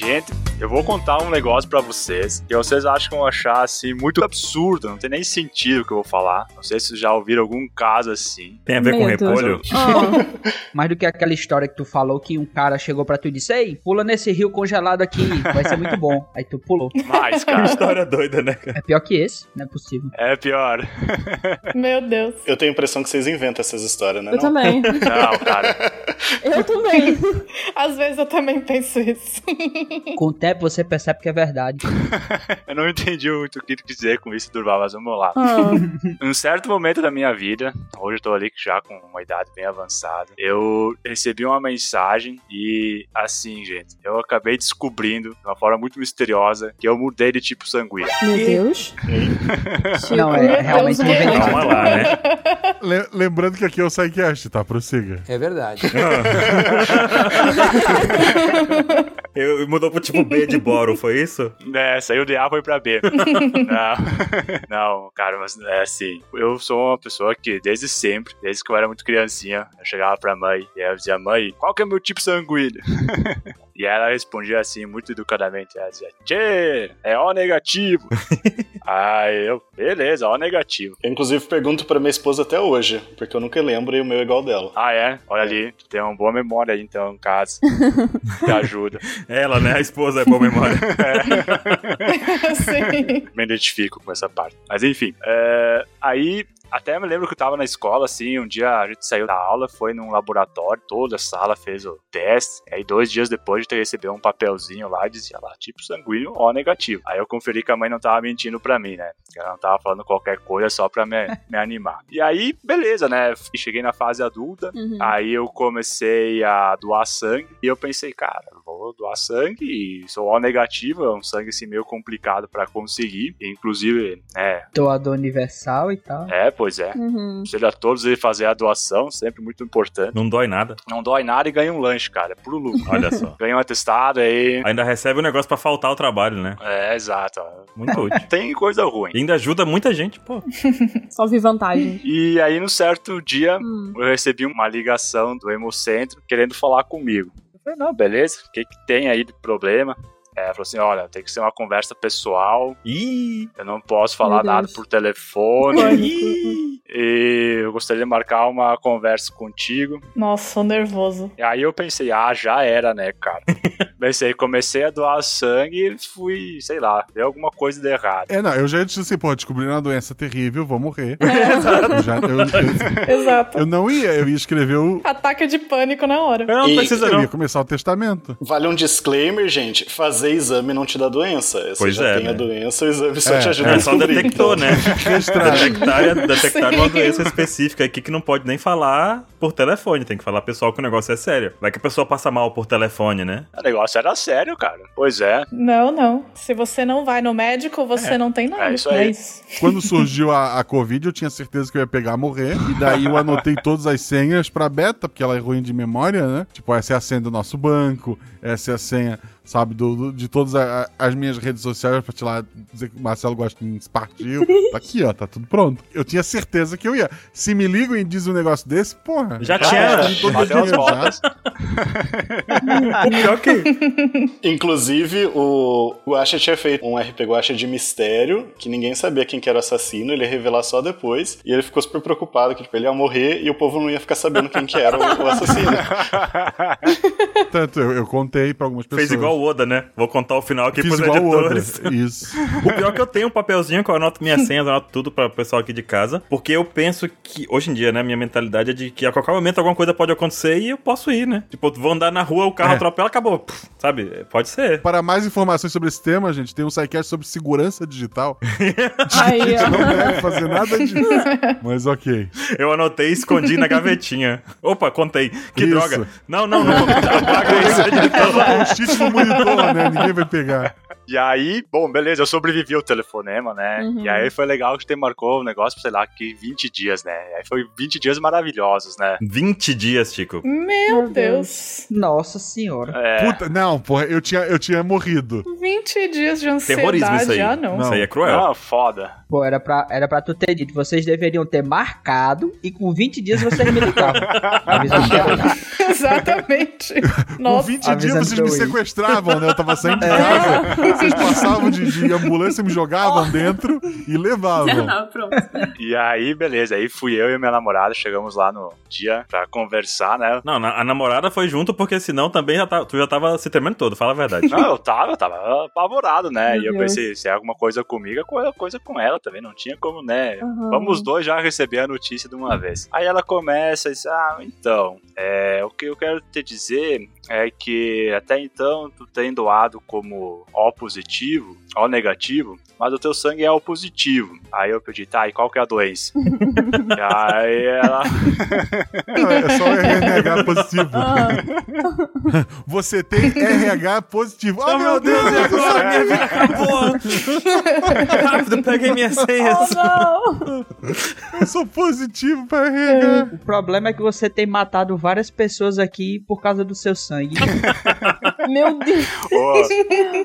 Gente, eu vou contar um negócio pra vocês que vocês acham que vão achar assim muito absurdo, não tem nem sentido o que eu vou falar. Não sei se vocês já ouviram algum caso assim. Tem a ver com Medo. repolho? Ah, Mais do que aquela história que tu falou que um cara chegou pra tu e disse: Ei, pula nesse rio congelado aqui, vai ser muito bom. Aí tu pulou. Mas, Que cara, história doida, né, cara? É pior que esse, não é possível. é pior. meu Deus. Eu tenho a impressão que vocês inventam essas histórias, né? Eu não? também. Não, cara. Eu também. Às vezes eu também penso isso. Com o tempo você percebe que é verdade. Eu não entendi muito o que tu quis dizer com isso, Durval, mas vamos lá. Ah, Em um certo momento da minha vida, hoje eu tô ali já com uma idade bem avançada, eu recebi uma mensagem e, assim, gente, eu acabei descobrindo, de uma forma muito misteriosa, que eu mudei de tipo sanguíneo. meu Deus. Não, é realmente Deus, uma o quê? verdade. Calma lá, né? Le- lembrando que aqui é o SciCast, tá? Prossiga. É verdade. Eu mudou pro tipo B de boro, foi isso? É, saiu de A foi pra B. não, não, cara, mas é assim. Eu sou uma pessoa que desde sempre, desde que eu era muito criancinha, eu chegava pra mãe e eu dizia, mãe, qual que é meu tipo sanguíneo? e ela respondia assim, muito educadamente, ela dizia, Tchê, é O negativo. Aí eu, beleza, O negativo. Eu, inclusive, pergunto pra minha esposa até hoje, porque eu nunca lembro e o meu é igual dela. Ah, é? Olha ali, tu tem uma boa memória aí, então, em casa. Te ajuda. Ela, né? A esposa é boa memória. Sim. me identifico com essa parte. Mas enfim, é, aí até me lembro que eu tava na escola, assim, um dia a gente saiu da aula, foi num laboratório, toda a sala fez o teste, aí dois dias depois a gente recebeu um papelzinho lá dizia lá, tipo sanguíneo O negativo. Aí eu conferi que a mãe não tava mentindo pra mim, né? Que ela não tava falando qualquer coisa só pra me, me animar. E aí, beleza, né? Cheguei na fase adulta, Uhum. Aí eu comecei a doar sangue e eu pensei, cara, vou doar sangue e sou O negativo, é um sangue assim meio complicado pra conseguir. Inclusive, né, Doador universal e tal. é, pois é. Uhum. Seja todos aí fazer a doação, sempre muito importante. Não dói nada. Não dói nada e ganha um lanche, cara. É puro lucro. Olha só. ganha um atestado aí. Ainda recebe o negócio pra faltar ao trabalho, né? É, exato. Muito útil. Tem coisa ruim. E ainda ajuda muita gente, pô. Só vi vantagem. E aí, no certo dia, Hum. eu recebi uma ligação do Hemocentro querendo falar comigo. Eu falei, não, beleza, o que, que tem aí de problema? É, falou assim, olha, tem que ser uma conversa pessoal, Ih! eu não posso falar nada por telefone, Pânico. e eu gostaria de marcar uma conversa contigo. Nossa, sou nervoso. E aí eu pensei, ah, já era, né, cara? pensei, comecei a doar sangue e fui, sei lá, deu alguma coisa de errado. É, não, eu já disse assim, pô, descobri uma doença terrível, vou morrer. eu, já, eu, eu, Exato. eu não ia, eu ia escrever o. Ataque de pânico na hora. Não, não E- precisa Eu não. ia começar o testamento. Vale um disclaimer, gente: fazer exame não te dá doença. Você Pois já é, tem né? a doença, o exame só É, te ajuda a É, só detectou, então. né? Detectar, detectar uma doença específica aqui que não pode nem falar por telefone. Tem que falar pessoal que o negócio é sério. Vai que a pessoa passa mal por telefone, né? O negócio era sério, cara. Pois é. Não, não. Se você não vai no médico, você não tem nada. é isso aí. Quando surgiu a, a Covid, eu tinha certeza que eu ia pegar morrer. E daí eu anotei todas as senhas pra beta, porque ela é ruim de memória, né? Tipo, essa é a senha do nosso banco, essa é a senha, sabe, do, do- de todas a- as minhas redes sociais pra te lá dizer que o Marcelo Gostins partiu. Tá aqui, ó, tá tudo pronto. Eu tinha certeza que eu ia. Se me ligam e dizem um negócio desse, porra. Já tinha. O pior que. Inclusive, o, o Asha tinha feito um RP Guacha de mistério, que ninguém sabia quem que era o assassino, ele ia revelar só depois, e ele ficou super preocupado que tipo, ele ia morrer e o povo não ia ficar sabendo quem que era o, o assassino. Tanto eu, eu contei pra algumas pessoas. Fez igual o Oda, né? Vou contar o final aqui Fiz pros igual o Oda. editores. Isso. O pior é que eu tenho um papelzinho que eu anoto minhas senhas, anoto tudo pra pessoal aqui de casa. Porque eu penso que, hoje em dia, né, minha mentalidade é de que a qualquer momento alguma coisa pode acontecer e eu posso ir, né? Tipo, vou andar na rua, o carro É. atropela, acabou. Pff, sabe? Pode ser. Para mais informações sobre esse tema, gente, tem um sidecast sobre segurança digital. Aí, A gente não deve fazer nada disso. Mas ok. Eu anotei e escondi na gavetinha. Opa, contei. Que Isso. droga. Não, não, não. Apaga isso, editor. O no monitor, né? Ninguém vai pegar. E aí, bom, beleza, eu sobrevivi ao telefonema, né? Uhum. E aí foi legal que você marcou um negócio, sei lá, que 20 dias, né? Aí foi 20 dias maravilhosos, né? 20 dias, Chico. Meu Meu Deus. Nossa senhora. É, Puta, não, porra, eu tinha, eu tinha morrido. 20 dias de Terrorismo isso aí. ansiedade. Ah, não. Isso aí é cruel. não, foda. Pô, era pra, era pra tu ter dito. Vocês deveriam ter marcado e com 20 dias vocês me ligavam. Exatamente. Com Nossa. 20 dias vocês me sequestravam, né? Eu tava saindo de casa. Vocês passavam de, de ambulância, me jogavam dentro e levavam. Ah, pronto. E aí, beleza, aí fui eu e minha namorada, chegamos lá no dia pra conversar, né? Não, a namorada foi junto, porque senão também já tá- tu já tava se tremendo todo, fala a verdade. Não, eu tava, eu tava apavorado, né? Meu e eu Deus. pensei, se é alguma coisa comigo, é co- coisa com ela também, não tinha como, né? Aham. Vamos os dois já receber a notícia de uma vez. Aí ela começa e diz, ah, então, é, o que eu quero te dizer é que até então tu tem doado como O positivo, O negativo, mas o teu sangue é O positivo. Aí eu pedi, tá, e qual que é a doença? e aí ela... É só RH positivo. Ah, Você tem RH positivo. Oh, meu Deus, e agora? Minha vida acabou! Rápido, peguei minhas senhas. oh, não! eu sou positivo pra RH. O problema é que você tem matado várias pessoas aqui por causa do seu sangue. Meu Deus. Ô,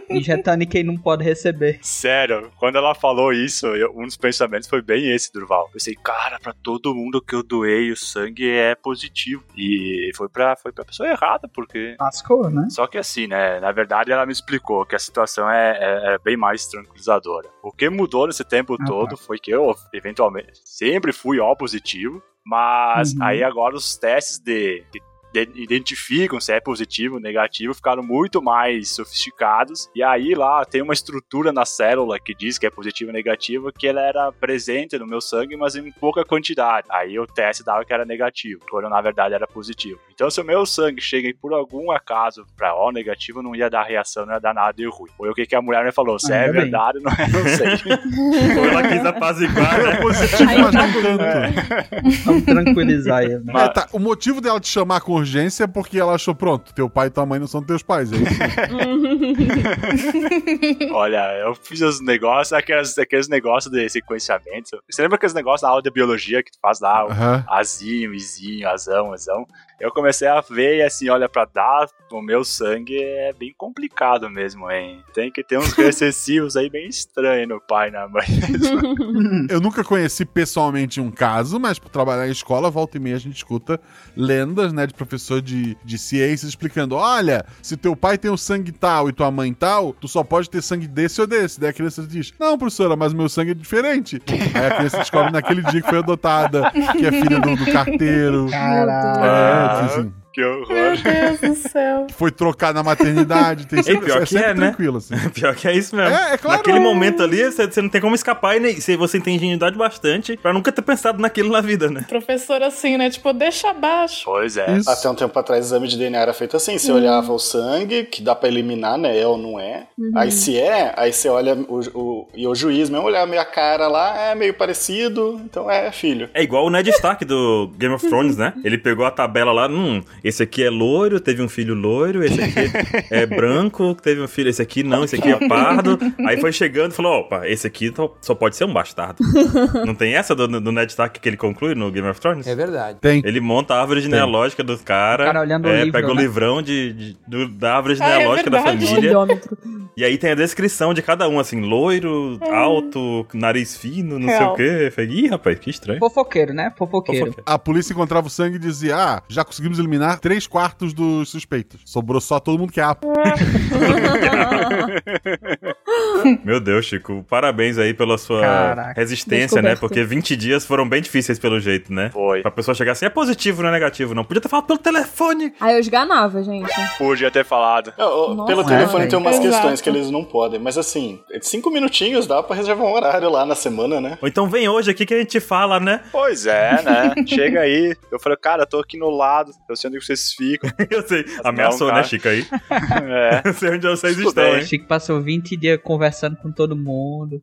Injetando em quem não pode receber. Sério, quando ela falou isso, eu- um dos pensamentos foi bem esse, Durval. Eu pensei, cara, pra todo mundo que eu doei o sangue é positivo. E foi pra, foi pra pessoa errada, porque. Lascou, né? Só que assim, né? Na verdade, ela me explicou que a situação é, é- é bem mais tranquilizadora. O que mudou nesse tempo Ah, todo foi que eu, eventualmente, sempre fui O positivo, mas Uhum. aí agora os testes de- de- identificam se é positivo ou negativo ficaram muito mais sofisticados e aí lá tem uma estrutura na célula que diz que é positivo ou negativo que ela era presente no meu sangue mas em pouca quantidade aí o teste dava que era negativo quando na verdade era positivo então se o meu sangue chega por algum acaso para O negativo não ia dar reação não ia dar nada de ruim foi o que, que a mulher me falou se Ah, é verdade não é não sei Ou ela quis apaziguar, né? Positivo, Aí mas tá não tanto. Vamos tranquilizar ele. Né? É, tá, o motivo dela te chamar com urgência porque ela achou, pronto, teu pai e tua mãe não são teus pais, é isso? Olha, eu fiz os negócios, aqueles, aqueles negócios de sequenciamento. Você lembra aqueles negócios na aula de biologia que tu faz lá, Aham. azinho, izinho, azão, azão? Eu comecei a ver e assim, olha, pra dar o meu sangue é bem complicado mesmo, hein? Tem que ter uns recessivos aí bem estranhos no pai e na mãe. Eu nunca conheci pessoalmente um caso, mas por trabalhar em escola, volta e meia a gente escuta lendas, né, de professor de, de ciências explicando: olha, se teu pai tem o sangue tal e tua mãe tal, tu só pode ter sangue desse ou desse. Daí a criança diz: não, professora, mas meu sangue é diferente. Aí a criança descobre naquele dia que foi adotada, que é filha do, do carteiro. Caralho. É, assim, que horror. Meu Deus do céu. foi trocar na maternidade. Tem sempre, pior é que sempre é, né? tranquilo, assim. Pior que é isso mesmo. É, é claro. Naquele momento ali, você você não tem como escapar e nem, você- tem ingenuidade bastante pra nunca ter pensado naquilo na vida, né? Professor assim, né? Tipo, deixa abaixo. Pois é. Isso. Até um tempo atrás, o exame de DNA era feito assim: você olhava o sangue, que dá pra eliminar, né? É ou não é. Aí se é, aí você olha o, o- e o juiz mesmo olhar a minha cara lá, é meio parecido, então é filho. É igual o Ned Stark do Game of Thrones, né? Ele pegou a tabela lá, hum, esse aqui é loiro, teve um filho loiro, esse aqui é branco, teve um filho, esse aqui não, esse aqui é pardo. Aí foi chegando e falou, opa, esse aqui só- pode ser um bastardo. Não tem essa do, do Ned Stark que ele conclui no Game of Thrones? É verdade. Tem. Ele monta a árvore genealógica dos caras. O cara olhando o é, livro, pega o né? livrão de, de- do- da árvore Ah, é genealógica da família. E aí tem a descrição de cada um, assim, loiro, alto, nariz fino, não sei Real. o quê. Eu falei, Ih, rapaz, que estranho. Fofoqueiro, né? Fofoqueiro. Fofoqueiro. A polícia encontrava o sangue e dizia: Ah, já conseguimos eliminar três quartos dos suspeitos. Sobrou só todo mundo que é apto. Meu Deus, Chico, parabéns aí pela sua Caraca. resistência, né? Porque 20 dias foram bem difíceis pelo jeito, né? Foi. Pra pessoa chegar assim, é positivo, não é negativo, não. Podia ter falado pelo telefone. Aí eu esganava, gente. Podia ter falado. Não, ó, Nossa, Pelo telefone velho. tem umas Exato. questões que eles não podem, mas assim, Cinco minutinhos dá pra reservar um horário lá na semana, né? Ou então vem hoje aqui que a gente fala, né? Pois é, né? Chega aí. Eu falei, cara, eu tô aqui no lado, eu sei onde vocês ficam. Eu sei. Ameaçou, né, Chico aí? É. Eu sei onde vocês Estudei. estão, hein? Chico passou 20 dias conversando com todo mundo.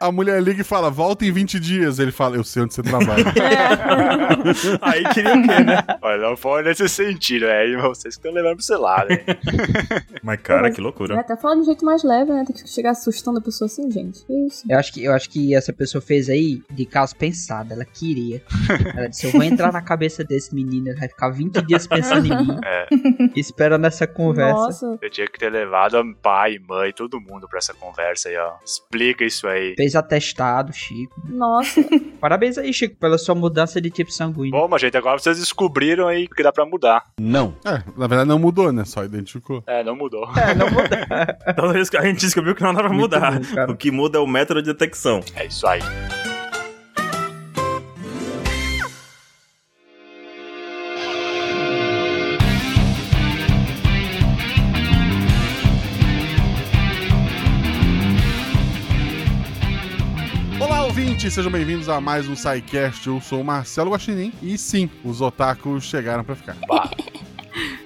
A mulher liga e fala, volta em 20 dias. Ele fala, eu sei onde você trabalha. Aí queria o quê, né? Olha, não foi nesse sentido, é. Vocês que estão levando pro lado, hein? Mas, cara, que É, loucura. até fala de um jeito mais leve, né? Tem que chegar assustando a pessoa assim, gente. Que Isso. Eu acho que, eu acho que essa pessoa fez aí de caso pensado. Ela queria. Ela disse: Eu vou entrar na cabeça desse menino. Vai ficar 20 dias pensando em mim. É. Esperando essa conversa. Nossa. Eu tinha que ter levado pai, mãe, todo mundo pra essa conversa aí, ó. Explica isso aí. Fez atestado, Chico. Nossa. Parabéns aí, Chico, pela sua mudança de tipo sanguíneo. Bom, mas gente, agora vocês descobriram aí que dá pra mudar. É, na verdade não mudou, né? Só identificou. É, não mudou. É, não muda. Toda vez que a gente descobriu que não dá pra Muito mudar. bom, o que muda é o método de detecção. É isso aí. Sejam bem-vindos a mais um SciCast. Eu sou o Marcelo Guaxinim. E sim, os otakus chegaram pra ficar.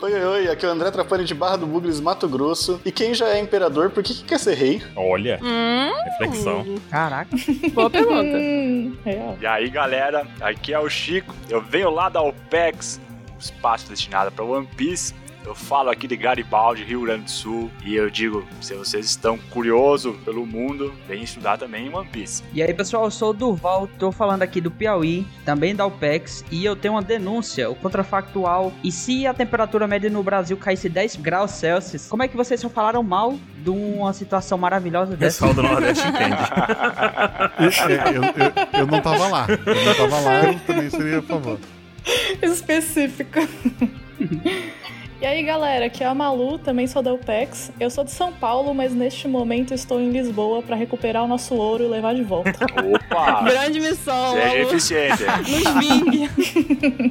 Oi, oi, oi, aqui é o André Trapani de Barra do Bugres, Mato Grosso. E quem já é imperador, por que, que quer ser rei? Olha, Hum, reflexão. Caraca. boa pergunta. Hum, real. E aí, galera, aqui é o Chico. Eu venho lá da OPEX, espaço destinado para One Piece. Eu falo aqui de Garibaldi, Rio Grande do Sul, e eu digo, se vocês estão curiosos pelo mundo, vem estudar também One Piece. E aí, pessoal, eu sou o Durval, tô falando aqui do Piauí, também da UPEX, e eu tenho uma denúncia, o contrafactual. E se a temperatura média no Brasil caísse 10 graus Celsius, como é que vocês só falaram mal de uma situação maravilhosa O dessa? pessoal do Nordeste entende. É, eu, eu- eu não tava lá. Eu não tava lá, eu também seria a favor. Específico. E aí, galera, aqui é a Malu, também sou da UPEX. Eu sou de São Paulo, mas neste momento estou em Lisboa para recuperar o nosso ouro e levar de volta. Opa! Grande missão, Seja Malu. eficiente. Nos vingue.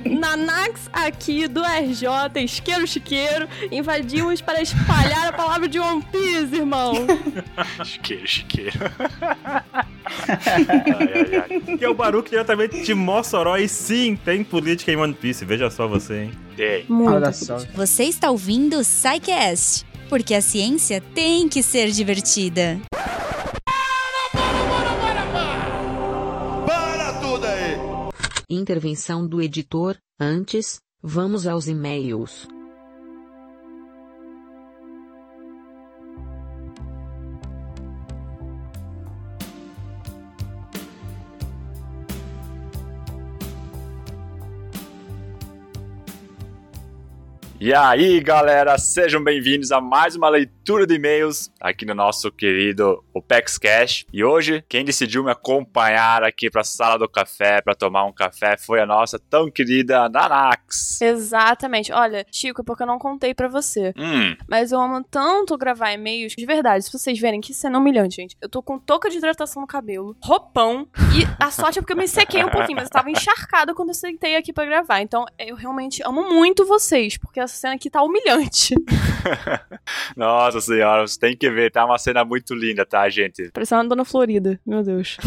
Nanax aqui do RJ, isqueiro chiqueiro, invadimos para espalhar a palavra de One Piece, irmão. chiqueiro, chiqueiro. Ai, ai, ai. que é o Baruch diretamente de Mossoró. E sim, tem política em One Piece. Veja só você, hein? Tem. Olha só. Você está ouvindo o SciCast, porque a ciência tem que ser divertida. Intervenção do editor. Antes, vamos aos e-mails. E aí, galera, sejam bem-vindos a mais uma leitura de e-mails aqui no nosso querido OPEX Cash. E hoje, quem decidiu me acompanhar aqui para a sala do café para tomar um café foi a nossa tão querida Nanax. Exatamente. Olha, Chico, é porque eu não contei pra você. Hum, Mas eu amo tanto gravar e-mails. De verdade, se vocês verem que cena humilhante, gente. Eu tô com touca de hidratação no cabelo, roupão. E a sorte é porque eu me sequei um pouquinho, mas eu tava encharcada quando eu sentei aqui pra gravar. Então eu realmente amo muito vocês, porque essa cena aqui tá humilhante. nossa senhora, você tem que ver, tá uma cena muito linda, tá, gente? Parecendo uma dona Florida. Meu Deus.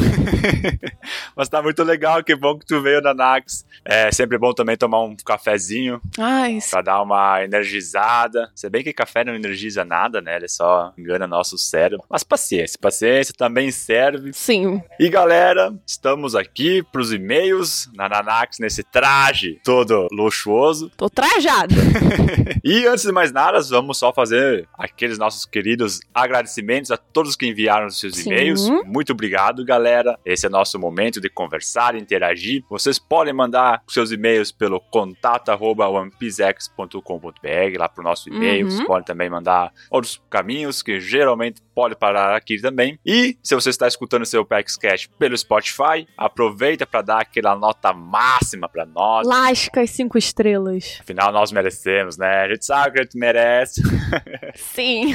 Mas tá muito legal, que bom que tu veio, Nanax. É sempre bom também tomar um cafezinho Ai, pra dar uma energizada. Se bem que café não energiza nada, né? Ele só engana nosso cérebro. Mas paciência, paciência também serve. sim. E galera, estamos aqui pros e-mails na Nanax nesse traje todo luxuoso. Tô trajada. E antes de mais nada, vamos só fazer aqueles nossos queridos agradecimentos a todos que enviaram os seus e-mails. Muito obrigado, galera. Esse é nosso momento de conversar, interagir. Vocês podem mandar seus e-mails pelo contato arroba onepizex.com.br lá pro nosso e-mail. Uhum. Vocês podem também mandar outros caminhos que geralmente pode parar aqui também. E se você está escutando seu PaxCast pelo Spotify, aproveita para dar aquela nota máxima para nós. Lasca as cinco estrelas. Afinal, nós merecemos, né? A gente sabe que a gente merece. Sim.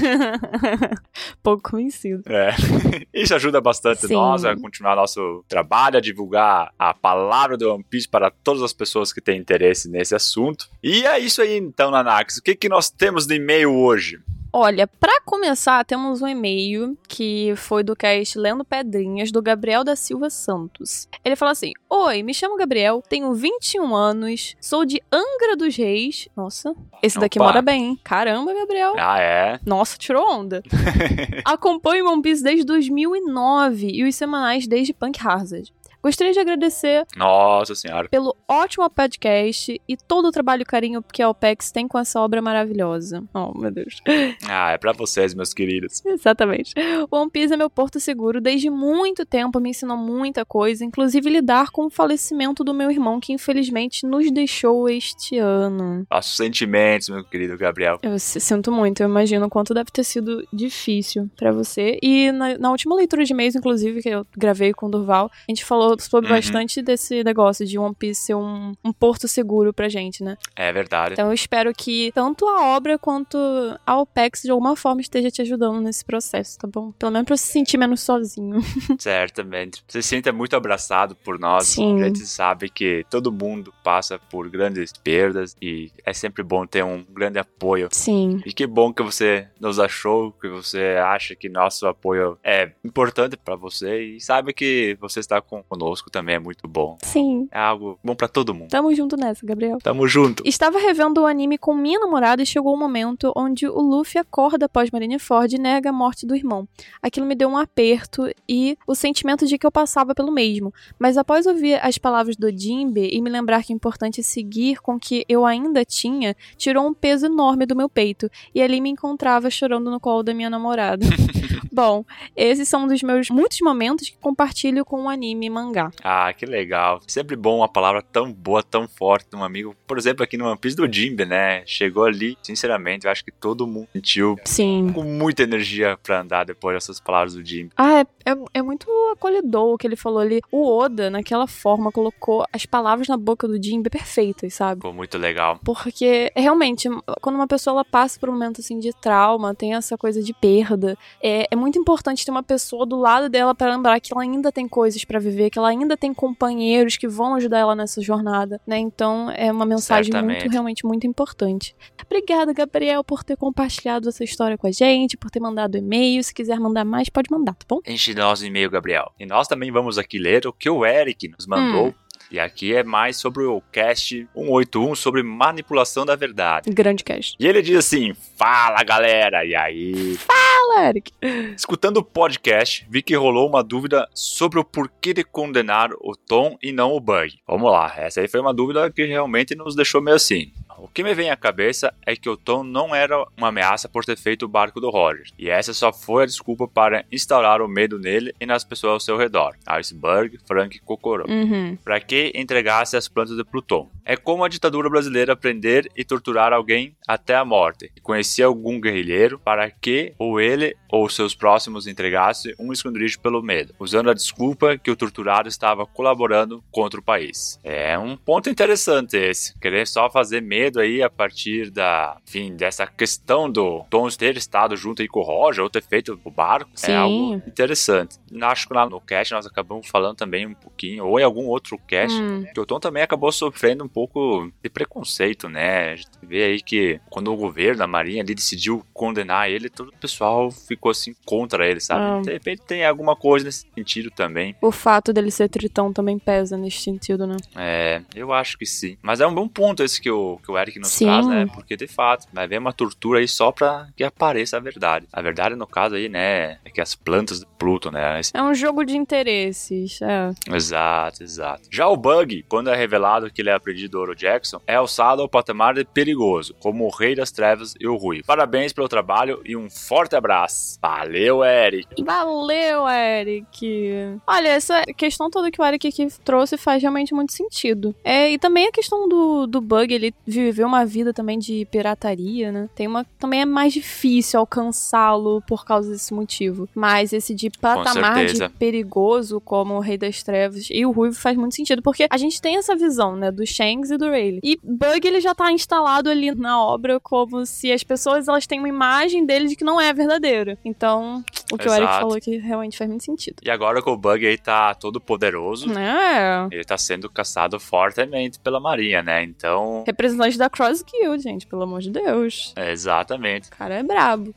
Pouco conhecido. É. Isso ajuda bastante Sim. nós a continuar nosso trabalho, a divulgar a palavra do One Piece para todas as pessoas que têm interesse nesse assunto. E é isso aí então, Nanax. O que, que nós temos de e-mail hoje? Olha, pra começar, temos um e-mail que foi do cast Lendo Pedrinhas, do Gabriel da Silva Santos. Ele fala assim: Oi, me chamo Gabriel, tenho 21 anos, sou de Angra dos Reis. Nossa, esse daqui Opa. mora bem, hein? Caramba, Gabriel. Ah, é? Nossa, tirou onda. Acompanho One Piece desde 2009 e os semanais desde Punk Hazard. Gostaria de agradecer Nossa senhora. pelo ótimo podcast e todo o trabalho e carinho que a OPEX tem com essa obra maravilhosa. Oh, meu Deus. Ah, é pra vocês, meus queridos. Exatamente. O One Piece é meu porto seguro desde muito tempo, me ensinou muita coisa, inclusive lidar com o falecimento do meu irmão, que infelizmente nos deixou este ano. Nossos sentimentos, meu querido Gabriel. Eu sinto muito, eu imagino o quanto deve ter sido difícil pra você. E na, na última leitura de e-mails, inclusive, que eu gravei com o Durval, a gente falou sobre Uhum. bastante desse negócio de One Piece ser um, um porto seguro pra gente, né? É verdade. Então eu espero que tanto a obra quanto a OPEX de alguma forma esteja te ajudando nesse processo, tá bom? Pelo menos pra se sentir menos sozinho. Certamente. Você se sinta muito abraçado por nós. Sim. A gente sabe que todo mundo passa por grandes perdas e é sempre bom ter um grande apoio. Sim. E que bom que você nos achou, que você acha que nosso apoio é importante pra você e sabe que você está com- conosco também é muito bom. Sim. É algo bom pra todo mundo. Tamo junto nessa, Gabriel. Tamo junto. Estava revendo o anime com minha namorada e chegou um momento onde o Luffy acorda após Marineford e nega a morte do irmão. Aquilo me deu um aperto e o sentimento de que eu passava pelo mesmo. Mas após ouvir as palavras do Jinbe e me lembrar que é importante seguir com o que eu ainda tinha, tirou um peso enorme do meu peito. E ali me encontrava chorando no colo da minha namorada. Bom, esses são um dos meus muitos momentos que compartilho com o anime e mangá. Ah, que legal. Sempre bom uma palavra tão boa, tão forte de um amigo. Por exemplo, aqui no One Piece do Jimbe, né? Chegou ali, sinceramente, eu acho que todo mundo sentiu Sim. com muita energia pra andar depois dessas palavras do Jimbe. Ah, é, é, é muito acolhedor o que ele falou ali. O Oda, naquela forma, colocou as palavras na boca do Jinbe perfeitas, sabe? Ficou muito legal. Porque, realmente, quando uma pessoa ela passa por um momento assim de trauma, tem essa coisa de perda, é, é muito importante ter uma pessoa do lado dela pra lembrar que ela ainda tem coisas pra viver, que ela ainda tem companheiros que vão ajudar ela nessa jornada, né? Então, é uma mensagem Certamente. muito, realmente muito importante. Obrigada, Gabriel, por ter compartilhado essa história com a gente, por ter mandado e-mail. Se quiser mandar mais, pode mandar, tá bom? Enche nosso e-mail, Gabriel. E nós também vamos aqui ler o que o Eric nos mandou. Hum. E aqui é mais sobre o cast 181 sobre manipulação da verdade. Grande cast. E ele diz assim: Fala galera! E aí? Fala, Eric! Escutando o podcast, vi que rolou uma dúvida sobre o porquê de condenar o Tom e não o Bug. Vamos lá, essa aí foi uma dúvida que realmente nos deixou meio assim. O que me vem à cabeça é que o Tom não era uma ameaça por ter feito o barco do Roger, e essa só foi a desculpa para instaurar o medo nele e nas pessoas ao seu redor, Iceberg, Frank e Kokoro, Uhum. para que entregasse as plantas de Pluton. É como a ditadura brasileira prender e torturar alguém até a morte, e conhecia algum guerrilheiro para que ou ele ou seus próximos entregasse um esconderijo pelo medo, usando a desculpa que o torturado estava colaborando contra o país. É um ponto interessante esse, querer só fazer medo aí a partir da, enfim, dessa questão do Tom ter estado junto aí com o Roger ou ter feito o barco, Sim. é algo interessante. Acho que lá no cast nós acabamos falando também um pouquinho, ou em algum outro cast, Hum. que o Tom também acabou sofrendo um pouco de preconceito, né? A gente vê aí que quando o governo, a Marinha ali decidiu condenar ele, todo o pessoal ficou assim contra ele, sabe? Ah. De repente tem alguma coisa nesse sentido também. O fato dele ser tritão também pesa nesse sentido, né? É, eu acho que sim. Mas é um bom ponto esse que o, que o Eric nos Sim. traz, né? Porque de fato, vai haver uma tortura aí só pra que apareça a verdade. A verdade, no caso aí, né? É que as plantas de Pluto, né? É um jogo de interesses. É. Exato, exato. Já o Bug, quando é revelado que ele é aprendiz do Oro Jackson, é alçado ao patamar de perigoso, como o Rei das Trevas e o Ruivo. Parabéns pelo trabalho e um forte abraço. Valeu, Eric. Valeu, Eric. Olha, essa questão toda que o Eric aqui trouxe faz realmente muito sentido. É, e também a questão do, do Bug, ele viveu uma vida também de pirataria, né? Tem uma. Também é mais difícil alcançá-lo por causa desse motivo. Mas esse de patamar de perigoso, como o Rei das Trevas e o Ruivo, faz muito sentido. Porque a gente tem essa visão, né? Do Shanks e do Rayleigh. E Bug, ele já tá instalado ali na obra como se as pessoas elas têm uma imagem dele de que não é verdadeiro. Então, o que o Eric Exato. falou que realmente faz muito sentido. E agora que o Bug aí tá todo poderoso, É. ele tá sendo caçado fortemente pela Marinha, né? Então. Representante da Cross Guild, gente, pelo amor de Deus. é, Exatamente. O cara é brabo.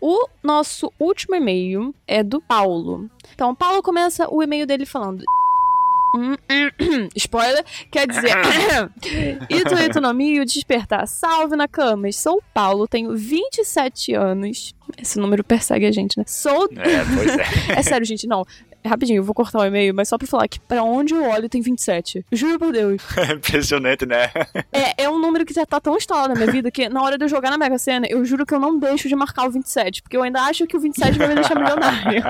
O nosso último e-mail é do Paulo. Então, o Paulo começa o e-mail dele falando. Spoiler, quer dizer, Ito Ito no Mi, o despertar. Salve na cama. Sou Paulo, tenho 27 anos. Esse número persegue a gente, né? Sou. É, pois é. É sério, gente, não. Rapidinho, eu vou cortar o e-mail, mas só pra falar que pra onde eu olho tem 27. Juro por Deus. É impressionante, né? É, é um número que já tá tão instalado na minha vida que na hora de eu jogar na Mega Sena, eu juro que eu não deixo de marcar o 27, porque eu ainda acho que o 27 vai me deixar milionário.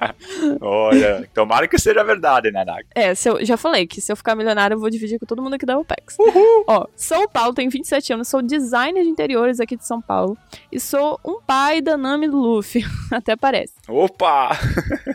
Olha, tomara que seja verdade, né, Naga? É, se eu, já falei que se eu ficar milionário, eu vou dividir com todo mundo aqui da OPEX. Ó, São Paulo, tenho 27 anos, sou designer de interiores aqui de São Paulo e sou um pai da Nami do Luffy, até parece. Opa!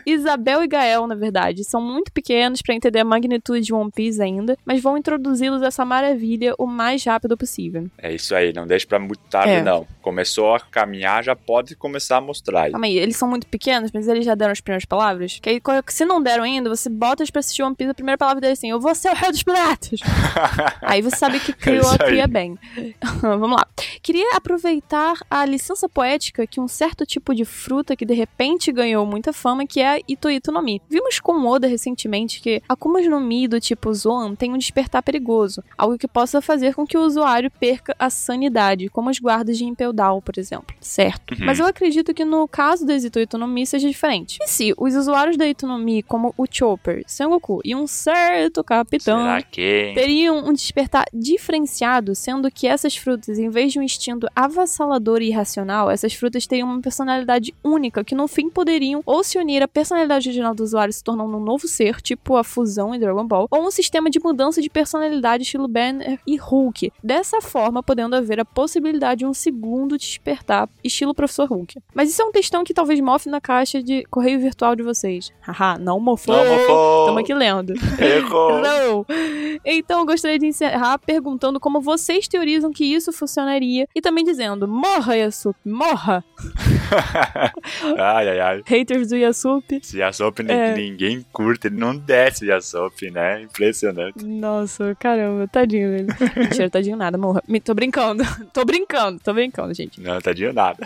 Isabel e Gael, na verdade, são muito pequenos pra entender a magnitude de One Piece ainda, mas vão introduzi-los a essa maravilha o mais rápido possível. É isso aí, não deixe pra muito tarde, É. não. Começou a caminhar, já pode começar a mostrar. Calma aí, eles são muito pequenos, mas eles já deram as primeiras palavras? Que aí, se não deram ainda, você bota eles pra assistir One Piece, a primeira palavra dele é assim, eu vou ser o rei dos piratas. aí você sabe que criou, isso aí. cria bem. Vamos lá. Queria aproveitar a licença poética que um certo tipo de fruta que de repente ganhou muita fama, que é a Ito Ito no Mi. Vimos com o Oda recentemente que Akumas no Mi do tipo Zoan tem um despertar perigoso, algo que possa fazer com que o usuário perca a sanidade, como os guardas de Impel Down, por exemplo. Certo. Uhum. Mas eu acredito que no caso das Ito Ito no Mi seja diferente. E se os usuários da Ito no Mi, como o Chopper, Sengoku e um certo capitão, que. teriam um despertar diferenciado, sendo que essas frutas, em vez de um instinto avassalador e irracional, essas frutas teriam uma personalidade única que no fim poderiam ou se unir à personalidade original do usuário se tornando um novo ser, tipo a fusão em Dragon Ball, ou um sistema de mudança de personalidade estilo Banner e Hulk. Dessa forma, podendo haver a possibilidade de um segundo despertar, estilo Professor Hulk. Mas isso é um textão que talvez mofe na caixa de correio virtual de vocês. Haha, não mofou. Não mofou. Tamo aqui lendo. Errou. Não. Então, eu gostaria de encerrar perguntando como vocês teorizam que isso funcionaria e também dizendo: morra, Yasup, morra! ai, ai, ai. Haters do Yasup. Se a Sop É. ninguém curte, ele não desce a Sop, né? Impressionante. Nossa, caramba, tadinho, velho. Mentira, tadinho nada, morra. Tô brincando. tô brincando, tô brincando, gente. Não, tadinho nada.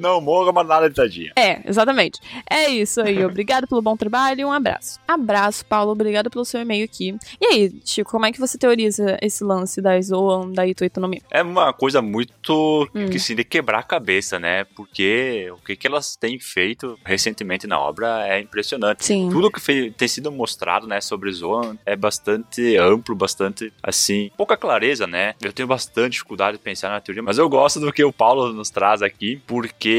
Não morra, mas nada de tadinho. É, exatamente. É isso aí. Obrigado pelo bom trabalho e um abraço. Abraço, Paulo. Obrigado pelo seu e-mail aqui. E aí, Chico, como é que você teoriza esse lance da Zoan, da Ito Itonomia? É uma coisa muito Hum. que sim de quebrar a cabeça, né? Porque o que, que elas têm feito recentemente na obra é impressionante. Sim. Tudo que fe- tem sido mostrado, né, sobre Zoan é bastante amplo, bastante assim, pouca clareza, né? Eu tenho bastante dificuldade de pensar na teoria, mas eu gosto do que o Paulo nos traz aqui, porque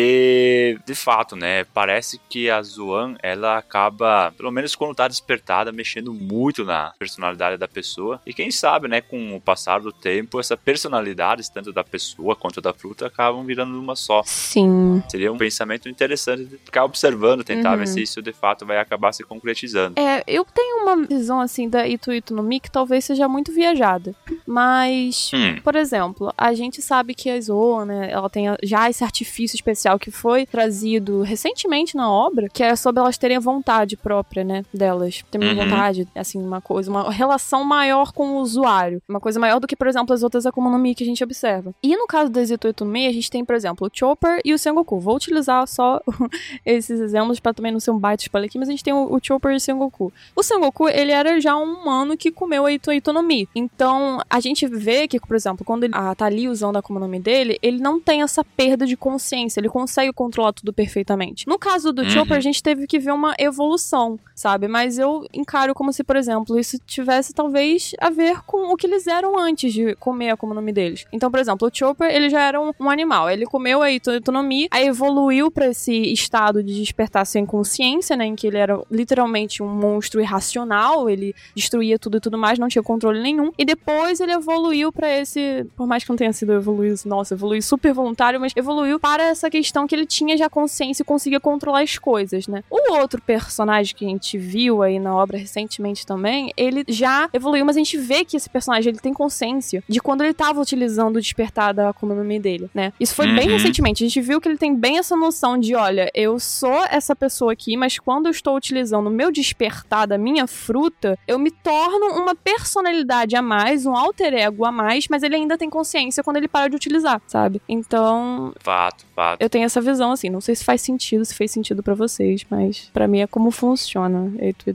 de fato, né, parece que a Zoan ela acaba, pelo menos quando tá despertada, mexendo muito na personalidade da pessoa. E quem sabe, né, com o passar do tempo, essa personalidade, tanto da pessoa quanto da fruta, acabam virando uma só. Sim. Seria um pensamento interessante de ficar observando, tentar Uhum. ver se isso de fato vai acabar se concretizando. É, eu tenho uma visão assim da Itu Itu no Mi que talvez seja muito viajada. Mas, Hum. por exemplo, a gente sabe que a Zoa, né, ela tem já esse artifício especial que foi trazido recentemente na obra, que é sobre elas terem a vontade própria, né, delas. Terem Uhum. vontade, assim, uma coisa, uma relação maior com o usuário. Uma coisa maior do que, por exemplo, as outras Akuma no Mi que a gente observa. E no caso das Itu Itu no Mi, a gente tem, por exemplo, o Chopper e o Sengoku. Vou utilizar só esses exemplos pra também não ser um baita spoiler aqui, mas a gente tem o, o Chopper e o Sengoku. O Sengoku, ele era já um humano que comeu a Ito no Mi. Então, a gente vê que, por exemplo, quando ele, a, tá ali usando a Akuma no Mi dele, ele não tem essa perda de consciência, ele consegue controlar tudo perfeitamente. No caso do Uhum. Chopper, a gente teve que ver uma evolução, sabe? Mas eu encaro como se, por exemplo, isso tivesse talvez a ver com o que eles eram antes de comer a Akuma no Mi deles. Então, por exemplo, o Chopper, ele já era um, um animal, ele comeu a Ito Ito no Mi, aí evoluiu pra esse estado de despertar sem consciência, né, em que ele era literalmente um monstro irracional, ele destruía tudo e tudo mais, não tinha controle nenhum. E depois ele evoluiu pra esse, por mais que não tenha sido evoluído, nossa, evoluiu super voluntário, mas evoluiu para essa questão que ele tinha já consciência e conseguia controlar as coisas, né? O outro personagem que a gente viu aí na obra recentemente também, ele já evoluiu, mas a gente vê que esse personagem ele tem consciência de quando ele tava utilizando o despertar da Akuma no Mi dele, né? Isso foi bem Uhum. recentemente. A gente viu que ele tem bem essa noção de, olha, eu sou essa pessoa aqui, mas quando eu estou utilizando o meu despertar da minha fruta, eu me torno uma personalidade a mais, um alter ego a mais, mas ele ainda tem consciência quando ele para de utilizar, sabe? Então, Fato, fato. Eu tenho essa visão assim, não sei se faz sentido, se fez sentido pra vocês, mas pra mim é como funciona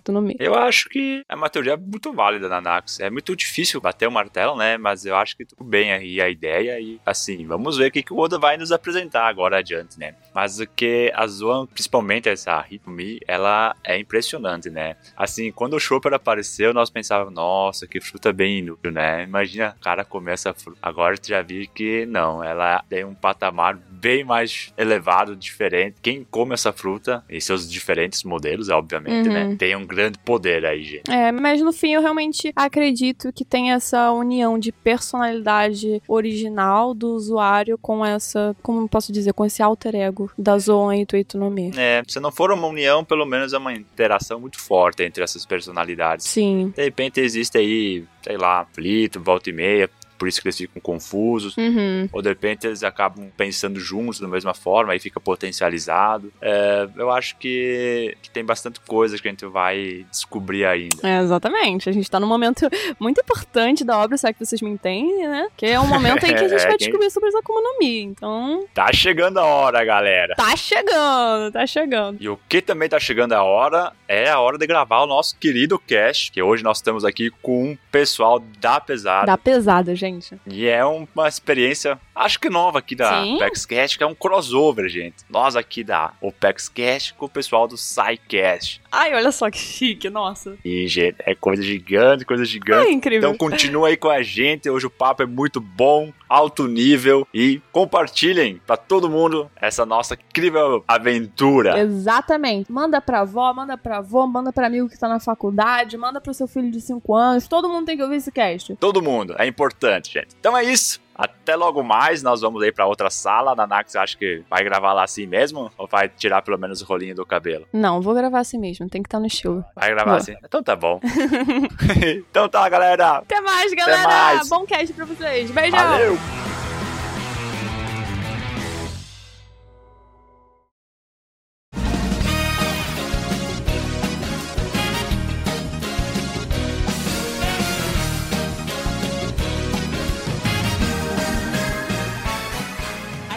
no Mi. Eu acho que é uma teoria muito válida na Nax. É muito difícil bater o martelo, né? Mas eu acho que tudo bem aí a ideia e assim, vamos ver o que, que o Oda vai nos apresentar agora adiante, né? Mas o que a Zoan, principalmente essa Hitomi, ela é impressionante, né? Assim, quando o Chopper apareceu, nós pensávamos, nossa, que fruta bem inútil, né? Imagina cara comer essa fruta. Agora tu já vi que não, ela tem um patamar bem mais elevado, diferente. Quem come essa fruta, e seus diferentes modelos, obviamente, Uhum. né? Tem um grande poder aí, gente. É, mas no fim eu realmente acredito que tem essa união de personalidade original do usuário com essa, como posso dizer, com esse alter ego da Zoan no Mi. É, se não for uma união, pelo menos é uma interação muito forte entre essas personalidades. Sim. De repente existe aí, sei lá, aflito, volta e meia, por isso que eles ficam confusos. Uhum. Ou de repente eles acabam pensando juntos da mesma forma, aí fica potencializado. É, eu acho que, que tem bastante coisa que a gente vai descobrir ainda. É, exatamente. A gente tá num momento muito importante da obra, será que vocês me entendem, né? Que é um momento aí que a gente É, vai quem- descobrir sobre os Akuma no Mi. Então, Tá chegando a hora, galera. tá chegando, tá chegando. E o que também tá chegando a hora é a hora de gravar o nosso querido cast, que hoje nós estamos aqui com o pessoal da Pesada. Dá pesada, gente. E é uma experiência, acho que nova aqui da Sim. Que é um crossover, gente. Nós aqui da OPEXCast com o pessoal do SciCast. Ai, olha só que chique, nossa. E, gente, é coisa gigante, coisa gigante. Ai, incrível. Então continua aí com a gente, hoje o papo é muito bom, alto nível e compartilhem pra todo mundo essa nossa incrível aventura. Exatamente. Manda pra avó, manda pra avó, manda pra amigo que tá na faculdade, manda pro seu filho de 5 anos. Todo mundo tem que ouvir esse cast. Todo mundo, é importante, gente. Então é isso. Até logo mais, nós vamos aí pra outra sala. A Nanax acha que vai gravar lá assim mesmo? Ou vai tirar pelo menos o rolinho do cabelo? Não, vou gravar assim mesmo, tem que estar no estilo. Vai gravar Vou. assim? Então tá bom. então tá, galera. Até mais, galera! mais. Bom cast pra vocês. Beijão! Valeu!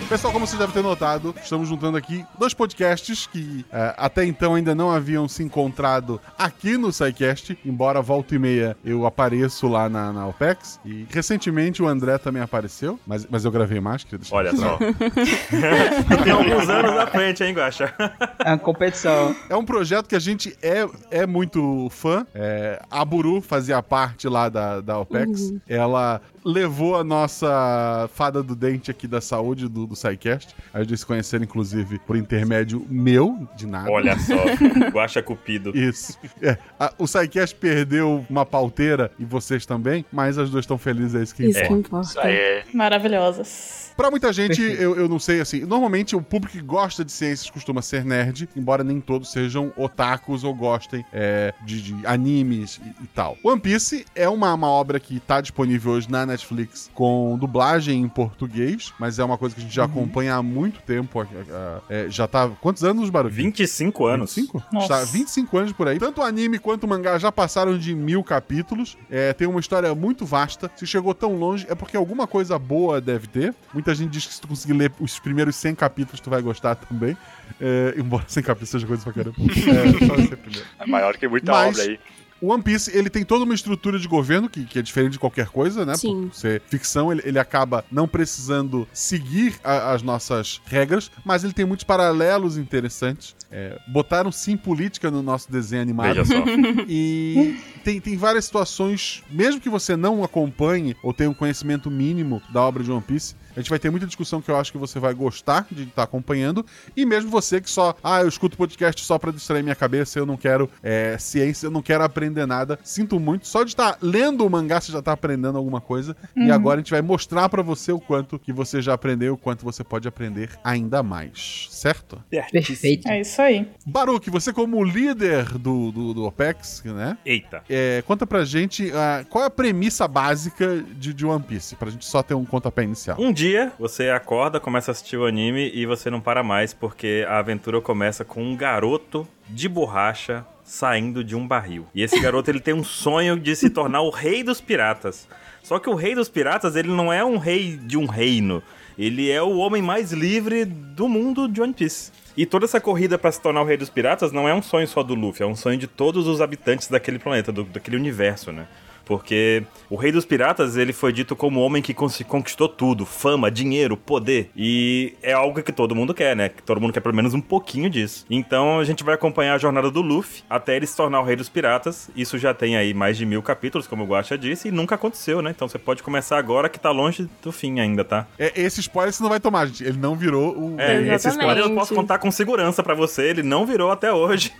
Pessoal, como vocês devem ter notado, estamos juntando aqui dois podcasts que é, até então ainda não haviam se encontrado aqui no SciCast, embora volta e meia eu apareço lá na, na OPEX. E recentemente o André também apareceu, mas, mas eu gravei mais, queria deixar Olha só. Tem alguns anos na frente, hein, Guaxa? É uma competição. É um projeto que a gente é, é muito fã. É, a Buru fazia parte lá da, da OPEX. Ela levou a nossa fada do dente aqui da saúde do, do SciCast. A gente se conheceram, inclusive, por intermédio meu, de nada. Olha só, Guaxa Cupido. Isso. É, a- o SciCast perdeu uma pauteira e vocês também, mas as duas estão felizes, é isso que Isso importa. que importa. Isso aí. Maravilhosas. Pra muita gente, eu, eu não sei, assim, normalmente o público que gosta de ciências costuma ser nerd, embora nem todos sejam otakus ou gostem é, de, de animes e, e tal. One Piece é uma, uma obra que tá disponível hoje na Netflix com dublagem em português, mas é uma coisa que a gente já acompanha há muito tempo. a- a- é, já tá. Quantos anos, Baru? 25 anos. 25? Nossa. Está 25 anos por aí. Tanto o anime quanto o mangá já passaram de mil capítulos. É, tem uma história muito vasta. Se chegou tão longe, é porque alguma coisa boa deve ter. Muita gente diz que se tu conseguir ler os primeiros 100 capítulos, tu vai gostar também. É, embora 100 capítulos seja coisa pra caramba. É, só esse primeiro. É maior que muita Mas- obra aí. O One Piece, ele tem toda uma estrutura de governo que, que é diferente de qualquer coisa, né? Sim. Por ser ficção, ele, ele acaba não precisando seguir a- as nossas regras, mas ele tem muitos paralelos interessantes. É, botaram sim política no nosso desenho animado. Veja só. E tem, tem várias situações, mesmo que você não acompanhe ou tenha um conhecimento mínimo da obra de One Piece, A gente vai ter muita discussão que eu acho que você vai gostar de estar acompanhando. E mesmo você que só, ah, eu escuto podcast só pra distrair minha cabeça, eu não quero é, ciência, eu não quero aprender nada. Sinto muito. Só de estar lendo o mangá, você já tá aprendendo alguma coisa. E Uhum. agora a gente vai mostrar pra você o quanto que você já aprendeu, o quanto você pode aprender ainda mais. Certo? Perfeito. É isso aí. Baruque, você como líder do, do, do OPEX, né? Eita. É, conta pra gente ah, qual é a premissa básica de, de One Piece, pra gente só ter um pontapé inicial. Um dia você acorda, começa a assistir o anime e você não para mais porque a aventura começa com um garoto de borracha saindo de um barril. E esse garoto ele tem um sonho de se tornar o rei dos piratas. Só que o rei dos piratas ele não é um rei de um reino. Ele é o homem mais livre do mundo de One Piece. E toda essa corrida pra se tornar o rei dos piratas não é um sonho só do Luffy, é um sonho de todos os habitantes daquele planeta, do- daquele universo, né? Porque o rei dos piratas, ele foi dito como o homem que conquistou tudo, fama, dinheiro, poder. E é algo que todo mundo quer, né? Que todo mundo quer pelo menos um pouquinho disso. Então a gente vai acompanhar a jornada do Luffy até ele se tornar o rei dos piratas. Isso já tem aí mais de mil capítulos, como o Guaxa disse, e nunca aconteceu, né? Então você pode começar agora que tá longe do fim ainda, tá? É, esse spoiler você não vai tomar, gente. Ele não virou o. É, esse spoiler eu posso contar com segurança pra você, ele não virou até hoje.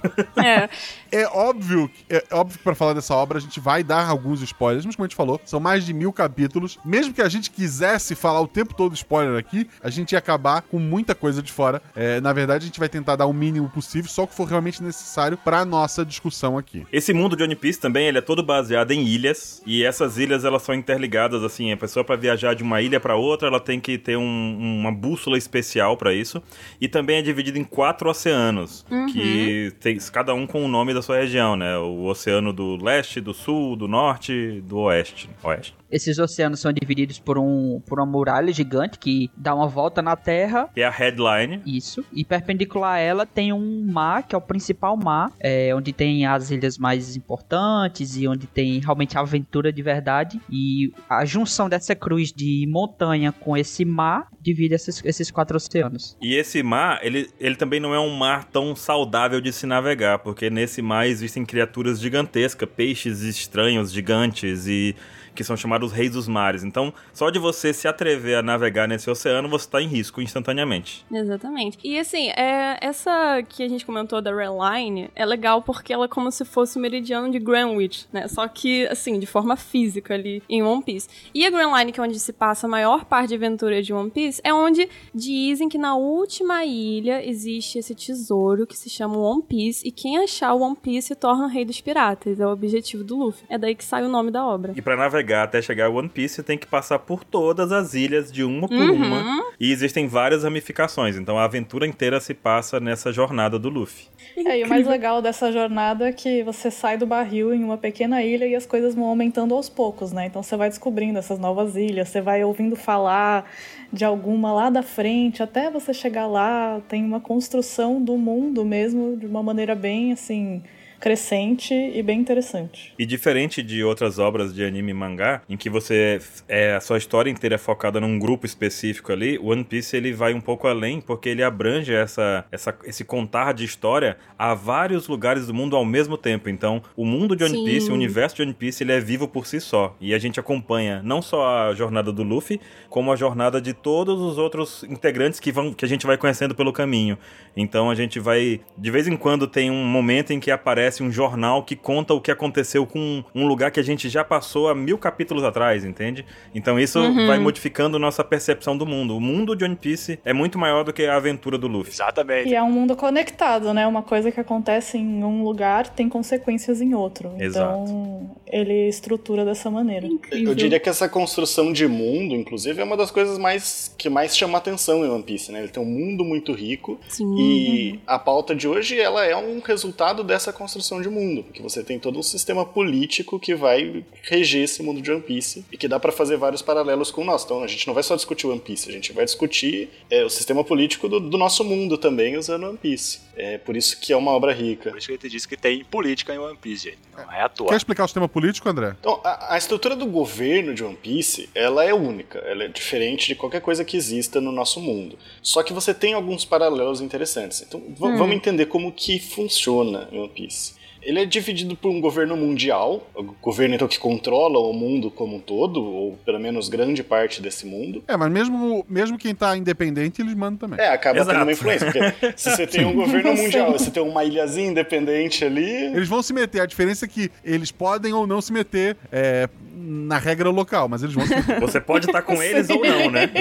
É. É óbvio, é óbvio que pra falar dessa obra a gente vai dar alguns spoilers, mas como a gente falou, são mais de mil capítulos. Mesmo que a gente quisesse falar o tempo todo spoiler aqui, a gente ia acabar com muita coisa de fora. É, na verdade, a gente vai tentar dar o mínimo possível, só o que for realmente necessário pra nossa discussão aqui. Esse mundo de One Piece também, ele é todo baseado em ilhas, e essas ilhas elas são interligadas assim, a pessoa para viajar de uma ilha para outra, ela tem que ter um- uma bússola especial para isso, e também é dividido em quatro oceanos, que tem cada um com o nome da sua região, né? O oceano do leste, do sul, do norte, do oeste. Oeste. Esses oceanos são divididos por, um, por uma muralha gigante que dá uma volta na Terra. Que é a headline. Isso. E perpendicular a ela tem um mar, que é o principal mar, é, onde tem as ilhas mais importantes e onde tem realmente aventura de verdade. E a junção dessa cruz de montanha com esse mar divide esses, esses quatro oceanos. E esse mar, ele, ele também não é um mar tão saudável de se navegar, porque nesse mar existem criaturas gigantescas, peixes estranhos, gigantes e que são chamados reis dos mares. Então, só de você se atrever a navegar nesse oceano, você está em risco instantaneamente. Exatamente. E assim, é, essa que a gente comentou da Red Line é legal porque ela é como se fosse o meridiano de Greenwich, né? Só que, assim, de forma física ali em One Piece. E a Grand Line, que é onde se passa a maior parte de aventura de One Piece, é onde dizem que na última ilha existe esse tesouro que se chama One Piece e quem achar o One Piece se torna o rei dos piratas. É o objetivo do Luffy. É daí que sai o nome da obra. E para navegar até chegar a One Piece, você tem que passar por todas as ilhas de uma por Uhum. uma. E existem várias ramificações. Então, a aventura inteira se passa nessa jornada do Luffy. É, e o mais legal dessa jornada é que você sai do barril em uma pequena ilha e as coisas vão aumentando aos poucos, né? Então você vai descobrindo essas novas ilhas, você vai ouvindo falar de alguma lá da frente, até você chegar lá, tem uma construção do mundo mesmo de uma maneira bem assim crescente e bem interessante. E diferente de outras obras de anime e mangá, em que você é a sua história inteira é focada num grupo específico ali, One Piece ele vai um pouco além, porque ele abrange essa, essa esse contar de história a vários lugares do mundo ao mesmo tempo. Então, o mundo de One Sim. Piece, o universo de One Piece, ele é vivo por si só. E a gente acompanha não só a jornada do Luffy, como a jornada de todos os outros integrantes que vão que a gente vai conhecendo pelo caminho. Então a gente vai de vez em quando tem um momento em que aparece um jornal que conta o que aconteceu com um lugar que a gente já passou há mil capítulos atrás, entende? Então isso Uhum. vai modificando nossa percepção do mundo. O mundo de One Piece é muito maior do que a aventura do Luffy. Exatamente. E é um mundo conectado, né? Uma coisa que acontece em um lugar tem consequências em outro. Então, ele estrutura dessa maneira. Incrível. Eu diria que essa construção de mundo, inclusive, é uma das coisas mais que mais chama atenção em One Piece, né? Ele tem um mundo muito rico Sim. e a pauta de hoje ela é um resultado dessa construção de mundo, porque você tem todo um sistema político que vai reger esse mundo de One Piece e que dá pra fazer vários paralelos com o nosso. Então a gente não vai só discutir One Piece, a gente vai discutir é, o sistema político do, do nosso mundo também usando One Piece. É por isso que é uma obra rica. Por isso que ele te disse que tem política em One Piece, gente. Não é à toa. Quer explicar o sistema político, André? Então, a, a estrutura do governo de One Piece, ela é única, ela é diferente de qualquer coisa que exista no nosso mundo. Só que você tem alguns paralelos interessantes. Então, v- vamos entender como que funciona One Piece. Ele é dividido por um governo mundial, o governo então que controla o mundo como um todo, ou pelo menos grande parte desse mundo. É, mas mesmo, mesmo quem tá independente, eles mandam também. É, acaba Exato. tendo uma influência, porque se você tem um governo mundial, você tem uma ilhazinha independente ali, Eles vão se meter. A diferença é que eles podem ou não se meter é, na regra local, mas eles vão se meter. Você pode estar com eles ou não, né?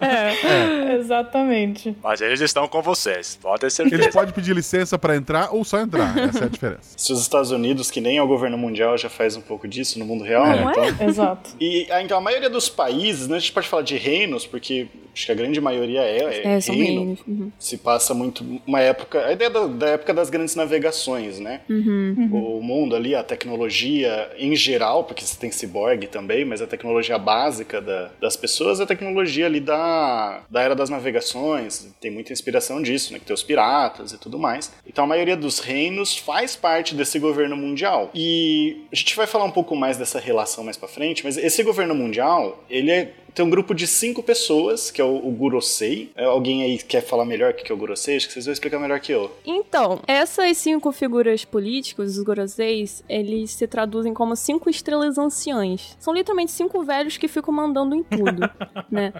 É, exatamente. Mas eles estão com vocês, pode ter certeza. Eles podem pedir licença pra entrar ou só entrar. Essa é a diferença. Se os Estados Unidos, que nem é o governo mundial, já faz um pouco disso no mundo real, né? Não Então, é? Exato. E então a maioria dos países, né, a gente pode falar de reinos, porque acho que a grande maioria é, é É, são reino. Uhum. Se passa muito uma época, a ideia da, da época das grandes navegações, né? Uhum. O mundo ali, a tecnologia em geral, porque você tem ciborgue também, mas a tecnologia básica da- das pessoas é a tecnologia ali da, da era das navegações. Tem muita inspiração disso, né? Que tem os piratas e tudo mais. Então a maioria dos reinos faz parte desse governo mundial. E a gente vai falar um pouco mais dessa relação mais pra frente, mas esse governo mundial, ele é tem um grupo de cinco pessoas, que é o, o Gurosei. É, Alguém aí quer falar melhor o que é o Gurosei? Acho que vocês vão explicar melhor que eu. Então, essas cinco figuras políticas, os Goroseis, eles se traduzem como cinco estrelas anciãs. São literalmente cinco velhos que ficam mandando em tudo, né?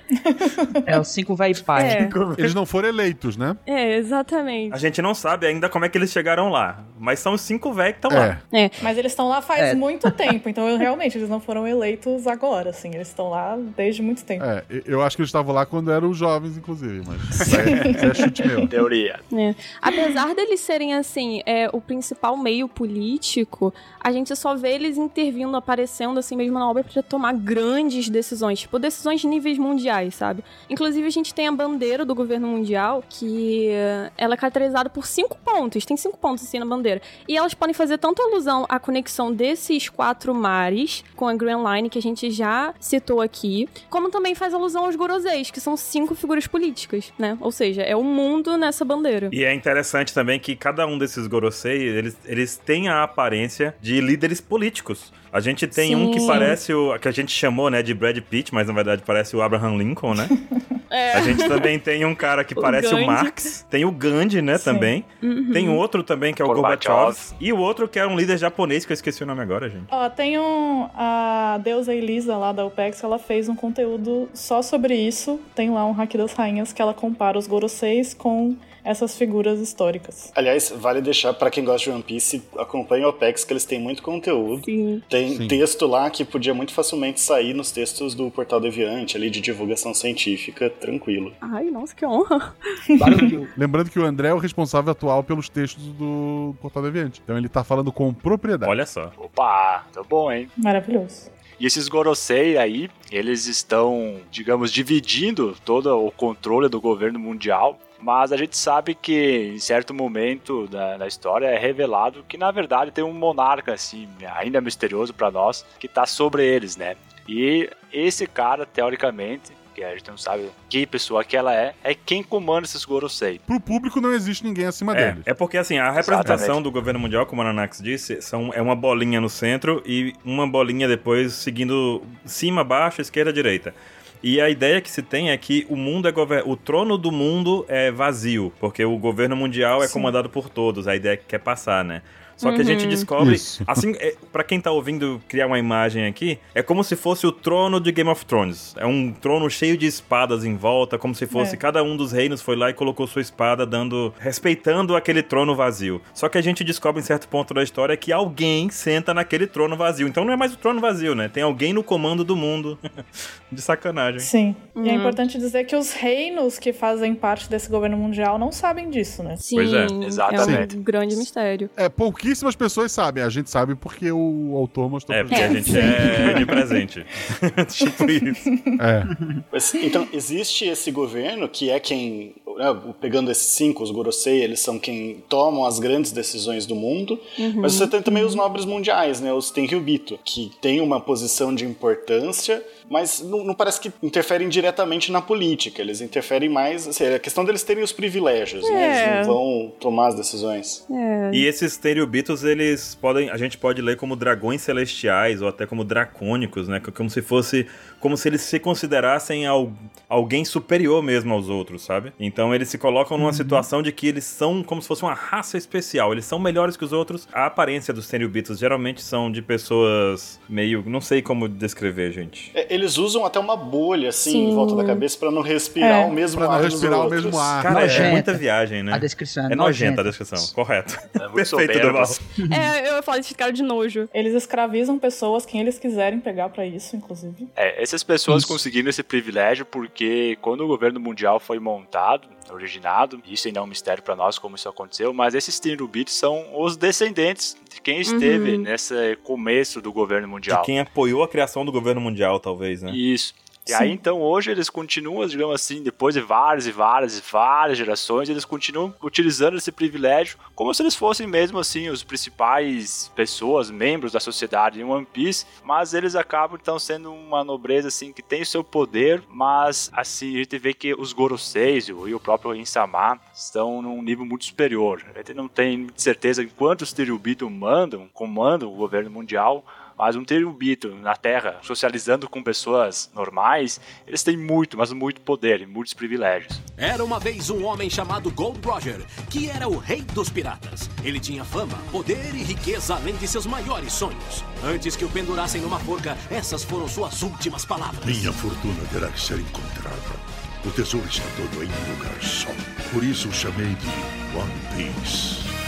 É o 5 vai pai. É, Eles não foram eleitos, né? é, exatamente. A gente não sabe ainda como é que eles chegaram lá. Mas são os cinco velhos que estão lá. É. Mas eles estão lá faz É. muito tempo, então eu, realmente eles não foram eleitos agora, assim. Eles estão lá desde muito tempo. É, eu acho que eles estavam lá quando eram jovens, inclusive, mas isso é, é chute meu. Teoria. É. Apesar deles serem, assim, é, o principal meio político, a gente só vê eles intervindo, aparecendo assim mesmo na obra pra tomar grandes decisões, tipo decisões de níveis mundiais, sabe? Inclusive a gente tem a bandeira do governo mundial, que ela é caracterizada por cinco pontos, tem cinco pontos assim na bandeira. E elas podem fazer tanto alusão à conexão desses quatro mares com a Grand Line, que a gente já citou aqui, como também faz alusão aos Goroseis, que são cinco figuras políticas, né? Ou seja, é o mundo nessa bandeira. E é interessante também que cada um desses Gorosei, eles, eles têm a aparência de líderes políticos. A gente tem um que Sim. parece o. que a gente chamou, né, de Brad Pitt, mas na verdade parece o Abraham Lincoln, né? É. A gente também tem um cara que O parece o Gandhi. Marx. Tem o Gandhi, né, Sim. também. Uhum. Tem outro também que é o Gorbachev. Gorbachev. E o outro que é um líder japonês, que eu esqueci o nome agora, gente. Ó, tem um. A deusa Elisa lá da OPEX, ela fez um conteúdo só sobre isso. Tem lá um hack das rainhas que ela compara os Goroseis com essas figuras históricas. Aliás, vale deixar pra quem gosta de One Piece, acompanhe o OPEX, que eles têm muito conteúdo. Sim. Tem Sim. texto lá que podia muito facilmente sair nos textos do Portal Deviante, ali de divulgação científica, tranquilo. Ai, nossa, que honra. Lembrando que o André é o responsável atual pelos textos do Portal Deviante. Então ele tá falando com propriedade. Olha só. Opa, tá bom, hein? Maravilhoso. E esses Gorosei aí, eles estão, digamos, dividindo todo o controle do governo mundial. Mas a gente sabe que em certo momento da, da história é revelado que na verdade tem um monarca assim, ainda misterioso pra nós, que tá sobre eles, né? E esse cara, teoricamente, que a gente não sabe que pessoa que ela é, é quem comanda esses Gorosei. Pro público não existe ninguém acima É, deles. é porque assim, a representação Exatamente. do governo mundial, como a Ananax disse, são, é uma bolinha no centro e uma bolinha depois seguindo cima, baixo, esquerda, direita. E a ideia que se tem é que o mundo é o trono do mundo é vazio, porque o governo mundial é Sim. comandado por todos, a ideia que quer passar, né? Só que a gente descobre, Isso. assim, é, para quem tá ouvindo criar uma imagem aqui, é como se fosse o trono de Game of Thrones. É um trono cheio de espadas em volta, como se fosse É. cada um dos reinos foi lá e colocou sua espada, dando, respeitando aquele trono vazio. Só que a gente descobre em certo ponto da história que alguém senta naquele trono vazio. Então não é mais o trono vazio, né? Tem alguém no comando do mundo. de sacanagem. Sim. E é Uhum. importante dizer que os reinos que fazem parte desse governo mundial não sabem disso, né? Sim, Pois é, exatamente. é um grande mistério. É, pouquíssimas pessoas sabem. A gente sabe porque o autor mostrou É, porque a gente. é de presente. tipo isso. É. Mas, então, existe esse governo que é quem, né, pegando esses cinco, os Gorosei, eles são quem tomam as grandes decisões do mundo, mas você tem também os nobres mundiais, né, os Tenryubito, que tem uma posição de importância, mas não, não parece que interferem diretamente na política. Eles interferem mais. Assim, é a questão deles terem os privilégios, né? É. Eles não vão tomar as decisões. É. E esses Teriubitos, eles podem. A gente pode ler como dragões celestiais ou até como dracônicos, né? Como se fosse. Como se eles se considerassem al- alguém superior mesmo aos outros, sabe? Então eles se colocam numa situação de que eles são como se fosse uma raça especial. Eles são melhores que os outros. A aparência dos Teriubitos geralmente são de pessoas meio. Não sei como descrever, gente. É, Eles usam até uma bolha, assim, Sim. em volta da cabeça pra não respirar É. o mesmo Pra não ar dos respirar o mesmo ar. Cara, é Nojenta. muita viagem, né? A descrição é, É nojenta nojenta. a descrição, correto. É muito Perfeito, soberbo. É, eu ia falar desse cara de nojo. Eles escravizam pessoas, quem eles quiserem pegar pra isso, inclusive. É, essas pessoas Isso. conseguiram esse privilégio porque quando o governo mundial foi montado, originado, isso ainda é um mistério pra nós como isso aconteceu, mas esses Tinubites são os descendentes de quem esteve Uhum. nesse começo do governo De mundial. quem apoiou a criação do governo mundial, talvez, né? Isso. E Sim. aí, então, hoje eles continuam, digamos assim, depois de várias e várias e várias gerações, eles continuam utilizando esse privilégio como se eles fossem mesmo, assim, os principais pessoas, membros da sociedade em One Piece, mas eles acabam, então, sendo uma nobreza, assim, que tem o seu poder, mas, assim, a gente vê que os Goroseis e o próprio Insama estão num nível muito superior. A gente não tem certeza em quantos Teriubito mandam, comandam o governo mundial, mas um Terubito na Terra, socializando com pessoas normais, eles têm muito, mas muito poder e muitos privilégios. Era uma vez um homem chamado Gold Roger, que era o rei dos piratas. Ele tinha fama, poder e riqueza além de seus maiores sonhos. Antes que o pendurassem numa forca, essas foram suas últimas palavras. Minha fortuna terá que ser encontrada. O tesouro está todo em um lugar só. Por isso o chamei de One Piece.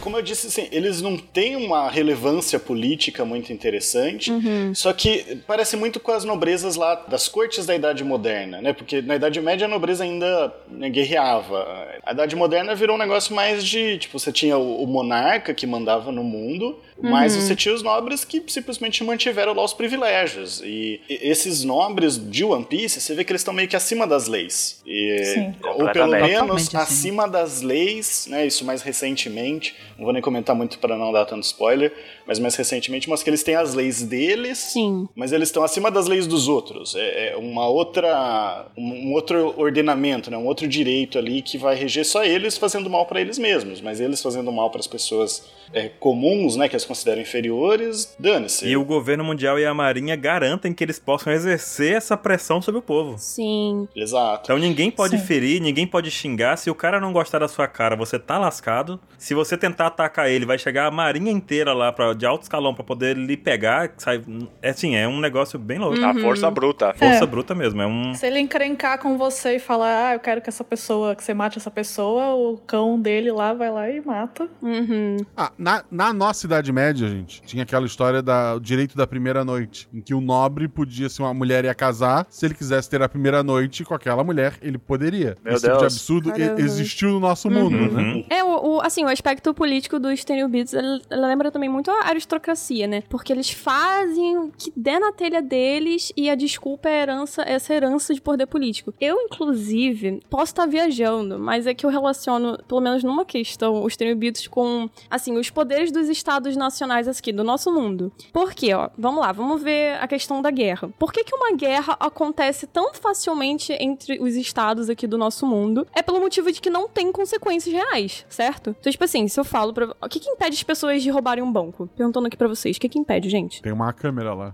Como eu disse, assim, eles não têm uma relevância política muito interessante, só que parece muito com as nobrezas lá das cortes da Idade Moderna, né? Porque na Idade Média a nobreza ainda né, guerreava. A Idade Moderna virou um negócio mais de, tipo, você tinha o, o monarca que mandava no mundo, mas você tinha os nobres que simplesmente mantiveram lá os privilégios. E esses nobres de One Piece, você vê que eles estão meio que acima das leis. E- Sim. ou pelo menos acima das leis, né? Isso mais recentemente. Não vou nem comentar muito para não dar tanto spoiler, mas mais recentemente mostra que eles têm as leis deles, Sim. mas eles estão acima das leis dos outros. É, é uma outra, um, um outro ordenamento, né? Um outro direito ali que vai reger só eles fazendo mal para eles mesmos, mas eles fazendo mal para as pessoas é, comuns, né? Que eles consideram inferiores, dane-se. E o governo mundial e a marinha garantem que eles possam exercer essa pressão sobre o povo. Sim. Exato. Então ninguém pode Sim. ferir, ninguém pode xingar. Se o cara não gostar da sua cara, você tá lascado. Se você tentar atacar ele, vai chegar a marinha inteira lá pra, de alto escalão pra poder lhe pegar. Sai, é assim, é um negócio bem louco. A força bruta. Força É. bruta mesmo. É um. Se ele encrencar com você e falar, ah, eu quero que essa pessoa, que você mate essa pessoa, o cão dele lá vai lá e mata. Uhum. Ah, na, na nossa Idade Média, gente, tinha aquela história do direito da primeira noite, em que o nobre podia, se uma mulher ia casar, se ele quisesse ter a primeira noite com aquela mulher, ele poderia. Meu Esse tipo de Deus. absurdo e- Caramba. existiu no nosso mundo, né? Uhum. É, o, o- assim, o aspecto político dos Tenryubits, ele, ele lembra também muito a aristocracia, né? Porque eles fazem o que der na telha deles e a desculpa é a herança, essa herança de poder político. Eu, inclusive, posso estar viajando, mas é que eu relaciono, pelo menos numa questão, os Tenryubits com, assim, os poderes dos estados nacionais aqui, do nosso mundo. Por quê, ó? Vamos lá, vamos ver a questão da guerra. Por que que uma guerra acontece tão facilmente entre os estados aqui do nosso mundo? É pelo motivo de que não tem consequências reais, certo? Então, tipo assim, se eu falo pra... O que que impede as pessoas de roubarem um banco? Perguntando aqui pra vocês, o que que impede, gente? Tem uma câmera lá.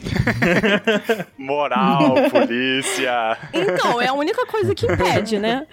Moral, polícia. Então, é a única coisa que impede, né?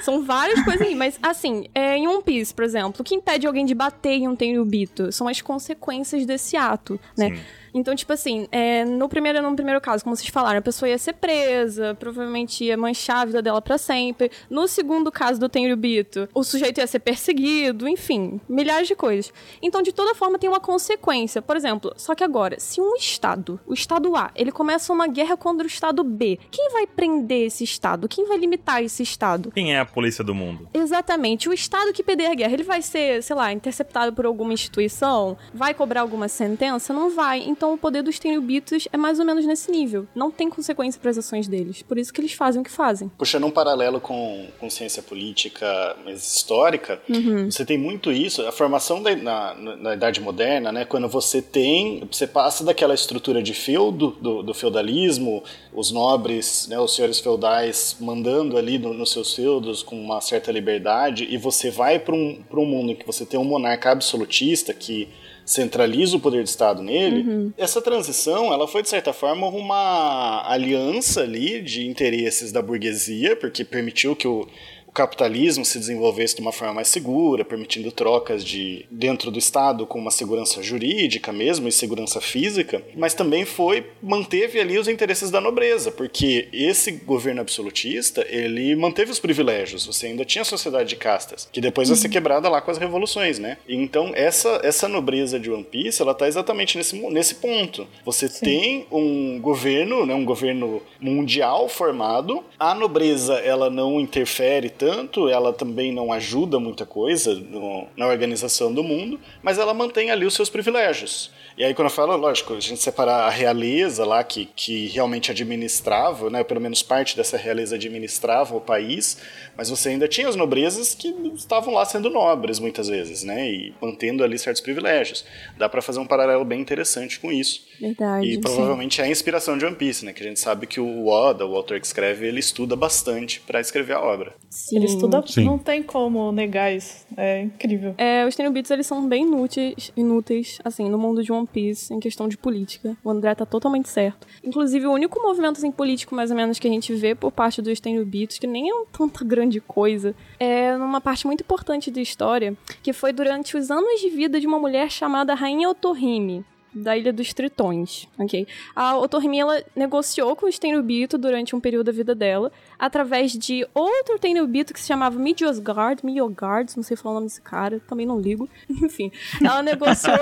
São várias coisas aí, mas assim, é, em One Piece, por exemplo, o que impede alguém de bater em um Tenryubito são as consequências desse ato, né? Então, tipo assim, é, no, primeiro, no primeiro caso, como vocês falaram, a pessoa ia ser presa, provavelmente ia manchar a vida dela pra sempre. No segundo caso do Tenryubito, o sujeito ia ser perseguido, enfim, milhares de coisas. Então, de toda forma, tem uma consequência. Por exemplo, só que agora, se um estado, o estado A, ele começa uma guerra contra o estado B, quem vai prender esse estado? Quem vai limitar esse estado? Quem é a polícia do mundo? Exatamente. O Estado que perder a guerra, ele vai ser, sei lá, interceptado por alguma instituição? Vai cobrar alguma sentença? Não vai. Então então o poder dos Tenryubitos é mais ou menos nesse nível. Não tem consequência para as ações deles. Por isso que eles fazem o que fazem. Puxando um paralelo com, com ciência política mais histórica, Uhum. você tem muito isso. A formação da, na, na Idade Moderna, né, quando você tem. Você passa daquela estrutura de feudo, do, do feudalismo, os nobres, né, os senhores feudais mandando ali no- nos seus feudos com uma certa liberdade, e você vai para um, pra um mundo em que você tem um monarca absolutista que centraliza o poder de Estado nele, Uhum. essa transição, ela foi de certa forma uma aliança ali de interesses da burguesia, porque permitiu que o, o capitalismo se desenvolvesse de uma forma mais segura, permitindo trocas de dentro do Estado com uma segurança jurídica mesmo e segurança física, mas também foi manteve ali os interesses da nobreza, porque esse governo absolutista, ele manteve os privilégios, você ainda tinha a sociedade de castas, que depois vai ser quebrada lá com as revoluções, né? Então, essa essa nobreza de One Piece, ela tá exatamente nesse nesse ponto. Você tem um governo, né, um governo mundial formado, a nobreza ela não interfere tanto, ela também não ajuda muita coisa no- na organização do mundo, mas ela mantém ali os seus privilégios. E aí, quando eu falo, lógico, a gente separar a realeza lá, que, que realmente administrava, né, pelo menos parte dessa realeza administrava o país, mas você ainda tinha as nobrezas que estavam lá sendo nobres muitas vezes, né, e mantendo ali certos privilégios. Dá pra fazer um paralelo bem interessante com isso. Verdade. E provavelmente é a inspiração de One Piece, né? Que a gente sabe que o Oda, o autor que escreve, ele estuda bastante pra escrever a obra. Ele estuda, Sim. não tem como negar isso. É incrível. É, os Tenryubits, eles são bem inúteis, inúteis, assim, no mundo de One Piece, em questão de política. O André tá totalmente certo. Inclusive, o único movimento, assim, político, mais ou menos, que a gente vê por parte dos Tenryubits, que nem é um tanta grande coisa, é numa parte muito importante da história, que foi durante os anos de vida de uma mulher chamada Rainha Otohime. Da Ilha dos Tritões, ok? A Otohime, ela negociou com os Tenryubito durante um período da vida dela, através de outro Tenryubito que se chamava Midiosgard, Miogard, não sei falar o nome desse cara, também não ligo. Enfim, ela negociou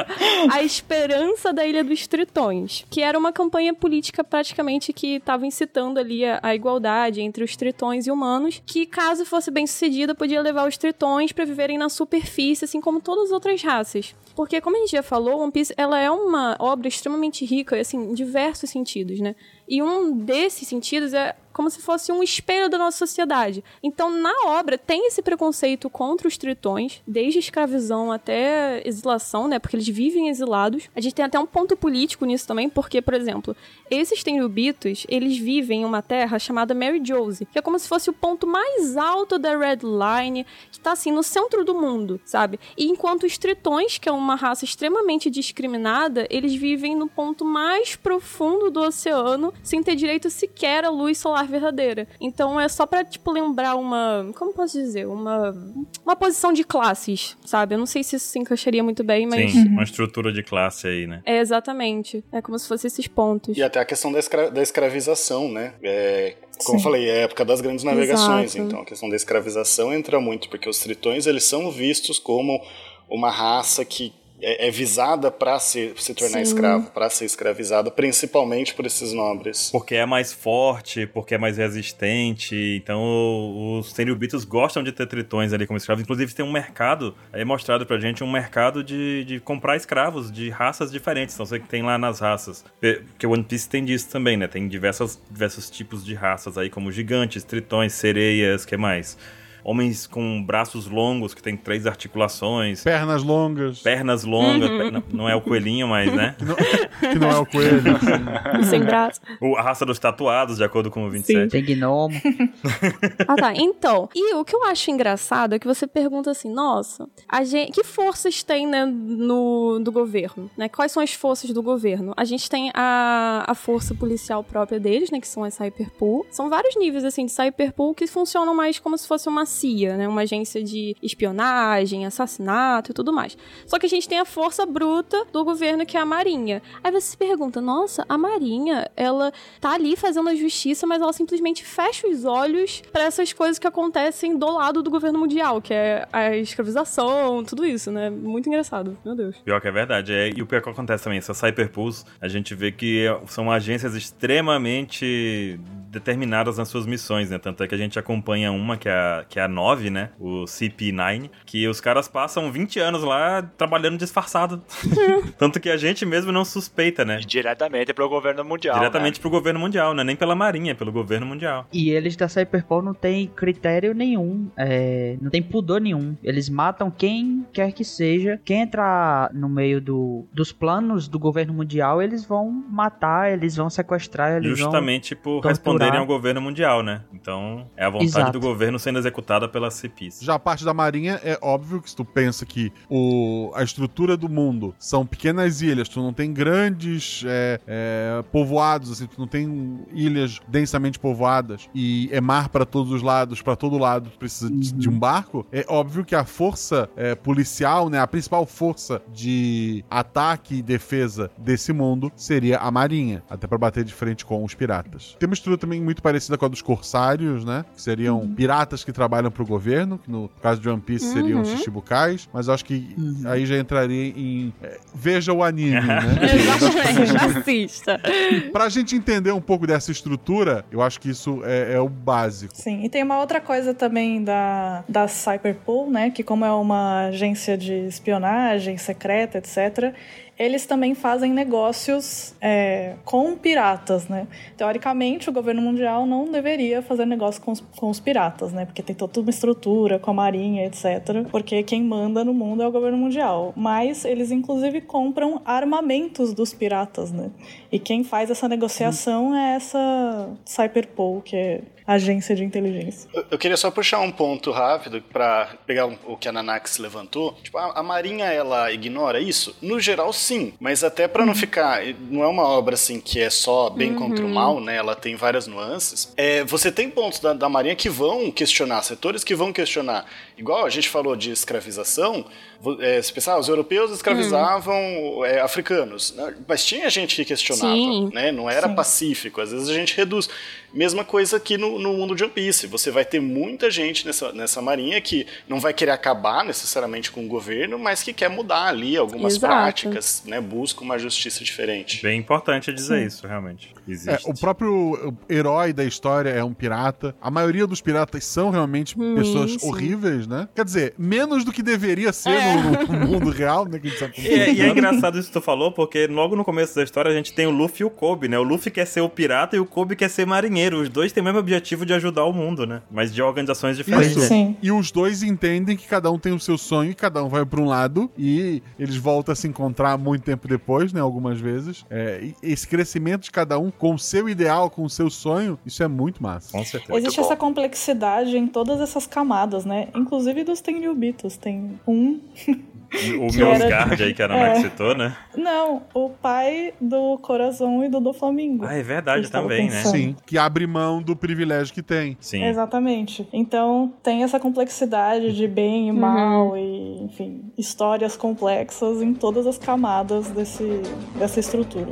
a esperança da Ilha dos Tritões, que era uma campanha política praticamente que estava incitando ali a, a igualdade entre os tritões e humanos, que caso fosse bem sucedida, podia levar os tritões para viverem na superfície, assim como todas as outras raças. Porque, como a gente já falou, One Piece ela é uma obra extremamente rica, assim, em diversos sentidos, né? E um desses sentidos é como se fosse um espelho da nossa sociedade. Então, na obra, tem esse preconceito contra os tritões, desde escravização até exilação, né? Porque eles vivem exilados. A gente tem até um ponto político nisso também, porque, por exemplo, esses Tenryubitos, eles vivem em uma terra chamada Mary Josie, que é como se fosse o ponto mais alto da Red Line, que tá assim no centro do mundo, sabe? E enquanto os tritões, que é uma raça extremamente discriminada, eles vivem no ponto mais profundo do oceano, sem ter direito sequer à luz solar verdadeira. Então é só pra, tipo, lembrar uma. Como posso dizer? Uma. Uma posição de classes, sabe? Eu não sei se isso se encaixaria muito bem, mas. Sim, uma estrutura de classe aí, né? É exatamente. É como se fossem esses pontos. E até a questão da, escra- da escravização, né? É, como Sim. eu falei, é a época das grandes navegações. Exato. Então a questão da escravização entra muito, porque os tritões eles são vistos como uma raça que é, é visada para se, se tornar Sim. escravo, para ser escravizada, principalmente por esses nobres. Porque é mais forte, porque é mais resistente. Então os Tenryubitos gostam de ter tritões ali como escravos. Inclusive tem um mercado, é mostrado pra gente um mercado de, de comprar escravos de raças diferentes. Então você tem lá nas raças. Porque o One Piece tem disso também, né? Tem diversas, diversos tipos de raças aí, como gigantes, tritões, sereias, que mais? Homens com braços longos, que tem três articulações. Pernas longas. Pernas longas. Uhum. per- não- Não é o coelhinho, mas, né? Que não é o coelho. Sem braço. O- A raça dos tatuados, de acordo com o 27. Tem gnomo. Ah, tá. Então, e o que eu acho engraçado é que você pergunta assim, nossa, a gente, que forças tem, né, no, do governo, né? Quais são as forças do governo? A gente tem a, a força policial própria deles, né, que são as Cyberpool. São vários níveis, assim, de Cyberpool que funcionam mais como se fosse uma CIA, né? Uma agência de espionagem, assassinato e tudo mais. Só que a gente tem a força bruta do governo, que é a Marinha. Aí você se pergunta, nossa, a Marinha, ela tá ali fazendo a justiça, mas ela simplesmente fecha os olhos pra essas coisas que acontecem do lado do governo mundial, que é a escravização, tudo isso, né? Muito engraçado, meu Deus. Pior que é verdade. É, e o pior que acontece também, essas Cyberpools, a gente vê que são agências extremamente determinadas nas suas missões, né? Tanto é que a gente acompanha uma que é a, que é a 9, né? O CP9, que os caras passam 20 anos lá trabalhando disfarçado. Tanto que a gente mesmo não suspeita, né? E diretamente pro governo mundial. Diretamente né? pro governo mundial, né? Nem pela Marinha, é pelo governo mundial. E eles da Cyberpol não tem critério nenhum, é, não tem pudor nenhum. Eles matam quem quer que seja. Quem entrar no meio do, dos planos do governo mundial, eles vão matar, eles vão sequestrar, eles Justamente por torturar. Responderem ao governo mundial, né? Então, é a vontade Exato. do governo sendo executada pelas CPs. Já a parte da marinha, é óbvio que se tu pensa que o, a estrutura do mundo são pequenas ilhas, tu não tem grandes é, é, povoados, assim, tu não tem ilhas densamente povoadas e é mar para todos os lados, para todo lado tu precisa de, de um barco, é óbvio que a força é, policial, né, a principal força de ataque e defesa desse mundo seria a marinha, até para bater de frente com os piratas. Tem uma estrutura também muito parecida com a dos corsários, né, que seriam piratas que trabalham para o governo, que no caso de One Piece seriam os Uhum. Shichibukais, mas eu acho que aí já entraria em é, veja o anime, né? Exatamente, assista. Pra gente entender um pouco dessa estrutura, eu acho que isso é, é o básico. Sim, e tem uma outra coisa também da, da Cyberpool, né? Que como é uma agência de espionagem secreta, etc., eles também fazem negócios é, com piratas, né? Teoricamente, o governo mundial não deveria fazer negócio com os, com os piratas, né? Porque tem toda uma estrutura com a marinha, etc. Porque quem manda no mundo é o governo mundial. Mas eles, inclusive, compram armamentos dos piratas, né? E quem faz essa negociação é essa Cyberpool, que é agência de inteligência. Eu, queria só puxar um ponto rápido pra pegar o que a Nanax levantou. Tipo, a, a Marinha, ela ignora isso? No geral, sim. Mas até pra não ficar... Não é uma obra, assim, que é só bem contra o mal, né? Ela tem várias nuances. É, você tem pontos da, da Marinha que vão questionar, setores que vão questionar. Igual a gente falou de escravização, é, se pensar, os europeus escravizavam é, africanos. né? Mas tinha gente que questionava, Sim. né? Não era Sim. pacífico. Às vezes a gente reduz. Mesma coisa aqui no, no mundo de One Piece. Você vai ter muita gente nessa, nessa marinha que não vai querer acabar necessariamente com o governo, mas que quer mudar ali algumas Exato. práticas, né? Busca uma justiça diferente. Bem importante dizer isso, realmente. É, o próprio herói da história é um pirata. A maioria dos piratas são realmente Hum, pessoas sim. horríveis, né? Quer dizer, menos do que deveria ser É. no, no mundo real, né? Que a gente sabe como E é, e é engraçado isso que tu falou, porque logo no começo da história a gente tem o Luffy e o Kobe, né? O Luffy quer ser o pirata e o Kobe quer ser marinheiro. Os dois têm o mesmo objetivo de ajudar o mundo, né? Mas de organizações diferentes. Isso. Sim. E os dois entendem que cada um tem o seu sonho e cada um vai para um lado e eles voltam a se encontrar muito tempo depois, né? Algumas vezes. É, e esse crescimento de cada um com o seu ideal, com o seu sonho, isso é muito massa. Com certeza. Existe essa complexidade em todas essas camadas, né? Inclusive dos Tenryubitos. Tem um. O Que Meusgard era- aí que a Nanak É. citou, né? Não, o pai do Corazon e do do Flamingo. Ah, é verdade também, né? Sim, que abre mão do privilégio que tem. Sim. Exatamente. Então tem essa complexidade de bem e mal e, enfim, histórias complexas em todas as camadas desse, dessa estrutura.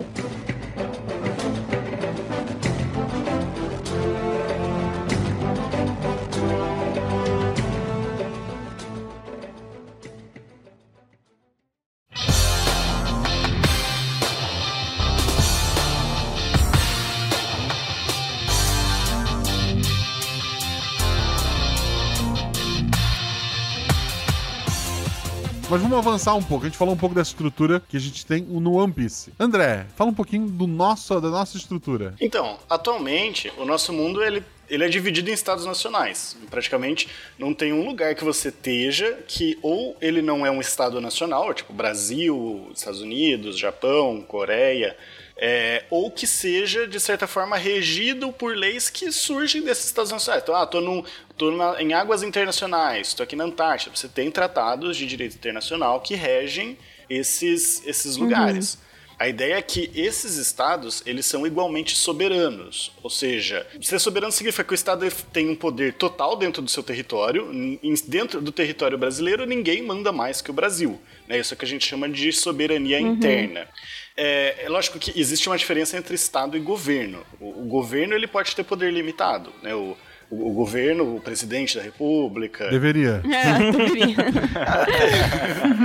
Vamos avançar um pouco. A gente falou um pouco dessa estrutura que a gente tem no One Piece. André, fala um pouquinho do nosso, da nossa estrutura. Então, atualmente, o nosso mundo ele, ele é dividido em estados nacionais. Praticamente não tem um lugar que você esteja que ou ele não é um estado nacional, tipo Brasil, Estados Unidos, Japão, Coreia, é, ou que seja, de certa forma, regido por leis que surgem desses estados nacionais. Então, ah, tô, num, tô na- em águas internacionais, tô aqui na Antártida. Você tem tratados de direito internacional que regem esses, esses lugares. A ideia é que esses estados, eles são igualmente soberanos. Ou seja, ser soberano significa que o estado tem um poder total dentro do seu território. Dentro do território brasileiro, ninguém manda mais que o Brasil. Né? Isso é o que a gente chama de soberania interna. É, é lógico que existe uma diferença entre estado e governo. O, o governo ele pode ter poder limitado. Né? O, o, o governo, o presidente da república. Deveria. É, deveria.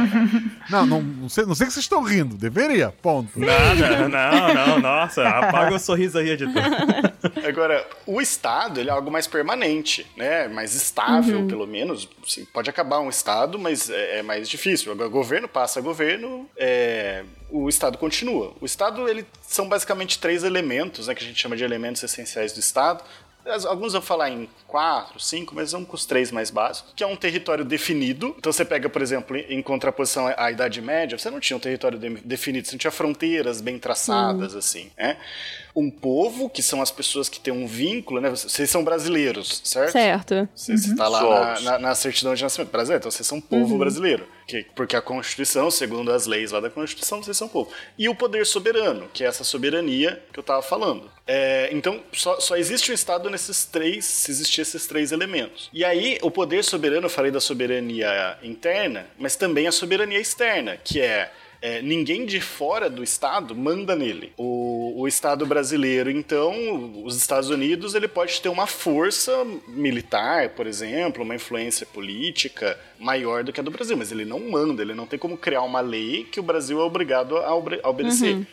Não, não, não, sei, não sei que vocês estão rindo. Deveria, ponto. Nada, não, não, nossa, apaga o sorriso aí, editor. Agora, o Estado ele é algo mais permanente, né? Mais estável, Uhum. pelo menos. Assim, pode acabar um Estado, mas é, é mais difícil. Agora, governo passa governo, é, o Estado continua. O Estado, ele são basicamente três elementos, né? Que a gente chama de elementos essenciais do Estado. Alguns vão falar em quatro, cinco, mas vamos com os três mais básicos, que é um território definido. Então você pega, por exemplo, em contraposição à Idade Média, você não tinha um território de- definido, você não tinha fronteiras bem traçadas, assim, né? Um povo, que são as pessoas que têm um vínculo, né? Vocês são brasileiros, certo? Certo. Você está lá na, na- na certidão de nascimento brasileiro, então vocês são povo brasileiro. Que- porque a Constituição, segundo as leis lá da Constituição, vocês são povo. E o poder soberano, que é essa soberania que eu estava falando. É, então, só, só existe um Estado nesses três, se existir esses três elementos. E aí, o poder soberano, eu falei da soberania interna, mas também a soberania externa, que é é, ninguém de fora do Estado manda nele. O, o Estado brasileiro, então, os Estados Unidos, ele pode ter uma força militar, por exemplo, uma influência política maior do que a do Brasil, mas ele não manda, ele não tem como criar uma lei que o Brasil é obrigado a, obedecer.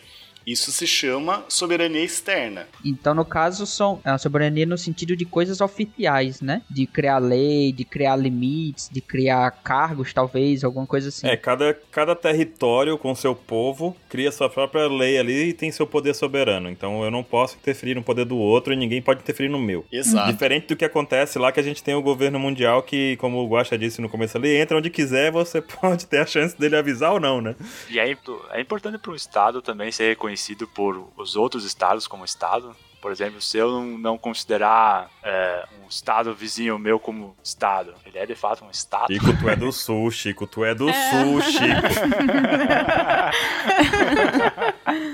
Isso se chama soberania externa. Então, no caso, são a soberania no sentido de coisas oficiais, né? De criar lei, de criar limites, de criar cargos, talvez, alguma coisa assim. É, cada, cada território com seu povo cria sua própria lei ali e tem seu poder soberano. Então eu não posso interferir no poder do outro e ninguém pode interferir no meu. Exato. Diferente do que acontece lá que a gente tem o governo mundial que, como o Guaxa disse no começo ali, entra onde quiser, você pode ter a chance dele avisar ou não, né? E é, é importante para um estado também ser reconhecido por os outros estados como estado. Por exemplo, se eu não, não considerar é, um estado vizinho meu como estado, ele é de fato um estado. Chico, tu é do sul, Chico, tu é do sul, Chico.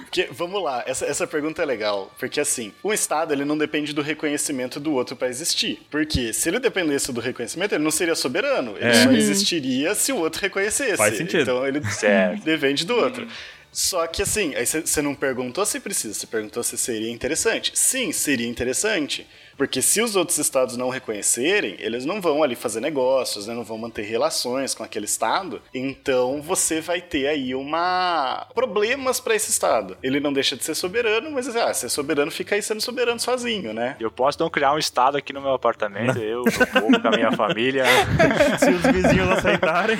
Porque, vamos lá, essa, essa pergunta é legal, porque assim, um Estado ele não depende do reconhecimento do outro para existir. Porque se ele dependesse do reconhecimento, ele não seria soberano. Ele É. só Uhum. existiria se o outro reconhecesse. Faz sentido. Então ele Certo. depende do outro. Só que assim, você não perguntou se precisa, você perguntou se seria interessante. Sim, seria interessante. Porque se os outros estados não reconhecerem, eles não vão ali fazer negócios, né, não vão manter relações com aquele estado. Então você vai ter aí uma problemas para esse estado. Ele não deixa de ser soberano, mas ah, ser soberano fica aí sendo soberano sozinho, né? Eu posso não criar um estado aqui no meu apartamento, eu, meu povo, com a minha família. Se os vizinhos aceitarem.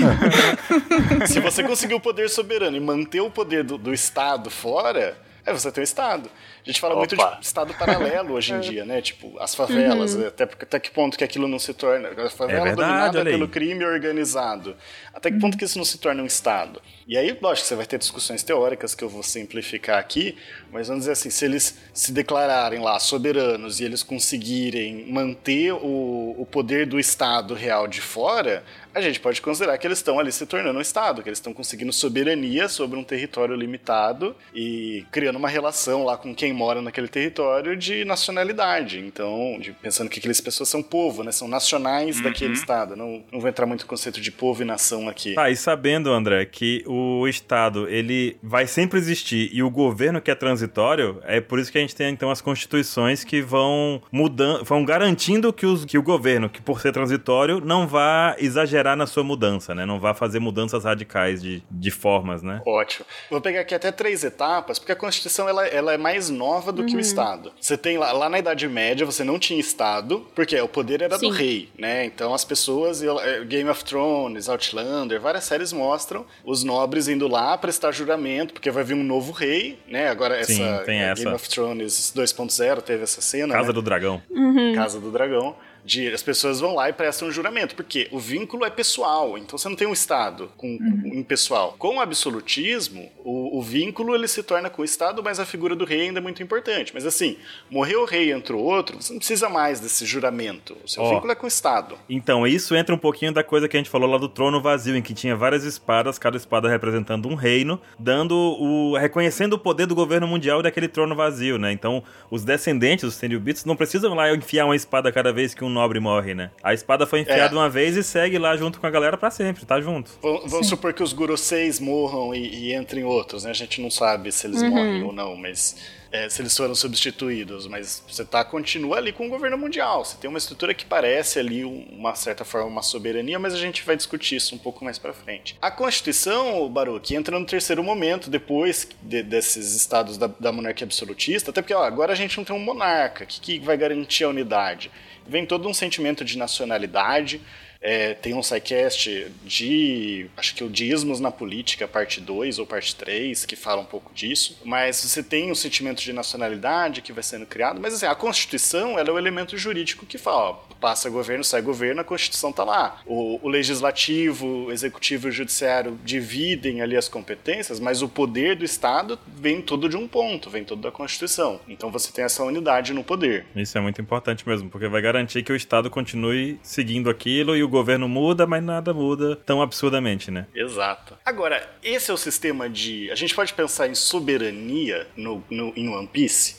Se você conseguir o poder soberano e manter o poder do, do Estado fora, é você tem um Estado. A gente fala Opa. muito de Estado paralelo hoje em dia, né? Tipo, as favelas, até, até que ponto que aquilo não se torna. A favela É verdade, dominada pelo crime organizado. Até que ponto que isso não se torna um Estado? E aí, lógico, você vai ter discussões teóricas que eu vou simplificar aqui, mas vamos dizer assim, se eles se declararem lá soberanos e eles conseguirem manter o, o poder do Estado real de fora, a gente pode considerar que eles estão ali se tornando um Estado, que eles estão conseguindo soberania sobre um território limitado e criando uma relação lá com quem mora naquele território de nacionalidade. Então, de- pensando que aquelas pessoas são povo, né? São nacionais daquele Estado. Não, não vou entrar muito no conceito de povo e nação aqui. Tá, e sabendo, André, que o Estado, ele vai sempre existir e o governo que é transitório, é por isso que a gente tem, então, as constituições que vão mudando, vão garantindo que, os, que o governo, que por ser transitório, não vá exagerar na sua mudança, né? Não vá fazer mudanças radicais de, de formas, né? Ótimo. Vou pegar aqui até três etapas, porque a Constituição ela, ela é mais nova do que o Estado. Você tem lá, lá na Idade Média, você não tinha Estado, porque o poder era Sim. do rei, né? Então as pessoas, e, eh, Game of Thrones, Outlander, várias séries mostram os nobres indo lá prestar juramento, porque vai vir um novo rei, né? Agora Sim, essa, tem eh, essa. Game of Thrones 2.0 teve essa cena, Casa né? do Dragão. Casa do Dragão. De, as pessoas vão lá e prestam um juramento, porque o vínculo é pessoal, então você não tem um Estado com, com- impessoal. Com o absolutismo, o, o vínculo ele se torna com o Estado, mas a figura do rei ainda é muito importante. Mas assim, morreu o rei e entrou outro, você não precisa mais desse juramento. O seu Ó. vínculo é com o Estado. Então, isso entra um pouquinho da coisa que a gente falou lá do trono vazio, em que tinha várias espadas, cada espada representando um reino, dando o. reconhecendo o poder do governo mundial daquele trono vazio, né? Então, os descendentes, os Tenryubitos, não precisam lá enfiar uma espada cada vez que um nobre morre, né? A espada foi enfiada É. uma vez e segue lá junto com a galera pra sempre, tá junto. Vamos, vamos supor que os Guroseis morram e, e entrem outros, né? A gente não sabe se eles Uhum. morrem ou não, mas. é, se eles foram substituídos, mas você tá, continua ali com o governo mundial. Você tem uma estrutura que parece ali uma certa forma uma soberania, mas a gente vai discutir isso um pouco mais para frente. A Constituição, Baruch, entra no terceiro momento, depois de, desses estados da, da, monarquia absolutista, até porque ó, agora a gente não tem um monarca, o que, que vai garantir a unidade? Vem todo um sentimento de nacionalidade, é, tem um sidecast de. Acho que o Dismos na Política, parte 2 ou parte 3, que fala um pouco disso. Mas você tem um sentimento de nacionalidade que vai sendo criado. Mas assim, a Constituição ela é o elemento jurídico que fala: ó, passa governo, sai governo, a Constituição tá lá. O, o Legislativo, o Executivo e o Judiciário dividem ali as competências, mas o poder do Estado vem todo de um ponto, vem todo da Constituição. Então você tem essa unidade no poder. Isso é muito importante mesmo, porque vai garantir que o Estado continue seguindo aquilo e o governo muda, mas nada muda tão absurdamente, né? Exato. Agora, esse é o sistema de. A gente pode pensar em soberania no, no, em One Piece.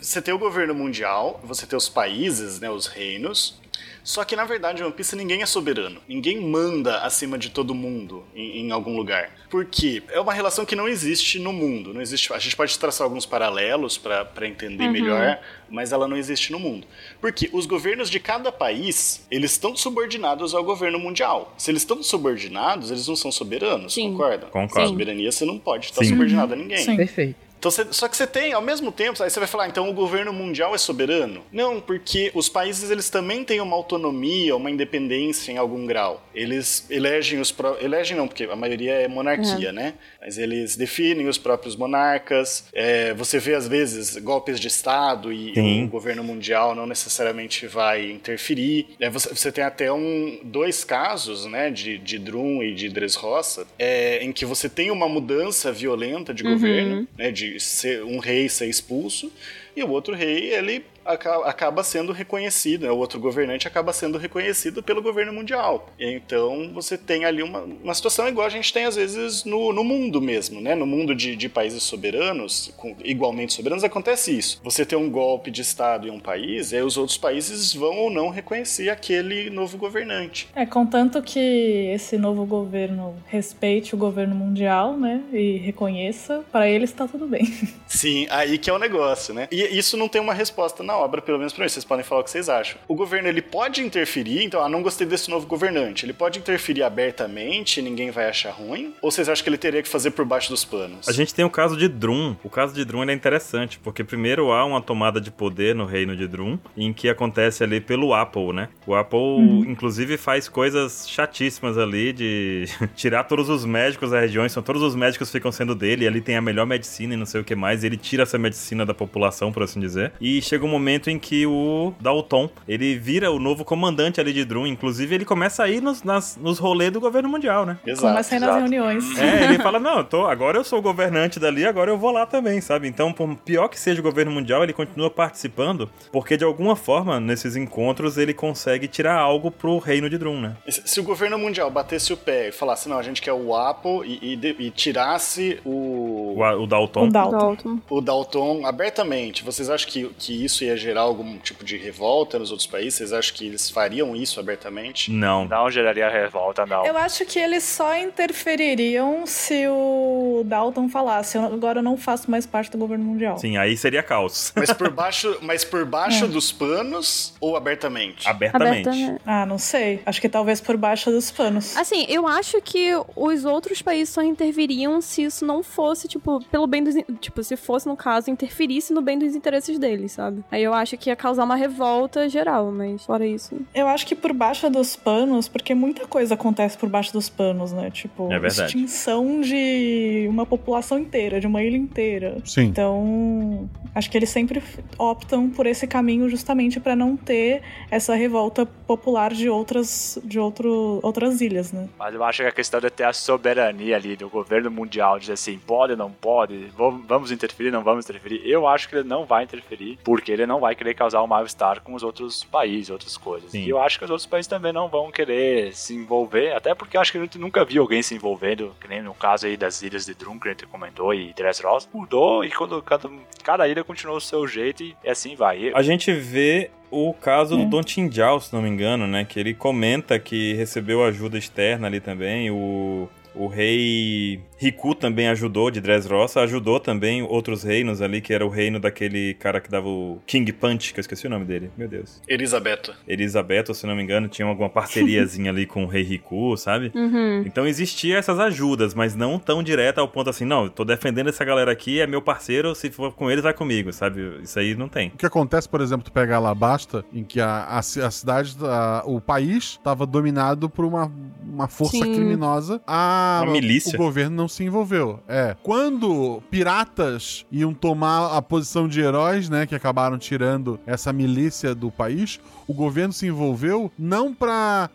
Você tem o governo mundial, você tem os países, né, os reinos, só que na verdade, em One Piece ninguém é soberano. Ninguém manda acima de todo mundo em, em, algum lugar. Porque é uma relação que não existe no mundo. Não existe. A gente pode traçar alguns paralelos para entender uhum. melhor, mas ela não existe no mundo. Porque os governos de cada país, eles estão subordinados ao governo mundial. Se eles estão subordinados, eles não são soberanos, Sim. concorda? Concordo. Soberania você não pode estar Sim. subordinado a ninguém. Sim. Perfeito. Então, você, só que você tem, ao mesmo tempo, aí você vai falar, então o governo mundial é soberano? Não, porque os países eles também têm uma autonomia, uma independência em algum grau. Eles elegem os pró elegem não, porque a maioria é monarquia, uhum. né? Mas eles definem os próprios monarcas. É, você vê às vezes golpes de estado e Sim. o governo mundial não necessariamente vai interferir. É, você, você, tem até um dois casos, né, de, de Drum e de Dressrosa, é, em que você tem uma mudança violenta de uhum. governo, né, de ser um rei ser expulso, e o outro rei, ele acaba sendo reconhecido, né? o outro governante acaba sendo reconhecido pelo governo mundial. Então você tem ali uma, uma situação igual a gente tem às vezes no, no mundo mesmo, né? No mundo de, de países soberanos, com, igualmente soberanos, acontece isso. Você tem um golpe de Estado em um país, e aí os outros países vão ou não reconhecer aquele novo governante. É, contanto que esse novo governo respeite o governo mundial, né? E reconheça, para eles está tudo bem. Sim, aí que é o negócio, né? E isso não tem uma resposta na obra, pelo menos para mim. Vocês podem falar o que vocês acham. O governo ele pode interferir, então, ah, não gostei desse novo governante. Ele pode interferir abertamente, ninguém vai achar ruim? Ou vocês acham que ele teria que fazer por baixo dos panos? A gente tem o caso de Drum. O caso de Drum é interessante, porque primeiro há uma tomada de poder no reino de Drum, em que acontece ali pelo Apple, né? O Apple, uhum. inclusive, faz coisas chatíssimas ali de tirar todos os médicos da região, são todos os médicos ficam sendo dele, e ali tem a melhor medicina e não sei o que mais, e ele tira essa medicina da população, por assim dizer. E chega um momento em que o Dalton, ele vira o novo comandante ali de Drum, inclusive ele começa a ir nos, nas, nos rolês do governo mundial, né? Exato, começa a ir nas reuniões. É, ele fala, não, tô, agora eu sou o governante dali, agora eu vou lá também, sabe? Então, por pior que seja o governo mundial, ele continua participando, porque de alguma forma, nesses encontros, ele consegue tirar algo pro reino de Drum, né? Se o governo mundial batesse o pé e falasse, não, a gente quer o Apple e, e, e tirasse o... o... O, Dalton. O Dalton. O Dalton abertamente, vocês acham que, que isso ia gerar algum tipo de revolta nos outros países? Vocês acham que eles fariam isso abertamente? Não. Não geraria revolta, não. Eu acho que eles só interfeririam se o Dalton falasse, agora eu não faço mais parte do governo mundial. Sim, aí seria caos. Mas por baixo, mas por baixo é. dos panos ou abertamente? abertamente? Abertamente. Ah, não sei. Acho que talvez por baixo dos panos. Assim, eu acho que os outros países só interviriam se isso não fosse, tipo, pelo bem dos. Tipo, se fosse, no caso, interferisse no bem dos interesses deles, sabe? Aí eu acho que ia causar uma revolta geral, mas fora isso. Eu acho que por baixo dos panos, porque muita coisa acontece por baixo dos panos, né? Tipo, é extinção de uma população inteira, de uma ilha inteira. Sim. Então, acho que eles sempre optam por esse caminho justamente para não ter essa revolta popular de outras de outro, outras ilhas, né? Mas eu acho que a questão de ter a soberania ali do governo mundial, dizer assim, pode, não pode, vamos interferir, não vamos interferir. Eu acho que ele não vai interferir, porque ele não vai querer causar um mal-estar com os outros países, outras coisas. Sim. E eu acho que os outros países também não vão querer se envolver, até porque eu acho que a gente nunca viu alguém se envolvendo, que nem no caso aí das ilhas de Drum, que a gente comentou, e Dressrosa, mudou e quando cada, cada ilha continuou o seu jeito e assim vai. A gente vê o caso do Don Tinjao, se não me engano, né? Que ele comenta que recebeu ajuda externa ali também. O O rei Riku também ajudou, de Dressrosa, ajudou também outros reinos ali, que era o reino daquele cara que dava o King Punch, que eu esqueci o nome dele, meu Deus. Elisabetta. Elisabetta, se não me engano, tinha alguma parceriazinha ali com o rei Riku, sabe? Uhum. Então existia essas ajudas, mas não tão direta ao ponto assim, não, eu tô defendendo essa galera aqui, é meu parceiro, se for com eles, vai comigo, sabe? Isso aí não tem. O que acontece, por exemplo, tu pega Alabasta, em que a, a, a cidade, a- o país estava dominado por uma, uma força Sim. criminosa. A, Milícia. O governo não se envolveu. É. Quando piratas iam tomar a posição de heróis, né, que acabaram tirando essa milícia do país, o governo se envolveu não pra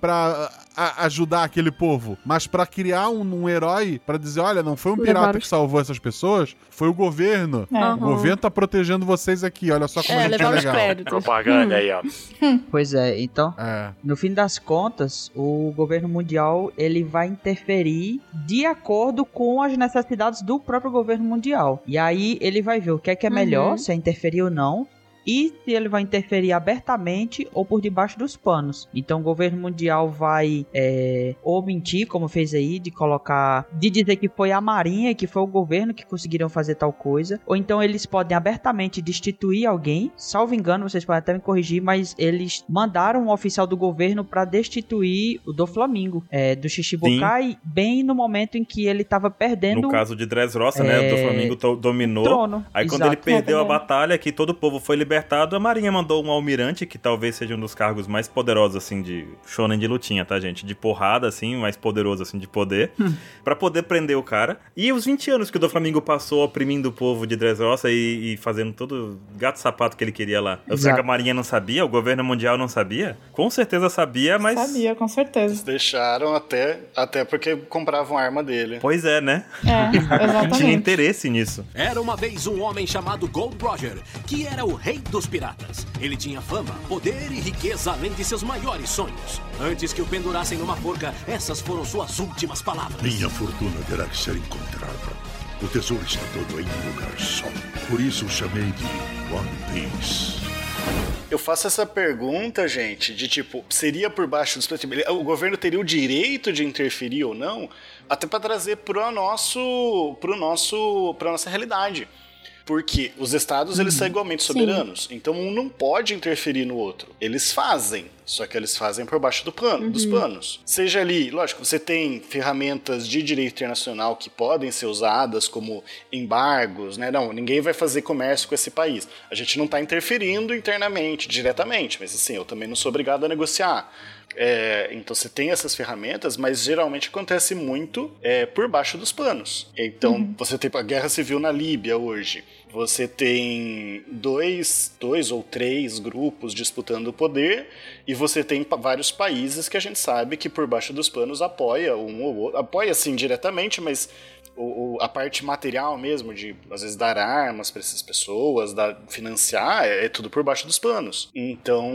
a- ajudar aquele povo, mas pra criar um, um herói pra dizer, olha, não foi um pirata que salvou essas pessoas, foi o governo. É. O governo tá protegendo vocês aqui, olha só como É, a gente é legal. Propaganda aí, ó. Pois é, então, É. no fim das contas, o governo mundial ele vai interferir de acordo com as necessidades do próprio governo mundial. E aí ele vai ver o que é que é melhor, Uhum. se é interferir ou não. E se ele vai interferir abertamente ou por debaixo dos panos. Então o governo mundial vai é, ou mentir, como fez aí, de colocar. de dizer que foi a marinha, que foi o governo que conseguiram fazer tal coisa. Ou então eles podem abertamente destituir alguém. Salvo engano, vocês podem até me corrigir, mas eles mandaram um oficial do governo para destituir o do Flamingo, é, do Shichibukai, bem no momento em que ele tava perdendo No caso de Dressrosa, né, do É, Flamengo to- o dominou. trono. Aí quando Exato. ele perdeu a batalha, que todo o povo foi libertado, a Marinha mandou um almirante, que talvez seja um dos cargos mais poderosos, assim, de shonen de lutinha, tá, gente? De porrada, assim, mais poderoso, assim, de poder, pra poder prender o cara. E os 20 anos que o do Flamengo passou oprimindo o povo de Dressrosa e, e fazendo todo gato-sapato que ele queria lá. Será Exato. que a Marinha não sabia? O governo mundial não sabia? Com certeza sabia, mas... Sabia, com certeza. Eles deixaram até, até porque compravam a arma dele. Pois é, né? É, Tinha exatamente. interesse nisso. Era uma vez um homem chamado Gold Roger, que era o rei dos piratas. Ele tinha fama, poder e riqueza além de seus maiores sonhos. Antes que o pendurassem numa forca, essas foram suas últimas palavras. Minha fortuna terá que ser encontrada. O tesouro está todo em um lugar só. Por isso o chamei de One Piece. Eu faço essa pergunta, gente, de tipo, seria por baixo dos panos? Ele- O governo teria o direito de interferir ou não? Até para trazer pro nosso, pro nosso, pra nossa realidade. Porque os estados eles são igualmente soberanos. Então um não pode interferir no outro. Eles fazem, só que eles fazem por baixo do pano, dos panos. Seja ali, lógico, você tem ferramentas de direito internacional que podem ser usadas como embargos, né? Não, ninguém vai fazer comércio com esse país. A gente não está interferindo internamente, diretamente, mas assim, eu também não sou obrigado a negociar. É, então você tem essas ferramentas, mas geralmente acontece muito é, por baixo dos panos. Então você tem a guerra civil na Líbia hoje. Você tem dois, dois ou três grupos disputando o poder e você tem vários países que a gente sabe que por baixo dos panos apoia um ou outro. Apoia sim diretamente, mas o, o- a parte material mesmo, de às vezes dar armas para essas pessoas, dar, financiar, é, é tudo por baixo dos panos. Então,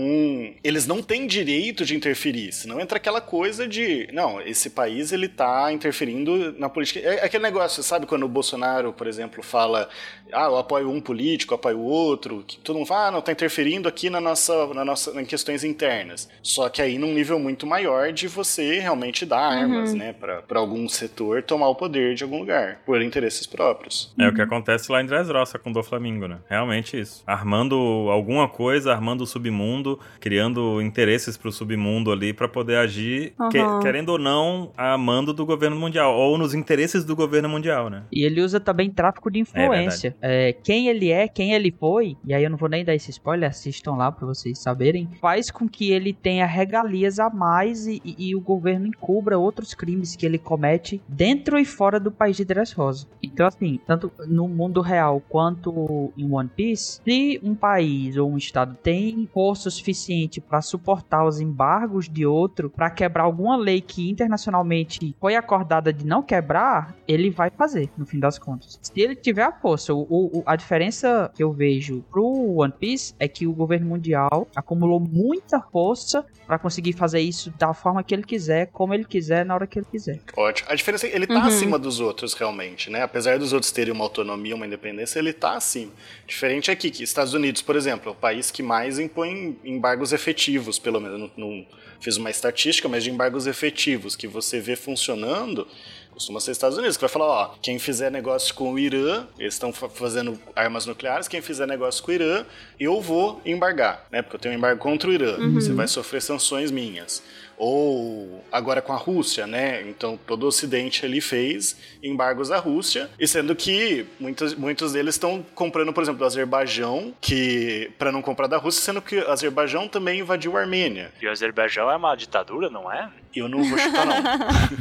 eles não têm direito de interferir, senão entra aquela coisa de, não, esse país ele tá interferindo na política. É aquele negócio, sabe quando o Bolsonaro, por exemplo, fala, ah, eu apoio um político, eu apoio o outro, que todo mundo fala, ah, não, tá interferindo aqui na nossa, na nossa, em questões internas. Só que aí num nível muito maior de você realmente dar armas, né, para algum setor tomar o poder de algum lugar, por interesses próprios. É o que acontece lá em Dressrosa com o do Flamengo, né? Realmente isso. Armando alguma coisa, armando o submundo, criando interesses pro submundo ali pra poder agir, que- Aham. querendo ou não, a mando do governo mundial, ou nos interesses do governo mundial, né? E ele usa também tráfico de influência. É, quem ele é, quem ele foi, e aí eu não vou nem dar esse spoiler, assistam lá pra vocês saberem, faz com que ele tenha regalias a mais e, e- e o governo encubra outros crimes que ele comete dentro e fora do país de Dressrosa. Então, assim, tanto no mundo real quanto em One Piece, se um país ou um estado tem força suficiente pra suportar os embargos de outro, pra quebrar alguma lei que internacionalmente foi acordada de não quebrar, ele vai fazer, no fim das contas. Se ele tiver a força, o, o- a diferença que eu vejo pro One Piece é que o governo mundial acumulou muita força pra conseguir fazer isso da forma que ele quiser, como ele quiser, na hora que ele quiser. Ótimo. A diferença é que ele tá Uhum. acima dos outros, realmente, né? Apesar dos outros terem uma autonomia, uma independência, ele tá acima. Diferente aqui, que Estados Unidos, por exemplo, é o país que mais impõe embargos efetivos, pelo menos. Não, não fiz uma estatística, mas de embargos efetivos, que você vê funcionando, Costuma ser Estados Unidos, que vai falar, ó, quem fizer negócio com o Irã, eles estão fa- fazendo armas nucleares, quem fizer negócio com o Irã, eu vou embargar, né? Porque eu tenho um embargo contra o Irã. Uhum. Você vai sofrer sanções minhas. Ou agora com a Rússia, né? Então todo o Ocidente ali fez embargos à Rússia, e sendo que muitos, muitos deles estão comprando, por exemplo, do Azerbaijão, que para não comprar da Rússia, sendo que o Azerbaijão também invadiu a Armênia. E o Azerbaijão é uma ditadura, não é? Eu não vou chutar, não.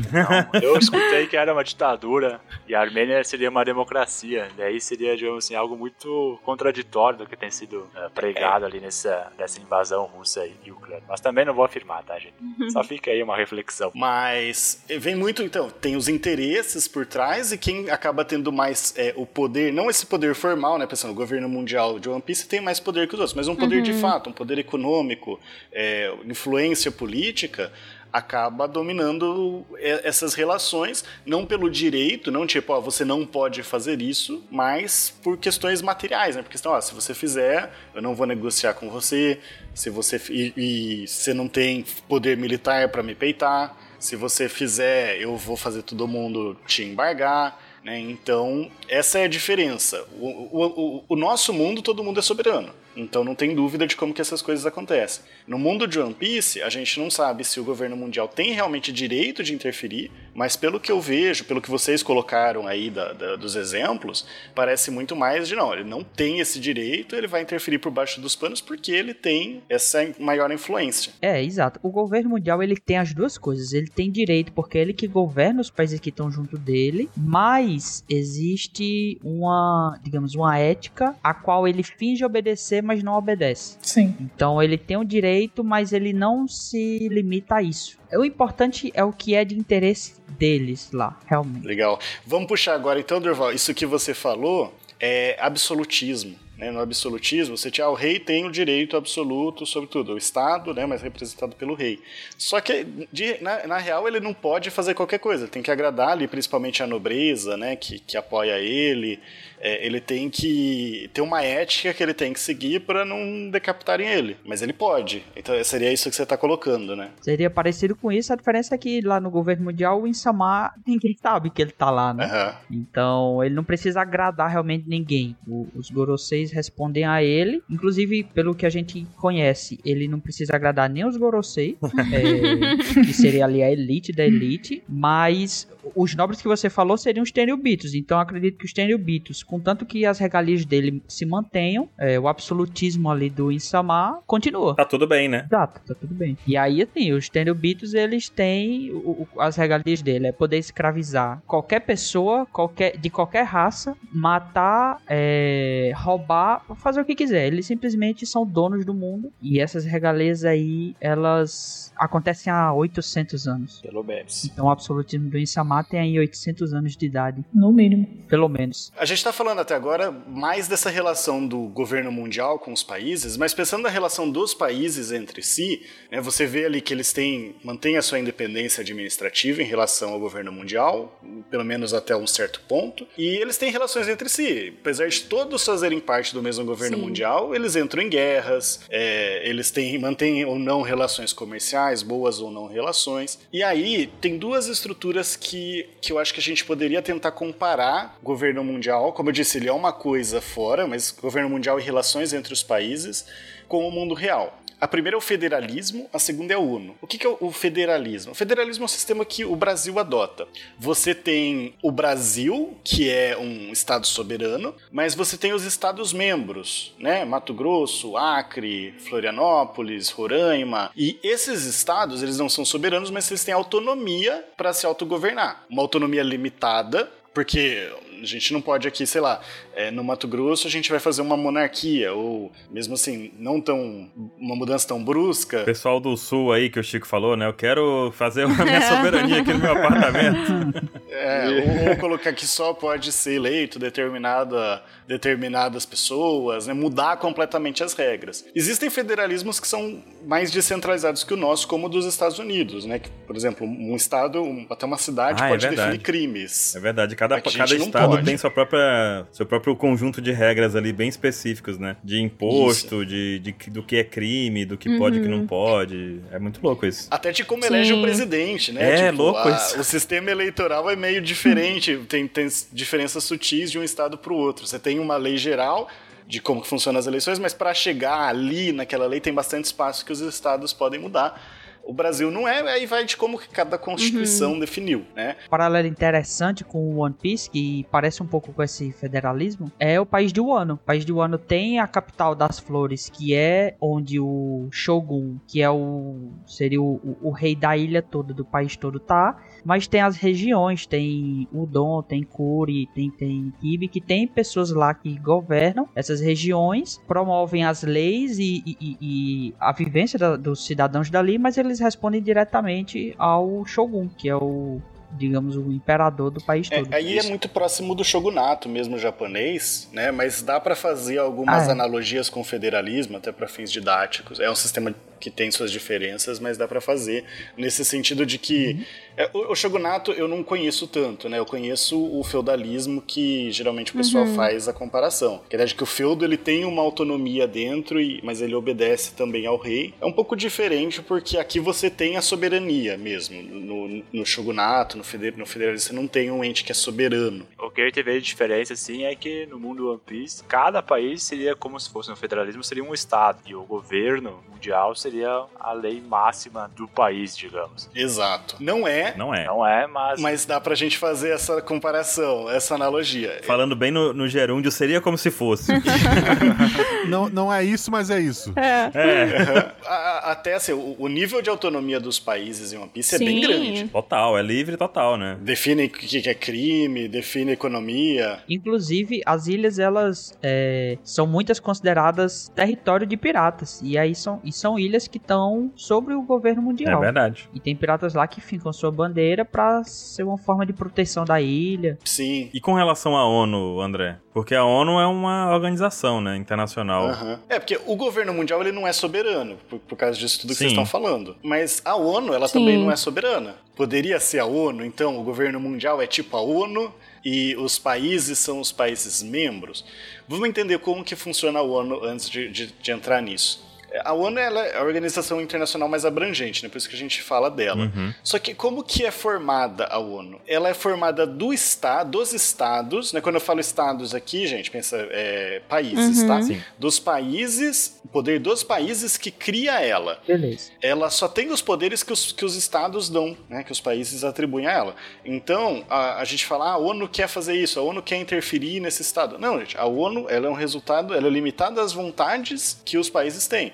Não, eu escutei que era uma ditadura e a Armênia seria uma democracia. Daí seria, digamos assim, algo muito contraditório do que tem sido eh, pregado ali nessa, nessa invasão russa e ucraniana. Mas também não vou afirmar, tá, gente? Só fica aí uma reflexão. Mas vem muito, então, tem os interesses por trás e quem acaba tendo mais é, o poder, não esse poder formal, né? Pensando, o governo mundial de One Piece tem mais poder que os outros, mas um poder de Uhum. fato, um poder econômico, é, influência política, acaba dominando essas relações, não pelo direito, não tipo, ó, você não pode fazer isso, mas por questões materiais, né? Porque questão, ó, se você fizer, eu não vou negociar com você, se você e, e você não tem poder militar para me peitar, se você fizer, eu vou fazer todo mundo te embargar. Né? Então, essa é a diferença. O, o, o, o nosso mundo, todo mundo é soberano. Então, não tem dúvida de como que essas coisas acontecem. No mundo de One Piece, a gente não sabe se o governo mundial tem realmente direito de interferir, mas pelo que eu vejo, pelo que vocês colocaram aí da, da- dos exemplos, parece muito mais de não, ele não tem esse direito, ele vai interferir por baixo dos panos porque ele tem essa maior influência. É, exato. O governo mundial ele tem as duas coisas. Ele tem direito porque é ele que governa os países que estão junto dele, mas existe uma, digamos, uma ética a qual ele finge obedecer, mas não obedece. Sim. Então ele tem o direito, mas ele não se limita a isso. O importante é o que é de interesse deles lá, realmente. Legal. Vamos puxar agora então, Durval. Isso que você falou é absolutismo. Né? No absolutismo, você tinha, ah, o rei tem o direito absoluto sobre tudo, o Estado, né, mas representado pelo rei. Só que, de- na, na real, ele não pode fazer qualquer coisa, tem que agradar ali, principalmente a nobreza, né, que, que apoia ele. É, ele tem que ter uma ética que ele tem que seguir para não decapitarem ele. Mas ele pode. Então seria isso que você está colocando, né? Seria parecido com isso, a diferença é que lá no governo mundial o Insama ninguém sabe que ele tá lá, né? Aham. Então ele não precisa agradar realmente ninguém. O- os Goroseis respondem a ele, inclusive pelo que a gente conhece, ele não precisa agradar nem os Gorosei, é, que seria ali a elite da elite, mas os nobres que você falou seriam os Tenryubitos. Então acredito que os Tenryubitos, contanto que as regalias dele se mantenham, é, o absolutismo ali do Insama continua. Tá tudo bem, né? Exato, tá tudo bem. E aí, assim, os Tenryubitos, eles têm o- o- as regalias dele, é poder escravizar qualquer pessoa, qualquer, de qualquer raça, matar, é, roubar, fazer o que quiser. Eles simplesmente são donos do mundo. E essas regalias aí, elas acontecem há 800 anos. Pelo menos. Então o absolutismo do Insama tem aí 800 anos de idade. No mínimo. Pelo menos. A gente está falando até agora mais dessa relação do governo mundial com os países, mas pensando na relação dos países entre si, né, você vê ali que eles têm mantêm a sua independência administrativa em relação ao governo mundial, pelo menos até um certo ponto, e eles têm relações entre si. Apesar de todos fazerem parte do mesmo governo Sim. mundial, eles entram em guerras, é, eles têm, mantêm ou não relações comerciais, boas ou não relações. E aí tem duas estruturas que, que eu acho que a gente poderia tentar comparar governo mundial. Como eu disse, ele é uma coisa fora, mas governo mundial e relações entre os países com o mundo real. A primeira é o federalismo, a segunda é o UNO. O que é o federalismo? O federalismo é um sistema que o Brasil adota. Você tem o Brasil, que é um estado soberano, mas você tem os estados membros, né? Mato Grosso, Acre, Florianópolis, Roraima. E esses estados, eles não são soberanos, mas eles têm autonomia para se autogovernar. Uma autonomia limitada, porque a gente não pode aqui, sei lá, é, no Mato Grosso a gente vai fazer uma monarquia, ou mesmo assim, não tão. uma mudança tão brusca. Pessoal do sul aí que o Chico falou, né? Eu quero fazer a minha soberania aqui no meu apartamento. É, ou, ou colocar que só pode ser eleito determinada, determinadas pessoas, né, mudar completamente as regras. Existem federalismos que são mais descentralizados que o nosso, como o dos Estados Unidos, né? Que, por exemplo, um estado, até uma cidade Ah, é pode verdade. definir crimes. É verdade, cada, Aqui cada estado estado pode. tem sua própria, seu próprio conjunto de regras ali bem específicos, né? De imposto, de, de, do que é crime, do que pode e que não pode. É muito louco isso. Até de como Sim. elege o presidente, né? É, louco a- isso. O sistema eleitoral é meio diferente, tem, tem diferenças sutis de um estado para o outro. Você tem uma lei geral de como que funcionam as eleições, mas para chegar ali naquela lei tem bastante espaço que os estados podem mudar. O Brasil não é, aí vai de como que cada constituição definiu, né? paralelo interessante com o One Piece, que parece um pouco com esse federalismo, é o país de Wano. O país de Wano tem a capital das flores, que é onde o Shogun, que é o seria o, o- o rei da ilha toda, do país todo, tá. Mas tem as regiões, tem Udon, tem Kuri, tem, tem Kibi, que tem pessoas lá que governam essas regiões, promovem as leis e, e- e- a vivência da- dos cidadãos dali, mas eles respondem diretamente ao Shogun, que é o digamos, o imperador do país É, todo. aí é muito próximo do shogunato mesmo japonês, né? Mas dá para fazer algumas Ah, é. analogias com o federalismo, até para fins didáticos. É um sistema que tem suas diferenças, mas dá para fazer nesse sentido de que é, o, o shogunato eu não conheço tanto, né? Eu conheço o feudalismo que geralmente o pessoal Uhum. faz a comparação. Que é de que o feudo ele tem uma autonomia dentro, e, mas ele obedece também ao rei. É um pouco diferente porque aqui você tem a soberania mesmo. No, no shogunato, no, feder, no federalismo, você não tem um ente que é soberano. O que a gente vê de diferença, assim, é que no mundo One Piece, cada país seria como se fosse no federalismo, seria um estado. E o governo mundial seria a lei máxima do país, digamos. Exato. Não é, Não é. Não é, mas... mas dá pra gente fazer essa comparação, essa analogia. Falando bem no, no gerúndio, seria como se fosse. Não, não é isso, mas é isso. É. é, Até assim, o, o nível de autonomia dos países em One Piece é bem Sim. grande. total, é livre total, né? Define o que que é crime, define economia. Inclusive, as ilhas, elas é, são muitas consideradas território de piratas. E aí são, e são ilhas que estão sobre o governo É mundial. verdade. e tem piratas lá que ficam sua bandeira pra ser uma forma de proteção da ilha. Sim. E com relação à ONU, André? Porque a ONU é uma organização, né, internacional. Aham. É, porque o governo mundial ele não é soberano, por, por causa disso tudo que vocês Sim. estão falando. Mas a ONU, ela Sim. também não é soberana. Poderia ser a ONU, então o governo mundial é tipo a ONU e os países são os países membros. Vamos entender como que funciona a ONU antes de, de- de entrar nisso. A ONU ela é a organização internacional mais abrangente, né? por isso que a gente fala dela. Uhum. Só que como que é formada a ONU? Ela é formada do estado, dos estados, né? Quando eu falo estados aqui, gente, pensa é, países, Uhum. tá? Sim. Dos países, o poder dos países que cria ela. Beleza. Ela só tem os poderes que os, que os estados dão, né? Que os países atribuem a ela. Então, a, a gente fala, ah, a ONU quer fazer isso, a ONU quer interferir nesse estado. Não, gente, a ONU ela é um resultado, ela é limitada às vontades que os países têm.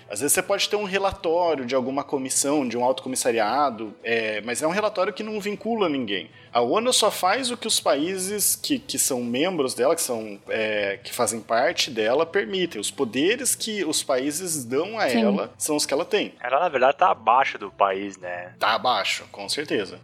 Às vezes você pode ter um relatório de alguma comissão, de um alto comissariado, é, mas é um relatório que não vincula ninguém. A ONU só faz o que os países que, que são membros dela, que, são, é, que fazem parte dela, permitem. Os poderes que os países dão a Sim. ela são os que ela tem. Ela, na verdade, tá abaixo do país, né? Tá abaixo, com certeza.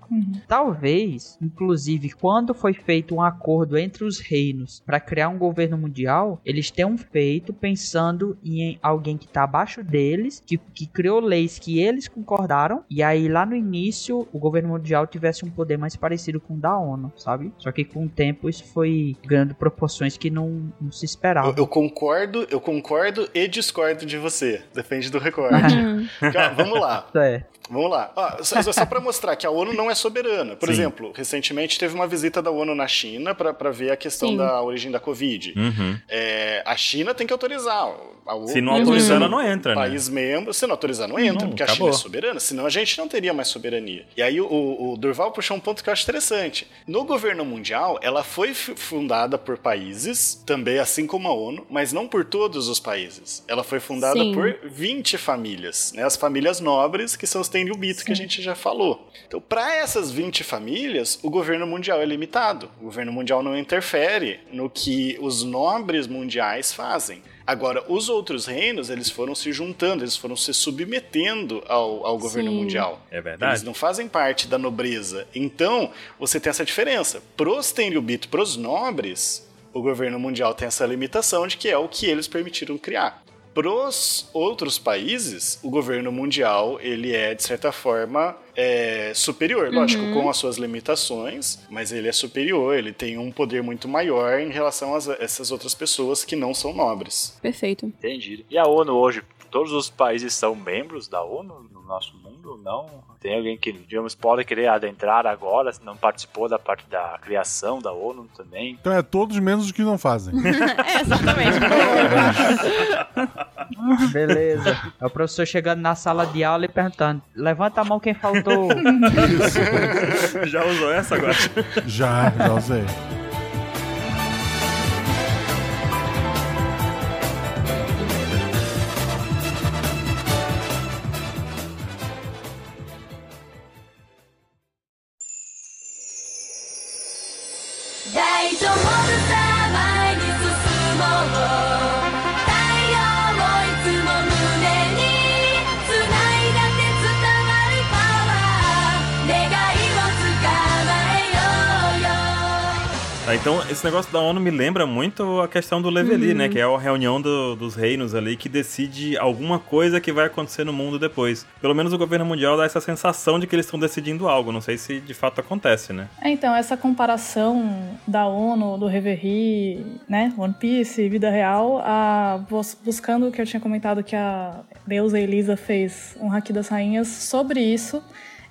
Talvez, inclusive, quando foi feito um acordo entre os reinos para criar um governo mundial, eles tenham feito pensando em alguém que está abaixo deles, que, que criou leis que eles concordaram, e aí lá no início o governo mundial tivesse um poder mais parecido com o da ONU, sabe? Só que com o tempo isso foi ganhando proporções que não, não se esperava. Eu, eu concordo, eu concordo e discordo de você. Depende do. Uhum. Cara, vamos lá. É. Vamos lá. Ó, só só para mostrar que a ONU não é soberana. Por Sim. exemplo, recentemente teve uma visita da ONU na China para ver a questão Sim. da origem da Covid. Uhum. É, a China tem que autorizar. A ONU, Se não autorizar, ela não entra, né? País membro, se não autorizar, não entra, Não, porque a acabou. China é soberana. Senão a gente não teria mais soberania. E aí o, o Durval puxou um ponto que eu acho interessante. No governo mundial, ela foi fundada por países, também assim como a ONU, mas não por todos os países. Ela foi fundada Sim. por 20 famílias, né? As famílias nobres, que são os Tenryubito, que a gente já falou. Então, para essas 20 famílias, o governo mundial é limitado. O governo mundial não interfere no que os nobres mundiais fazem. Agora, os outros reinos, eles foram se juntando, eles foram se submetendo ao, ao governo Sim. mundial. É Eles verdade. não fazem parte da nobreza. Então, você tem essa diferença. Pros Tenryubito, pros nobres, o governo mundial tem essa limitação de que é o que eles permitiram criar. Pros outros países, o governo mundial, ele é, de certa forma, é, superior. Lógico, Uhum. com as suas limitações, mas ele é superior, ele tem um poder muito maior em relação a essas outras pessoas que não são nobres. Perfeito. Entendido. E a ONU hoje, todos os países são membros da ONU no nosso mundo? Não? Tem alguém que, digamos, pode querer adentrar agora, se não participou da parte da criação da ONU também? Então é todos menos os que não fazem. é, exatamente. Beleza. É o professor chegando na sala de aula e perguntando: levanta a mão quem faltou. Já usou essa agora? Já, já usei.「Tá, então, esse negócio da ONU me lembra muito a questão do Leveli, Uhum. né? Que é a reunião do- dos reinos ali que decide alguma coisa que vai acontecer no mundo depois. Pelo menos o governo mundial dá essa sensação de que eles estão decidindo algo. Não sei se de fato acontece, né? É, então, essa comparação da ONU, do Reverie, né, One Piece, vida real, a, bus- buscando o que eu tinha comentado que a deusa Elisa fez um Haki das Rainhas sobre isso,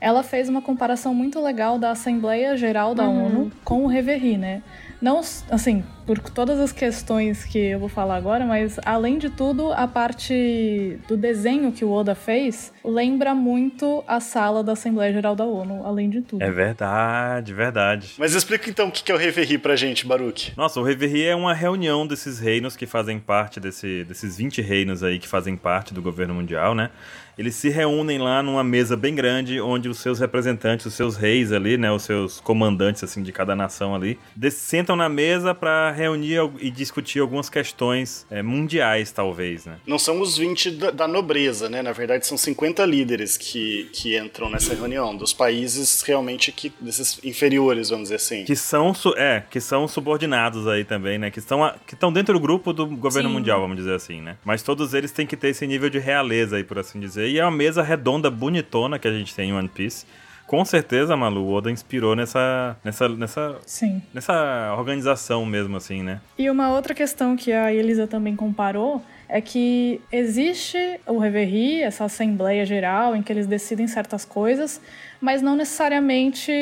ela fez uma comparação muito legal da Assembleia Geral da Uhum. ONU com o Reverie, né? Não, assim, por todas as questões que eu vou falar agora, mas além de tudo, a parte do desenho que o Oda fez lembra muito a sala da Assembleia Geral da ONU, além de tudo. É verdade, verdade. Mas explica então o que é o Reverie pra gente, Baruch. Nossa, o Reverie é uma reunião desses reinos que fazem parte desse, desses 20 reinos aí que fazem parte do governo mundial, né? Eles se reúnem lá numa mesa bem grande, onde os seus representantes, os seus reis ali, né, os seus comandantes assim de cada nação ali, sentam na mesa para reunir e discutir algumas questões é, mundiais, talvez, né? Não são os 20 da, da nobreza, né? Na verdade, são 50 líderes que, que entram nessa reunião, dos países realmente que. desses inferiores, vamos dizer assim. Que são, é, que são subordinados aí também, né? Que estão, que estão dentro do grupo do governo Sim. mundial, vamos dizer assim, né? Mas todos eles têm que ter esse nível de realeza aí, por assim dizer. E é uma mesa redonda, bonitona que a gente tem em One Piece. Com certeza, Malu, o Oda inspirou nessa, nessa, nessa, Sim. nessa organização mesmo, assim, né? E uma outra questão que a Elisa também comparou é que existe o Reverie, essa Assembleia Geral, em que eles decidem certas coisas, mas não necessariamente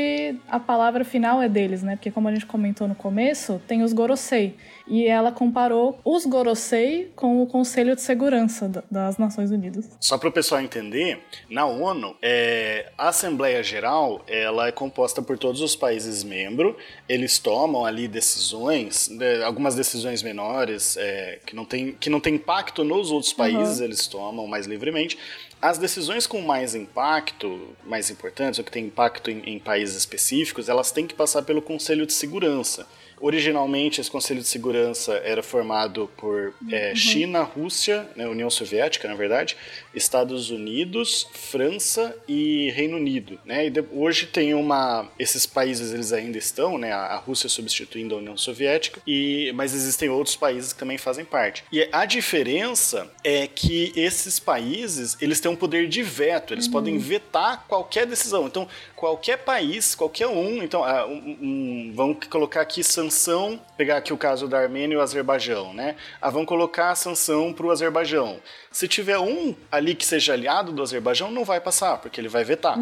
a palavra final é deles, né? Porque como a gente comentou no começo, tem os Gorosei. E ela comparou os Gorosei com o Conselho de Segurança da- das Nações Unidas. Só para o pessoal entender, na ONU, é, a Assembleia Geral ela é composta por todos os países membros. Eles tomam ali decisões, né, algumas decisões menores é, que, não tem, que não tem impacto nos outros países, eles tomam mais livremente. As decisões com mais impacto, mais importantes, ou que têm impacto em, em países específicos, elas têm que passar pelo Conselho de Segurança. Originalmente, esse Conselho de Segurança era formado por é, China, Rússia, né, União Soviética, na verdade, Estados Unidos, França e Reino Unido. Né? E de- hoje tem uma. Esses países eles ainda estão, né? A a Rússia substituindo a União Soviética, e, mas existem outros países que também fazem parte. E a diferença é que esses países eles têm um poder de veto, eles podem vetar qualquer decisão. Então, qualquer país, qualquer um, então, ah, um- um- vamos colocar aqui sanção, pegar aqui o caso da Armênia e o Azerbaijão, né? Ah, vamos colocar a sanção para o Azerbaijão. Se tiver um ali que seja aliado do Azerbaijão, não vai passar, porque ele vai vetar.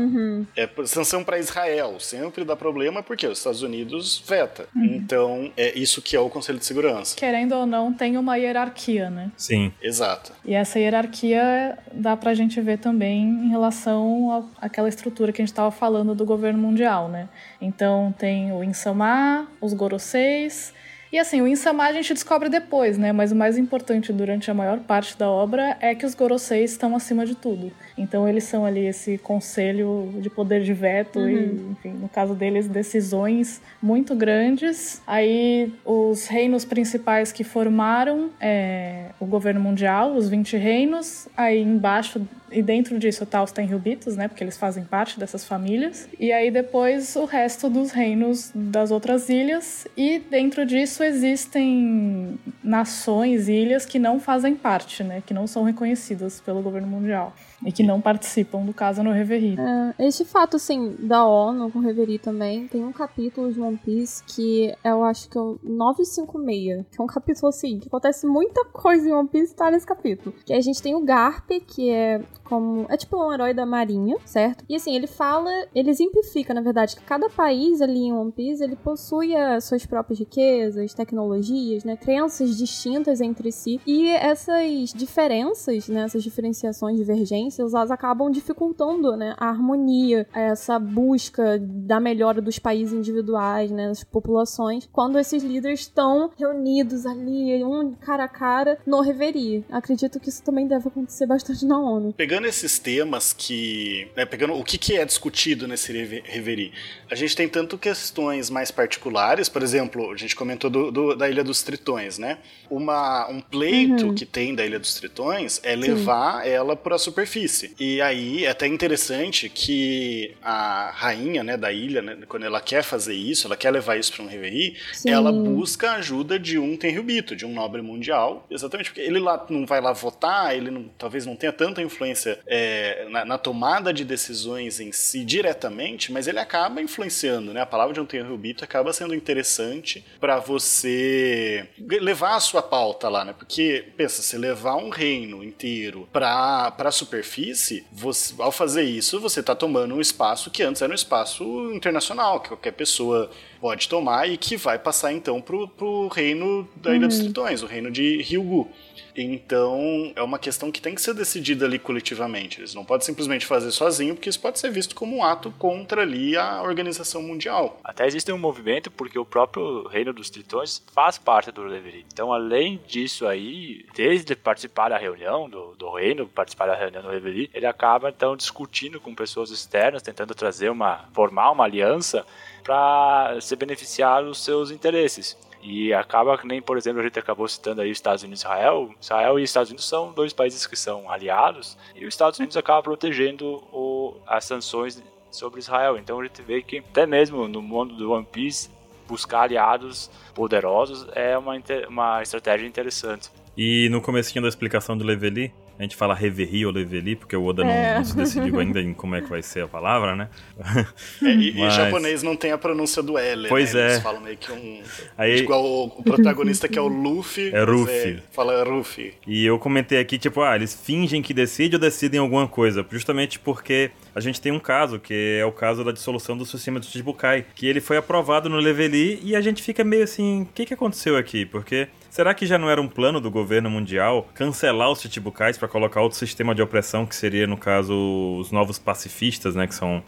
É por- sanção para Israel sempre dá problema porque os Estados Unidos veta. Então, é isso que é o Conselho de Segurança. Querendo ou não, tem uma hierarquia, né? Sim. Exato. E essa hierarquia dá pra gente ver também em relação à- àquela estrutura que a gente estava falando do governo mundial, né? Então tem o Insama, os E assim, o Insama a gente descobre depois, né? Mas o mais importante durante a maior parte da obra é que os Goroseis estão acima de tudo. Então eles são ali esse conselho de poder de veto Uhum. e, enfim, no caso deles, decisões muito grandes. Aí os reinos principais que formaram é, o governo mundial, os 20 reinos. Aí embaixo e dentro disso tá os Tenryubitos, né? Porque eles fazem parte dessas famílias. E aí depois o resto dos reinos das outras ilhas. E dentro disso existem nações, ilhas que não fazem parte, né? Que não são reconhecidas pelo governo mundial. E que não participam do caso no Reverie. É, este fato, assim, da ONU com Reverie também, tem um capítulo de One Piece que eu acho que é o 956, que é um capítulo, assim, que acontece muita coisa em One Piece tá nesse capítulo. Que a gente tem o Garp, que é como... é tipo um herói da marinha, certo? E, assim, ele fala, ele exemplifica, na verdade, que cada país ali em One Piece, ele possui as suas próprias riquezas, tecnologias, né, crenças distintas entre si. E essas diferenças, né, essas diferenciações, divergências, elas acabam dificultando, né, a harmonia, essa busca da melhora dos países individuais, né, das populações, quando esses líderes estão reunidos ali, um cara a cara, no Reverie. Acredito que isso também deve acontecer bastante na ONU. Pegando esses temas que. né, pegando o que, que é discutido nesse reve- reverie, a gente tem tanto questões mais particulares, por exemplo, a gente comentou do- do- da Ilha dos Tritões, né? Uma, um pleito Uhum. que tem da Ilha dos Tritões é Sim. levar ela para a superfície. E aí é até interessante que a rainha né, da ilha, né, quando ela quer fazer isso, ela quer levar isso para um reverie, Sim. ela busca a ajuda de um Tenryubito, de um nobre mundial, exatamente porque ele lá não vai lá votar, ele não- talvez não tenha tanta influência é, na, na tomada de decisões em si diretamente, mas ele acaba influenciando, né? A palavra de um Tenryubito acaba sendo interessante para você levar a sua pauta lá, né? Porque pensa, se levar um reino inteiro para para a superfície, você, ao fazer isso, você está tomando um espaço que antes era um espaço internacional, que qualquer pessoa pode tomar e que vai passar então pro, pro reino da Ilha dos Uhum. Tritões, o reino de Ryugu. Então, é uma questão que tem que ser decidida ali coletivamente. Eles não podem simplesmente fazer sozinho, porque isso pode ser visto como um ato contra ali a organização mundial. Até existe um movimento porque o próprio Reino dos Tritões faz parte do Reverie. Então, além disso aí, desde participar da reunião do, do Reino, participar da reunião do Reverie, ele acaba então discutindo com pessoas externas, tentando trazer uma, formar uma aliança para se beneficiar dos seus interesses. E acaba que nem, por exemplo, a gente acabou citando aí os Estados Unidos e Israel. Israel e Estados Unidos são dois países que são aliados, e os Estados Unidos acaba protegendo o, as sanções sobre Israel. Então a gente vê que até mesmo no mundo do One Piece, buscar aliados poderosos é uma, uma estratégia interessante. E no comecinho da explicação do Leveli, a gente fala Reverie ou Leveli, porque o Oda não, É. não se decidiu ainda em como é que vai ser a palavra, né? É, e, e Mas- japonês não tem a pronúncia do L, Pois né? é. Eles falam meio que um... Aí- Igual o, o protagonista que é o Luffy. É Ruffy. fala Ruffy. E eu comentei aqui, tipo, ah, eles fingem que decidem ou decidem alguma coisa, justamente porque a gente tem um caso, que é o caso da dissolução do sistema do Chichibukai, que ele foi aprovado no Leveli e a gente fica meio assim, o que, que aconteceu aqui? Porque será que já não era um plano do governo mundial cancelar os Chichibukais para colocar outro sistema de opressão, que seria, no caso, os novos pacifistas, né, que são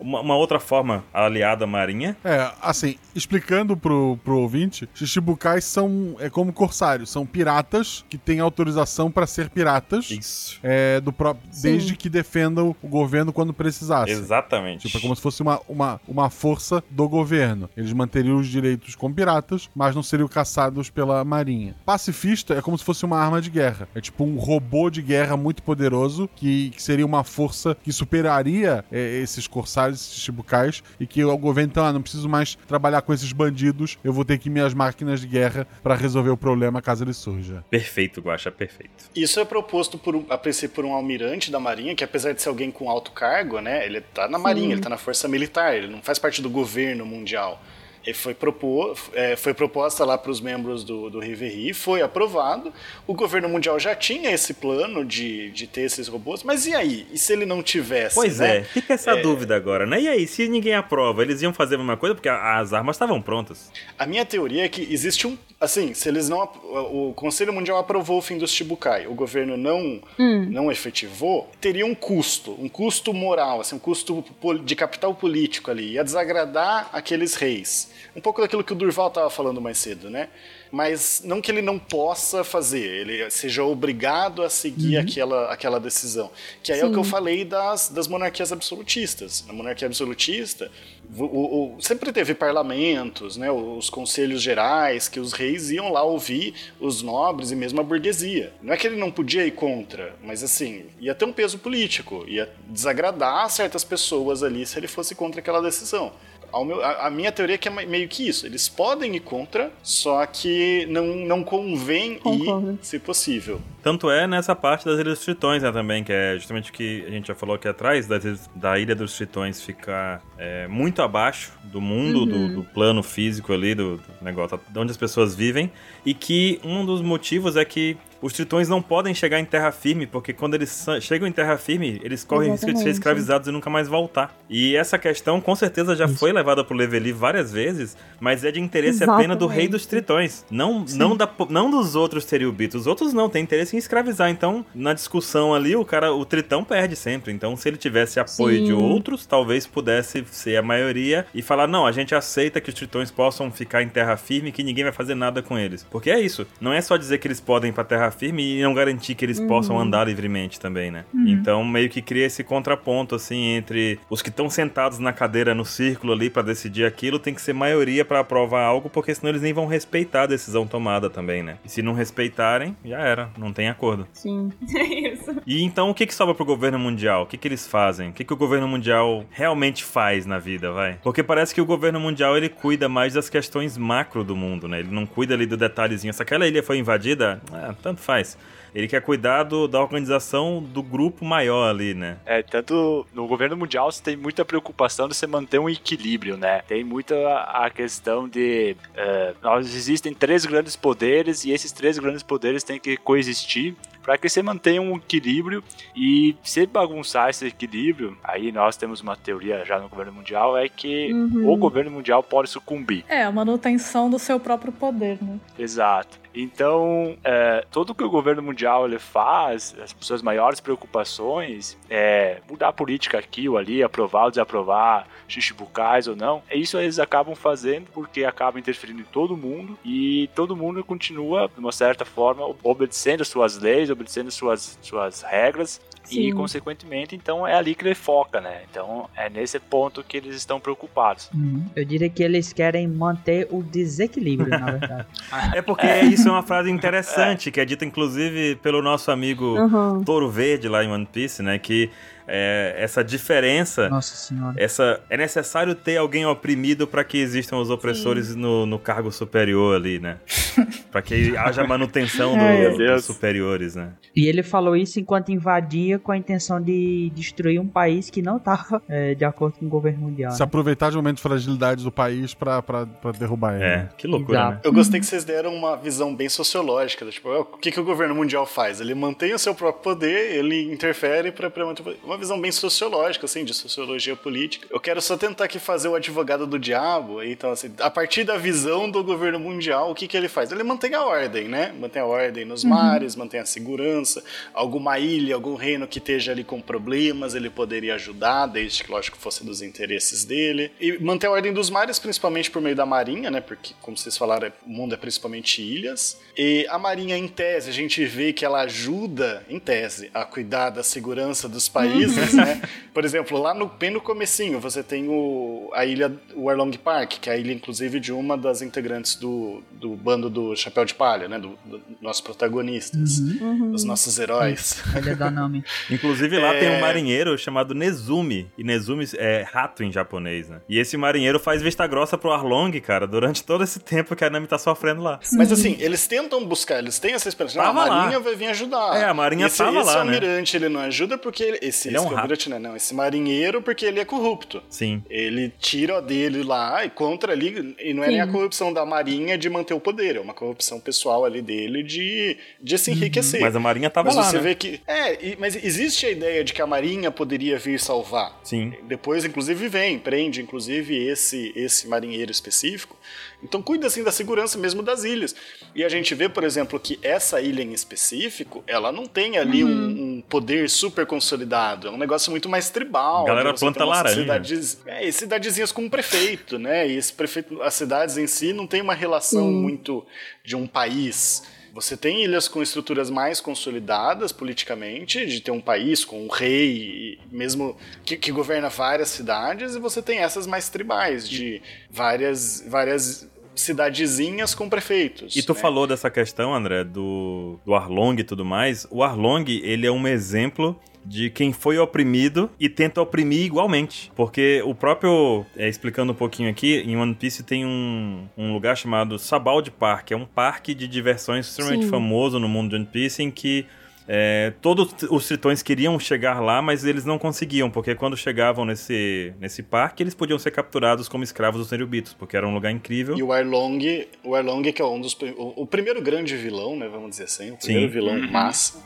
uma, uma outra forma aliada à marinha? É, assim, explicando pro, pro ouvinte, Shichibukais são é como corsários, são piratas que têm autorização pra ser piratas. Isso. É, do próprio, desde que defendam o governo quando precisasse. Exatamente. Tipo, é como se fosse uma, uma, uma força do governo. Eles manteriam os direitos como piratas, mas não seriam caçados pela marinha. Pacifista é como se fosse uma arma de guerra. É tipo um robô de guerra muito poderoso que, que seria uma força que superaria é, esses corsários, esses chibucais, e que o governo, então, ah, não preciso mais trabalhar com esses bandidos, eu vou ter que ir minhas máquinas de guerra pra resolver o problema caso ele surja. Perfeito, Guaxa, perfeito. Isso é proposto por um, a princípio por um almirante da marinha, que apesar de ser alguém com alto cargo, né, ele tá na marinha, ele tá na força militar, ele não faz parte do governo mundial. Ele foi, propor, é, foi proposta lá para os membros do, do Reverie, foi aprovado. O governo mundial já tinha esse plano de, de ter esses robôs, mas e aí? E se ele não tivesse? Pois né? é, fica essa dúvida agora, né? E aí, se ninguém aprova, eles iam fazer a mesma coisa? Porque as armas estavam prontas. A minha teoria é que existe um. Assim, se eles não. O Conselho Mundial aprovou o fim dos Shibukai, o governo não, Hum. não efetivou, teria um custo, um custo moral, assim, um custo de capital político ali. Ia desagradar aqueles reis. Um pouco daquilo que o Durval estava falando mais cedo, né? Mas não que ele não possa fazer, ele seja obrigado a seguir Uhum. aquela, aquela decisão. Que aí é o Sim. que eu falei das, das monarquias absolutistas. Na monarquia absolutista, o- o- sempre teve parlamentos, né, os conselhos gerais, que os reis iam lá ouvir os nobres e mesmo a burguesia. Não é que ele não podia ir contra, mas assim, ia ter um peso político, ia desagradar certas pessoas ali se ele fosse contra aquela decisão. Ao meu- a, a minha teoria é que é meio que isso. Eles podem ir contra, só que não, não convém ir, se possível. Tanto é nessa parte das Ilhas dos Tritões, né, também, que é justamente o que a gente já falou aqui atrás, das ilhas- da Ilha dos Tritões ficar é, muito abaixo do mundo, do, Uhum. do plano físico ali, do, do negócio, de onde as pessoas vivem, e que um dos motivos é que os tritões não podem chegar em terra firme, porque quando eles chegam em terra firme, eles correm risco de ser Exatamente. escravizados e nunca mais voltar. E essa questão, com certeza, já foi levada pro Leveli várias vezes, mas é de interesse apenas do rei dos tritões. Não, não, da, não dos outros Teriubitos. Os outros não, tem interesse em escravizar. Então, na discussão ali, o cara, o tritão perde sempre. Então, se ele tivesse apoio Sim. de outros, talvez pudesse ser a maioria e falar: não, a gente aceita que os tritões possam ficar em terra firme e que ninguém vai fazer nada com eles. Porque é isso. Não é só dizer que eles podem ir pra terra firme e não garantir que eles Uhum. possam andar livremente também, né? Uhum. Então, meio que cria esse contraponto, assim, entre os que estão sentados na cadeira, no círculo ali pra decidir aquilo, tem que ser maioria pra aprovar algo, porque senão eles nem vão respeitar a decisão tomada também, né? E se não respeitarem, já era, não tem acordo. Sim. É isso. E então, o que, que sobra pro governo mundial? O que, que eles fazem? O que, que o governo mundial realmente faz na vida, vai? Porque parece que o governo mundial, ele cuida mais das questões macro do mundo, né? Ele não cuida ali do detalhezinho. Se aquela ilha foi invadida, ah, tanto faz. Ele quer cuidar do- da organização do grupo maior ali, né? É, tanto no governo mundial você tem muita preocupação de você manter um equilíbrio, né? Tem muita a questão de. é, nós existem três grandes poderes e esses três grandes poderes têm que coexistir para que você mantenha um equilíbrio e se bagunçar esse equilíbrio, aí nós temos uma teoria já no governo mundial, é que Uhum. o governo mundial pode sucumbir. É, a manutenção do seu próprio poder, né? Exato. Então, é, tudo que o governo mundial ele faz, as suas maiores preocupações é mudar a política aqui ou ali, aprovar ou desaprovar, xixibucais ou não. É isso eles acabam fazendo porque acabam interferindo em todo mundo e todo mundo continua, de uma certa forma, obedecendo suas leis, obedecendo suas, suas regras. E, Sim. consequentemente, então é ali que ele foca, né? Então é nesse ponto que eles estão preocupados. Eu diria que eles querem manter o desequilíbrio, na verdade. É porque isso é uma frase interessante, que é dita inclusive pelo nosso amigo Uhum. Touro Verde lá em One Piece, né? Que é, essa diferença. Nossa senhora. Essa, é necessário ter alguém oprimido para que existam os opressores no, no cargo superior ali, né? para que haja manutenção do- meu dos superiores, né? E ele falou isso enquanto invadia com a intenção de destruir um país que não estava de acordo com o governo mundial. Se né? aproveitar de momentos de fragilidade do país pra derrubar ele. É, que loucura, né? Eu gostei que vocês deram uma visão bem sociológica. Tipo, o que, que o governo mundial faz? Ele mantém o seu próprio poder, ele interfere para manter o poder. Uma visão bem sociológica, assim, de sociologia política. Eu quero só tentar aqui fazer o advogado do diabo. Então, assim, a partir da visão do governo mundial, o que, que ele faz? Ele mantém a ordem, né? Mantém a ordem nos Uhum. mares, mantém a segurança. Alguma ilha, algum reino que esteja ali com problemas, ele poderia ajudar, desde que, lógico, fosse dos interesses dele. E manter a ordem dos mares, principalmente por meio da marinha, né? Porque, como vocês falaram, é- o mundo é principalmente ilhas. E a marinha, em tese, a gente vê que ela ajuda, em tese, a cuidar da segurança dos países, Uhum. Né? Por exemplo, lá no, bem no comecinho, você tem o, a ilha, o Arlong Park, que é a ilha, inclusive, de uma das integrantes do, do bando do Chapéu de Palha, né? Do, do nossos protagonistas, Uhum. os nossos heróis. Ele é da nome. Inclusive lá tem um É. marinheiro chamado Nezumi. E Nezumi é rato em japonês, né? E esse marinheiro faz vista grossa pro Arlong, cara, durante todo esse tempo que a Nami tá sofrendo lá. Mas assim, eles tentam buscar, eles têm essa esperança. Não, a Tava lá. Marinha vai vir ajudar. É, a Marinha esse, tava esse lá, né? almirante, ele não ajuda porque ele. Esse, Ele é um esse almirante, né? Não, esse marinheiro, porque ele é corrupto. Sim. Ele tira dele lá e contra ali. E não é Sim. nem a corrupção da Marinha de manter o poder, é uma corrupção pessoal ali dele de, de se enriquecer. Mas a Marinha tava mas lá, você né? vê que. É, e- mas existe a ideia de que a Marinha poderia vir salvar. Sim. Depois, inclusive, vem, prende, inclusive, esse, esse marinheiro específico. Então, cuida, assim, da segurança mesmo das ilhas. E a gente vê, por exemplo, que essa ilha em específico, ela não tem ali Uhum. um, um poder super consolidado. É um negócio muito mais tribal. Galera né? Planta laranja. Cidades, é, e cidadezinhas com um prefeito, né? E esse prefeito, as cidades em si não tem uma relação Sim. muito de um país. Você tem ilhas com estruturas mais consolidadas politicamente, de ter um país com um rei, mesmo que, que governa várias cidades, e você tem essas mais tribais, de várias, várias cidadezinhas com prefeitos. E tu né? falou dessa questão, André, do, do Arlong e tudo mais. O Arlong, ele é um exemplo de quem foi oprimido e tenta oprimir igualmente. Porque o próprio, é, explicando um pouquinho aqui, em One Piece tem um, um lugar chamado Sabald Park. É um parque de diversões extremamente Sim. famoso no mundo de One Piece em que é, todos os tritões queriam chegar lá, mas eles não conseguiam, porque quando chegavam nesse, nesse parque, eles podiam ser capturados como escravos dos Nerubitos, porque era um lugar incrível. E o Arlong, o Arlong que é um dos o, o primeiro grande vilão, né, vamos dizer assim, o primeiro Sim. vilão Uhum. massa,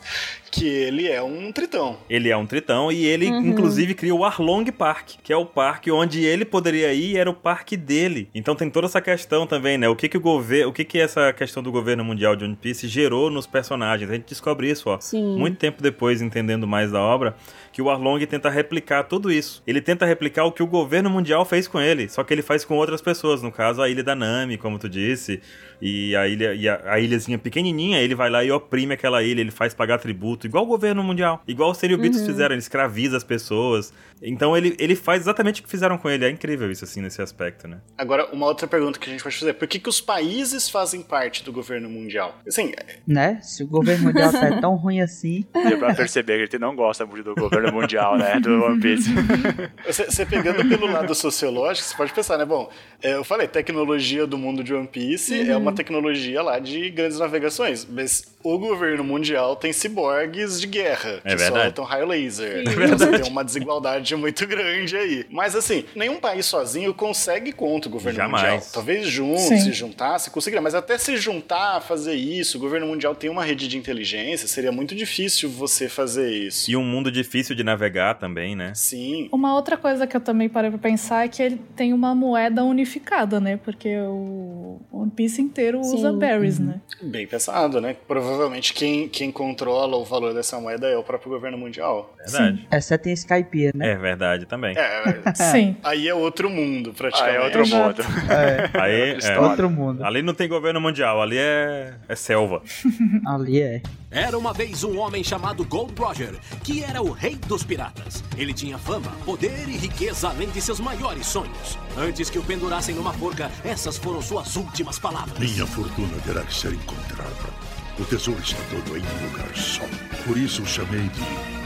que ele é um tritão. Ele é um tritão e ele, Uhum. inclusive, cria o Arlong Park, que é o parque onde ele poderia ir e era o parque dele. Então tem toda essa questão também, né? O que que o governo, o que que essa questão do governo mundial de One Piece gerou nos personagens? A gente descobre isso, ó. Sim. Muito tempo depois, entendendo mais da obra, que o Arlong tenta replicar tudo isso. Ele tenta replicar o que o governo mundial fez com ele, só que ele faz com outras pessoas, no caso a ilha da Nami, como tu disse, e a ilha e a, a ilhazinha pequenininha, ele vai lá e oprime aquela ilha, ele faz pagar tributo, igual o governo mundial, igual os Seriobitos Uhum. fizeram, ele escraviza as pessoas. Então ele, ele faz exatamente o que fizeram com ele, é incrível isso assim nesse aspecto, né? Agora, uma outra pergunta que a gente pode fazer, por que, que os países fazem parte do governo mundial? Assim, Né? Se o governo mundial tá tão ruim assim. Deu pra perceber que ele não gosta muito do governo mundial, né? Do One Piece. Você, você pegando pelo lado sociológico, você pode pensar, né? Bom, é, eu falei, tecnologia do mundo de One Piece Uhum. é uma tecnologia lá de grandes navegações, mas o governo mundial tem ciborgues de guerra, É que verdade. soltam raio laser. É Então verdade. você tem uma desigualdade muito grande aí. Mas assim, nenhum país sozinho consegue contra o governo Jamais. mundial. Talvez junto, Sim. se juntasse, conseguiria, mas até se juntar, fazer isso, o governo mundial tem uma rede de inteligência, seria muito difícil você fazer isso. E um mundo difícil de navegar também, né? Sim. Uma outra coisa que eu também parei pra pensar é que ele tem uma moeda unificada, né? Porque o One Piece inteiro usa Sim. berries, né? Bem pensado, né? Provavelmente quem, quem controla o valor dessa moeda é o próprio governo mundial. Verdade. Exceto em Skypiea, né? É verdade também. É, Sim. aí é outro mundo, praticamente. Ah, é outro Exato. modo. É. Aí, é, história. Outro mundo. ali não tem governo mundial, ali é, é selva. Ali é. Era uma vez um homem chamado Gold Roger, que era o rei dos piratas. Ele tinha fama, poder e riqueza além de seus maiores sonhos. Antes que o pendurassem numa forca, essas foram suas últimas palavras. Minha fortuna terá que ser encontrada. O tesouro está todo em um lugar só. Por isso o chamei de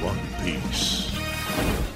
One Piece.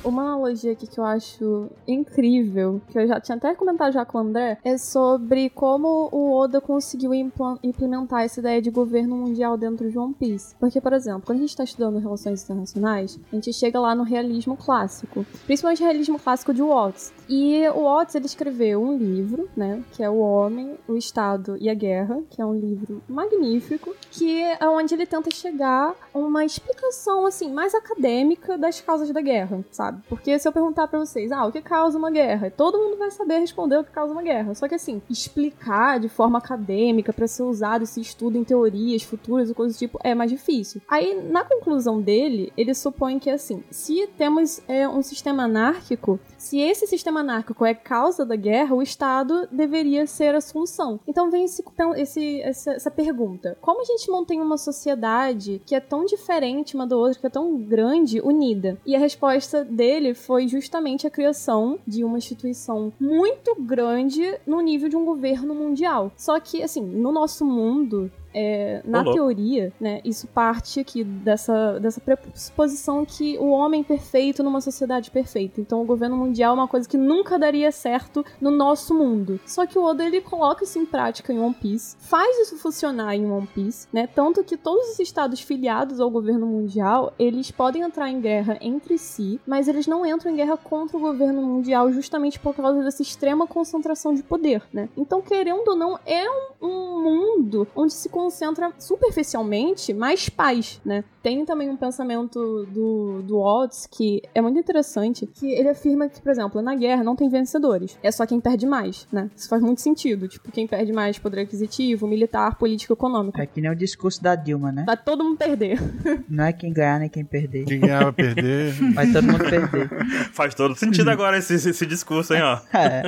Uma analogia aqui que eu acho incrível, que eu já tinha até comentado já com o André, é sobre como o Oda conseguiu implementar essa ideia de governo mundial dentro de One Piece. Porque, por exemplo, quando a gente está estudando relações internacionais, a gente chega lá no realismo clássico, principalmente o realismo clássico de Watts. E o Watts ele escreveu um livro, né, que é O Homem, o Estado e a Guerra, que é um livro magnífico, que é onde ele tenta chegar a uma explicação assim mais acadêmica das causas da guerra, sabe? Porque se eu perguntar pra vocês, ah, o que causa uma guerra? Todo mundo vai saber responder o que causa uma guerra. Só que assim, explicar de forma acadêmica pra ser usado esse estudo em teorias futuras e coisas do tipo é mais difícil. Aí, na conclusão dele, ele supõe que assim, se temos é, um sistema anárquico, se esse sistema anárquico é causa da guerra, o Estado deveria ser a solução. Então vem esse, esse- essa, essa pergunta: como a gente mantém uma sociedade que é tão diferente uma da outra, que é tão grande, unida? E a resposta dele foi justamente a criação de uma instituição muito grande no nível de um governo mundial. Só que, assim, no nosso mundo, é, na louco. teoria, né, isso parte aqui dessa, dessa pressuposição que o homem perfeito numa sociedade perfeita. Então o governo mundial é uma coisa que nunca daria certo no nosso mundo. Só que o Oda ele coloca isso em prática em One Piece, faz isso funcionar em One Piece, né? Tanto que todos os estados filiados ao governo mundial, eles podem entrar em guerra entre si, mas eles não entram em guerra contra o governo mundial justamente por causa dessa extrema concentração de poder, né? Então, querendo ou não, é um, um mundo onde se concentra superficialmente mais paz, né? Tem também um pensamento do, do Waltz que é muito interessante, que ele afirma que, por exemplo, na guerra não tem vencedores, é só quem perde mais, né? Isso faz muito sentido, tipo, quem perde mais poder aquisitivo, militar, político, econômico. É que nem o discurso da Dilma, né? Vai todo mundo perder. Não é quem ganhar nem quem perder. Quem ganhar vai perder. Vai todo mundo perder. Faz todo sentido agora esse, esse discurso, hein, ó. É.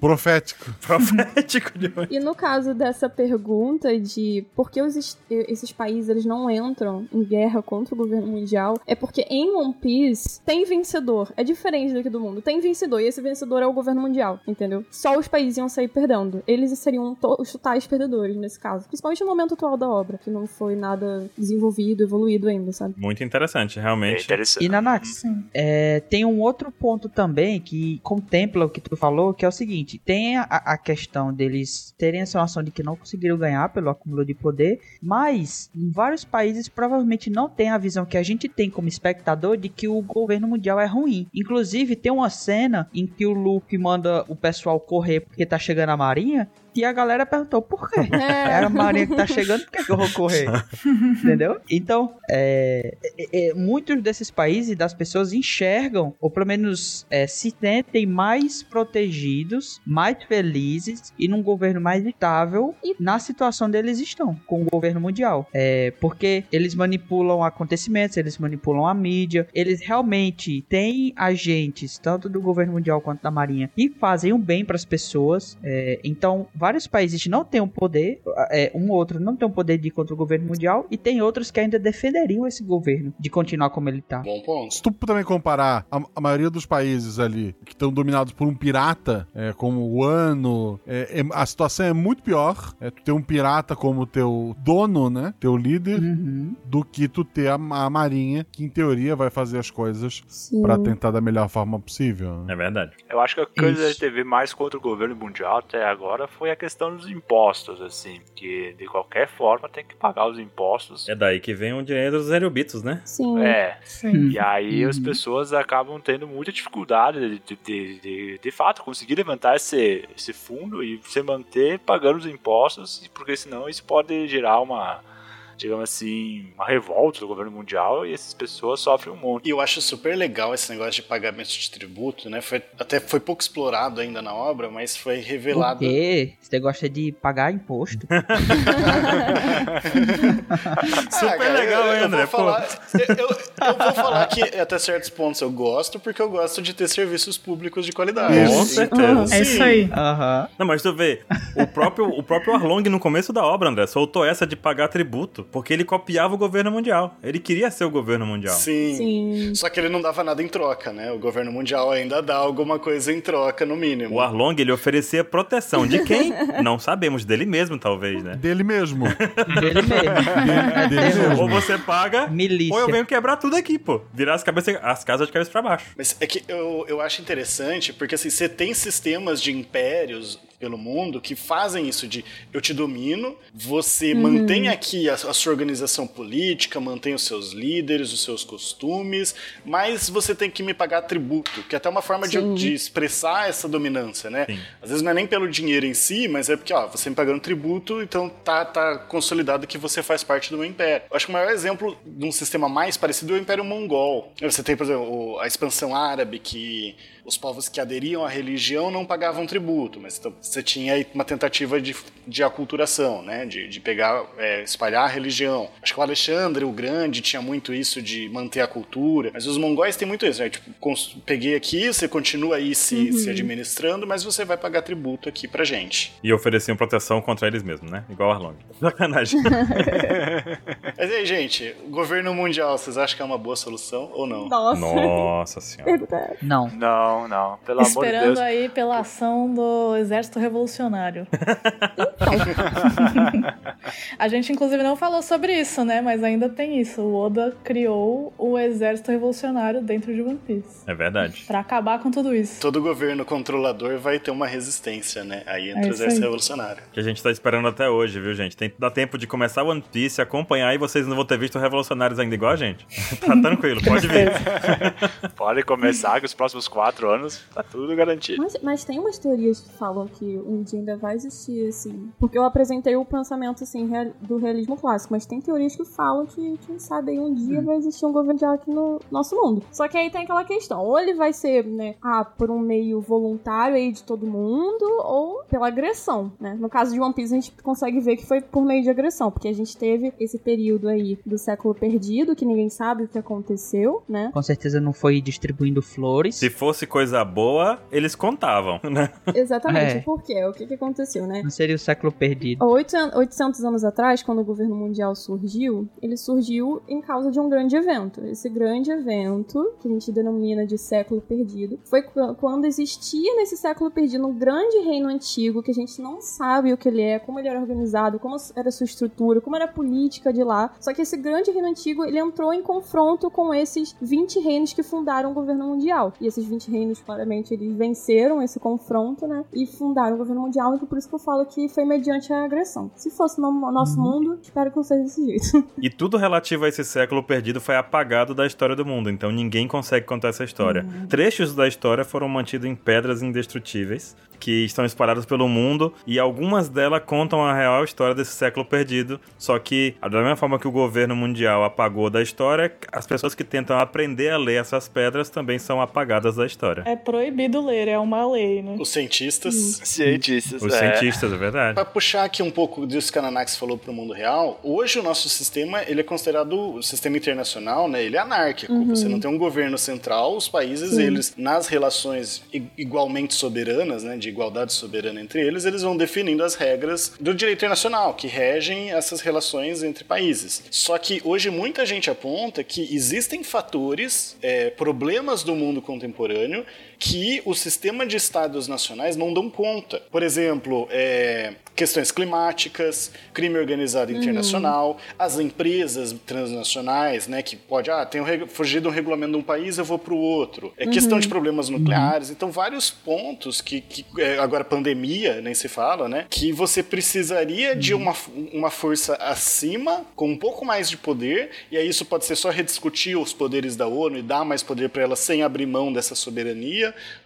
Profético. Profético demais. E no caso dessa pergunta de por que os es- esses países eles não entram em guerra contra o governo mundial, é porque em One Piece tem vencedor. É diferente daqui do mundo. Tem vencedor e esse vencedor é o governo mundial, entendeu? Só os países iam sair perdendo. Eles seriam os totais perdedores nesse caso. Principalmente no momento atual da obra, que não foi nada desenvolvido, evoluído ainda, sabe? Muito interessante, realmente. interessante. E Nanax, é, tem um outro ponto também que contempla o que tu falou, que é o seguinte: tem a, a questão deles terem essa noção de que não conseguiram ganhar pelo acúmulo de poder, mas em vários países provavelmente não tem a visão que a gente tem como espectador de que o governo mundial é ruim. Inclusive, tem uma cena em que o Luffy manda o pessoal correr porque tá chegando a marinha. E a galera perguntou por quê? É a marinha que tá chegando, por que, que eu vou correr? Entendeu? Então, é, é, é, muitos desses países e das pessoas enxergam, ou pelo menos é, se sentem mais protegidos, mais felizes e num governo mais estável e na situação deles estão, com o governo mundial. É, porque eles manipulam acontecimentos, eles manipulam a mídia, eles realmente têm agentes, tanto do governo mundial quanto da marinha, que fazem o bem para as pessoas. É, então, vários países não têm o poder, é, um ou outro não tem o poder de ir contra o governo mundial, e tem outros que ainda defenderiam esse governo de continuar como ele tá. Bom ponto. Se tu também comparar a, a maioria dos países ali que estão dominados por um pirata, é, como o Ano, é, é- a situação é muito pior. É, tu ter um pirata como teu dono, né? Teu líder, do que tu ter a, a marinha, que em teoria vai fazer as coisas pra tentar da melhor forma possível. né? É verdade. Eu acho que a coisa que a Isso. gente teve mais contra o governo mundial até agora foi a questão dos impostos, assim. Que de qualquer forma tem que pagar os impostos. É daí que vem o dinheiro dos aerobitos, né? Sim. É. Sim. E aí as pessoas acabam tendo muita dificuldade de, de, de, de, de fato conseguir levantar esse, esse fundo e se manter pagando os impostos, porque senão isso pode gerar uma, digamos assim, uma revolta do governo mundial e essas pessoas sofrem um monte. E eu acho super legal esse negócio de pagamento de tributo, né? Foi, até foi pouco explorado ainda na obra, mas foi Por revelado. quê? Você gosta de pagar imposto? Super cara, legal, eu, hein, eu André? Vou falar, eu, eu- eu vou falar que até certos pontos eu gosto, porque eu gosto de ter serviços públicos de qualidade. Com Então, certeza. É isso aí. Aham. Não, mas tu vê, o próprio, o próprio Arlong no começo da obra, André, soltou essa de pagar tributo, porque ele copiava o governo mundial. Ele queria ser o governo mundial. Sim. Sim. Só que ele não dava nada em troca, né? O governo mundial ainda dá alguma coisa em troca, no mínimo. O Arlong, ele oferecia proteção. De quem? Não sabemos, dele mesmo, talvez, né? Dele mesmo. Dele mesmo. Dele mesmo. Ou você paga, Milícia. ou eu venho quebrar tudo aqui, pô. Virar as, cabeças, as casas de cabeça pra baixo. Mas é que eu, eu acho interessante, porque assim, você tem sistemas de impérios pelo mundo que fazem isso de eu te domino, você mantém aqui a, a sua organização política, mantém os seus líderes, os seus costumes, mas você tem que me pagar tributo, que é até uma forma de, de expressar essa dominância, né? Sim. Às vezes não é nem pelo dinheiro em si, mas é porque, ó, você me pagando tributo, então tá, tá consolidado que você faz parte do meu império. Eu acho que o maior exemplo de um sistema mais parecido é o Império Mongol. Você tem, por exemplo, a expansão árabe, que os povos que aderiam à religião não pagavam tributo, mas então você tinha aí uma tentativa de, de aculturação, né? De, de pegar, é, espalhar a religião. Acho que o Alexandre o Grande tinha muito isso de manter a cultura, mas os mongóis têm muito isso, né? Tipo, peguei aqui, você continua aí se, se administrando, mas você vai pagar tributo aqui pra gente. E ofereciam proteção contra eles mesmos, né? Igual o Arlong. Sacanagem. Mas aí, gente, o governo mundial, vocês acham que é uma boa solução ou não? Nossa. Nossa senhora. Verdade. Não. Não, não. Pelo amor de Esperando Deus. aí pela ação do Exército Revolucionário. A gente, inclusive, não falou sobre isso, né? Mas ainda tem isso. O Oda criou o Exército Revolucionário dentro de One Piece. É verdade. Pra acabar com tudo isso. Todo governo controlador vai ter uma resistência, né? Aí entra É o exército aí. revolucionário. Que a gente tá esperando até hoje, viu, gente? Tem, dá tempo de começar o One Piece, acompanhar e vocês não vão ter visto Revolucionários ainda igual a gente. tá tranquilo, pode vir. Pode começar que os próximos quatro Tronos, tá tudo garantido. Mas, mas tem umas teorias que falam que um dia ainda vai existir, assim. Porque eu apresentei o pensamento, assim, real- do realismo clássico, mas tem teorias que falam que, quem sabe, aí um dia vai existir um governo mundial aqui no nosso mundo. Só que aí tem aquela questão: ou ele vai ser, né, ah, por um meio voluntário aí de todo mundo, ou pela agressão, né? No caso de One Piece, a gente consegue ver que foi por meio de agressão, porque a gente teve esse período aí do século perdido, que ninguém sabe o que aconteceu, né? Com certeza não foi distribuindo flores. Se fosse coisa boa, eles contavam, né? Exatamente. É. Por quê? O que, que aconteceu, né? Não seria o século perdido. Há 800 800 anos atrás, quando o governo mundial surgiu, ele surgiu em causa de um grande evento. Esse grande evento, que a gente denomina de século perdido, foi qu- quando existia nesse século perdido um grande reino antigo que a gente não sabe o que ele é, como ele era organizado, como era a sua estrutura, como era a política de lá. Só que esse grande reino antigo, ele entrou em confronto com esses 20 reinos que fundaram o governo mundial. E esses 20 reinos, claramente, eles venceram esse confronto, né? E fundaram o governo mundial, então por isso que eu falo que foi mediante a agressão. Se fosse no nosso mundo, espero que não seja desse jeito. E tudo relativo a esse século perdido foi apagado da história do mundo, então ninguém consegue contar essa história. Trechos da história foram mantidos em pedras indestrutíveis, que estão espalhadas pelo mundo, e algumas delas contam a real história desse século perdido. Só que, da mesma forma que o governo mundial apagou da história, as pessoas que tentam aprender a ler essas pedras também são apagadas da história. É proibido ler, é uma lei, né? Os cientistas. Cientistas. Os é. cientistas, é verdade. Para puxar aqui um pouco disso que a Nanax falou para o mundo real, hoje o nosso sistema ele é considerado o sistema internacional, né? Ele é anárquico. Uhum. Você não tem um governo central, os países Sim. eles nas relações igualmente soberanas, né, de igualdade soberana entre eles, eles vão definindo as regras do direito internacional que regem essas relações entre países. Só que hoje muita gente aponta que existem fatores, é, problemas do mundo contemporâneo que o sistema de estados nacionais não dão conta. Por exemplo, é, questões climáticas, crime organizado Uhum. internacional, as empresas transnacionais, né, que pode, ah, tenho de um regulamento de um país, eu vou para o outro. É questão Uhum. de problemas nucleares, então vários pontos que, que é, agora pandemia, nem se fala, né, que você precisaria de uma, uma força acima, com um pouco mais de poder, e aí isso pode ser só rediscutir os poderes da ONU e dar mais poder para ela sem abrir mão dessa soberania,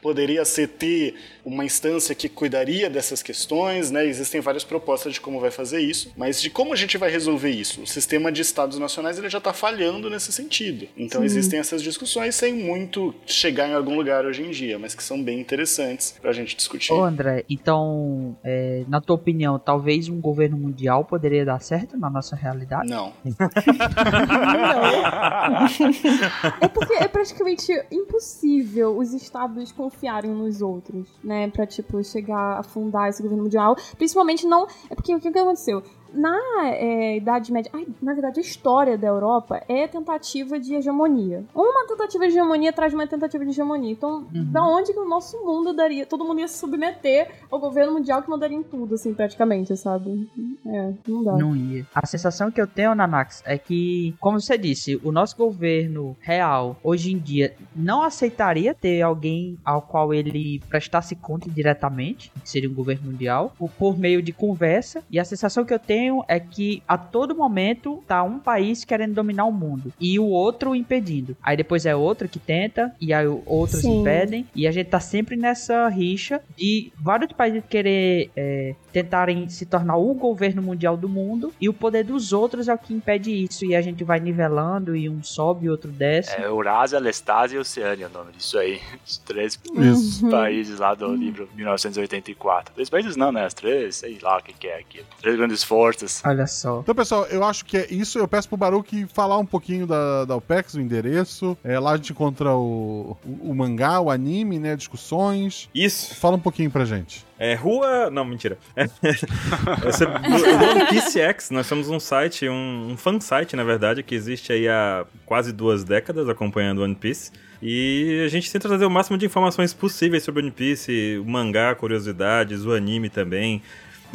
poderia ser ter uma instância que cuidaria dessas questões, né? Existem várias propostas de como vai fazer isso, mas de como a gente vai resolver isso? O sistema de estados nacionais ele já está falhando nesse sentido. Então Sim. existem essas discussões sem muito chegar em algum lugar hoje em dia, mas que são bem interessantes para a gente discutir. Ô André, então, é, na tua opinião, talvez um governo mundial poderia dar certo na nossa realidade? Não. É porque é praticamente impossível os estados confiarem nos outros, né? Pra, tipo, chegar a fundar esse governo mundial. Principalmente não. É porque o que aconteceu? Na é, Idade Média. Ai, na verdade, a história da Europa é tentativa de hegemonia. Uma tentativa de hegemonia traz uma tentativa de hegemonia. Então, da onde que o nosso mundo daria. Todo mundo ia se submeter ao governo mundial que mandaria em tudo, assim, praticamente, sabe? É, não dá. Não ia. A sensação que eu tenho, Nanax, é que, como você disse, o nosso governo real, hoje em dia, não aceitaria ter alguém ao qual ele prestasse conta diretamente, que seria um governo mundial, por meio de conversa. E a sensação que eu tenho é que a todo momento tá um país querendo dominar o mundo e o outro impedindo. Aí depois é outro que tenta e aí outros Sim. impedem. E a gente tá sempre nessa rixa de vários países querer é, tentarem se tornar o governo mundial do mundo e o poder dos outros é o que impede isso. E a gente vai nivelando e um sobe e outro desce. É Eurásia, Lestásia e Oceânia, o nome disso aí. Os três Isso. países lá do livro 1984. Três países não, né? As três, sei lá o que, que é aqui. Três grandes forças. Olha só. Então, pessoal, eu acho que é isso. Eu peço pro Baruque falar um pouquinho da, da OPEX, o endereço. É, lá a gente encontra o, o, o mangá, o anime, né? Discussões. Isso. Fala um pouquinho pra gente. É rua. Não, mentira. É, One Piece X. Nós somos um site, um, um fansite, na verdade, que existe aí há quase duas décadas acompanhando One Piece. E a gente tenta trazer o máximo de informações possíveis sobre One Piece, o mangá, curiosidades, o anime também.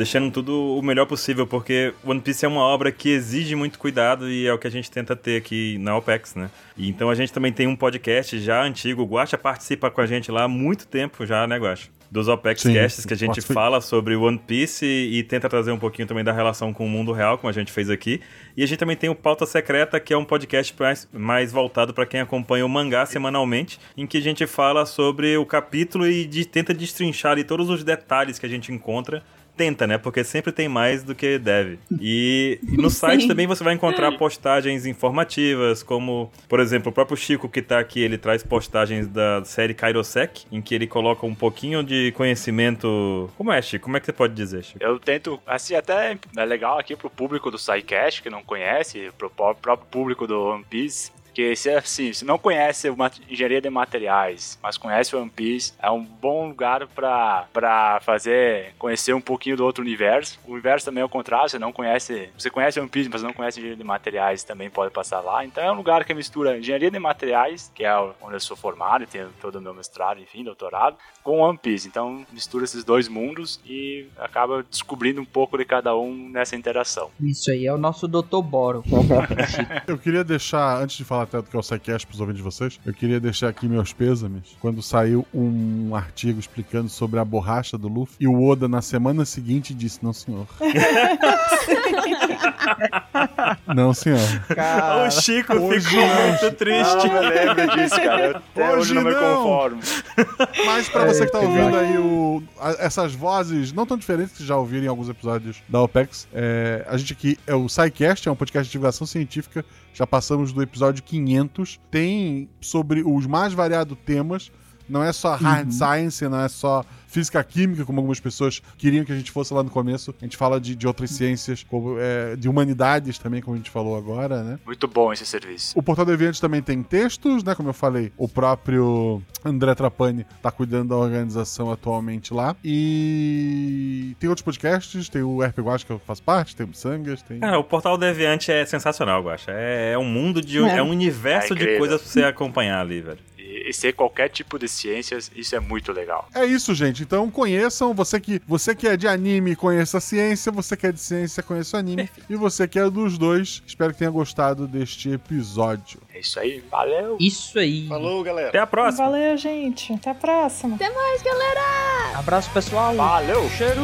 Deixando tudo o melhor possível, porque One Piece é uma obra que exige muito cuidado e é o que a gente tenta ter aqui na OPEX, né? E então a gente também tem um podcast já antigo, o Guacha participa com a gente lá há muito tempo já, né, Guacha? dos OPEX Sim, Casts, que a gente fala sobre One Piece e, e tenta trazer um pouquinho também da relação com o mundo real, como a gente fez aqui. E a gente também tem o Pauta Secreta, que é um podcast mais, mais voltado para quem acompanha o mangá semanalmente, em que a gente fala sobre o capítulo e de- tenta destrinchar ali todos os detalhes que a gente encontra. Tenta, né? Porque sempre tem mais do que deve. E, e no site Sim. também você vai encontrar postagens informativas, como, por exemplo, o próprio Chico que tá aqui, ele traz postagens da série Kairosek, em que ele coloca um pouquinho de conhecimento. Como é, Chico? Como é que você pode dizer, Chico? Eu tento, assim, até é legal aqui pro público do SciCast, que não conhece, pro pró- próprio público do One Piece, que se, assim, se não conhece uma engenharia de materiais, mas conhece o One Piece, é um bom lugar pra, pra fazer, conhecer um pouquinho do outro universo. O universo também é o contrário, você não conhece, você conhece One Piece, mas não conhece engenharia de materiais, também pode passar lá. Então é um lugar que mistura engenharia de materiais, que é onde eu sou formado, tenho todo o meu mestrado, enfim, doutorado, com One Piece. Então mistura esses dois mundos e acaba descobrindo um pouco de cada um nessa interação. Isso aí é o nosso Dr. Boro. Eu queria deixar, antes de falar até do SciCast pros ouvintes de vocês, eu queria deixar aqui meus pêsames. Quando saiu um artigo explicando sobre a borracha do Luffy, e o Oda, na semana seguinte, disse: Não, senhor. Não, senhor. o Chico ficou não. muito triste. Não me lembro disso, cara. Eu Até hoje, Hoje não me não. conformo. Mas pra você que tá É, ouvindo aí o, a- essas vozes não tão diferentes que já ouviram em alguns episódios da OPEX, é, a gente aqui é o SciCast, é um podcast de divulgação científica. Já passamos do episódio 500. Tem sobre os mais variados temas. Não é só hard Uhum. science, não é só física química, como algumas pessoas queriam que a gente fosse lá no começo. A gente fala de, de outras ciências, como, é, de humanidades também, como a gente falou agora, né? Muito bom esse serviço. O Portal Deviante também tem textos, né? Como eu falei, o próprio André Trapani tá cuidando da organização atualmente lá. E tem outros podcasts, tem o RP Guacha que eu faço parte, tem o Sangas, tem... Cara, o Portal Deviante é sensacional, Guacha. É, é um mundo de. É. É, um universo É de coisas pra você acompanhar ali, velho. E, e ser qualquer tipo de ciências, isso é muito legal. É isso, gente. Então conheçam. Você que, você que é de anime, conheça a ciência. Você que é de ciência, conheça o anime. e você que é dos dois, espero que tenha gostado deste episódio. É isso aí, valeu. Isso aí. Falou, galera. Até a próxima. Valeu, gente. Até a próxima. Até mais, galera! Abraço, pessoal. Valeu. Cheiro.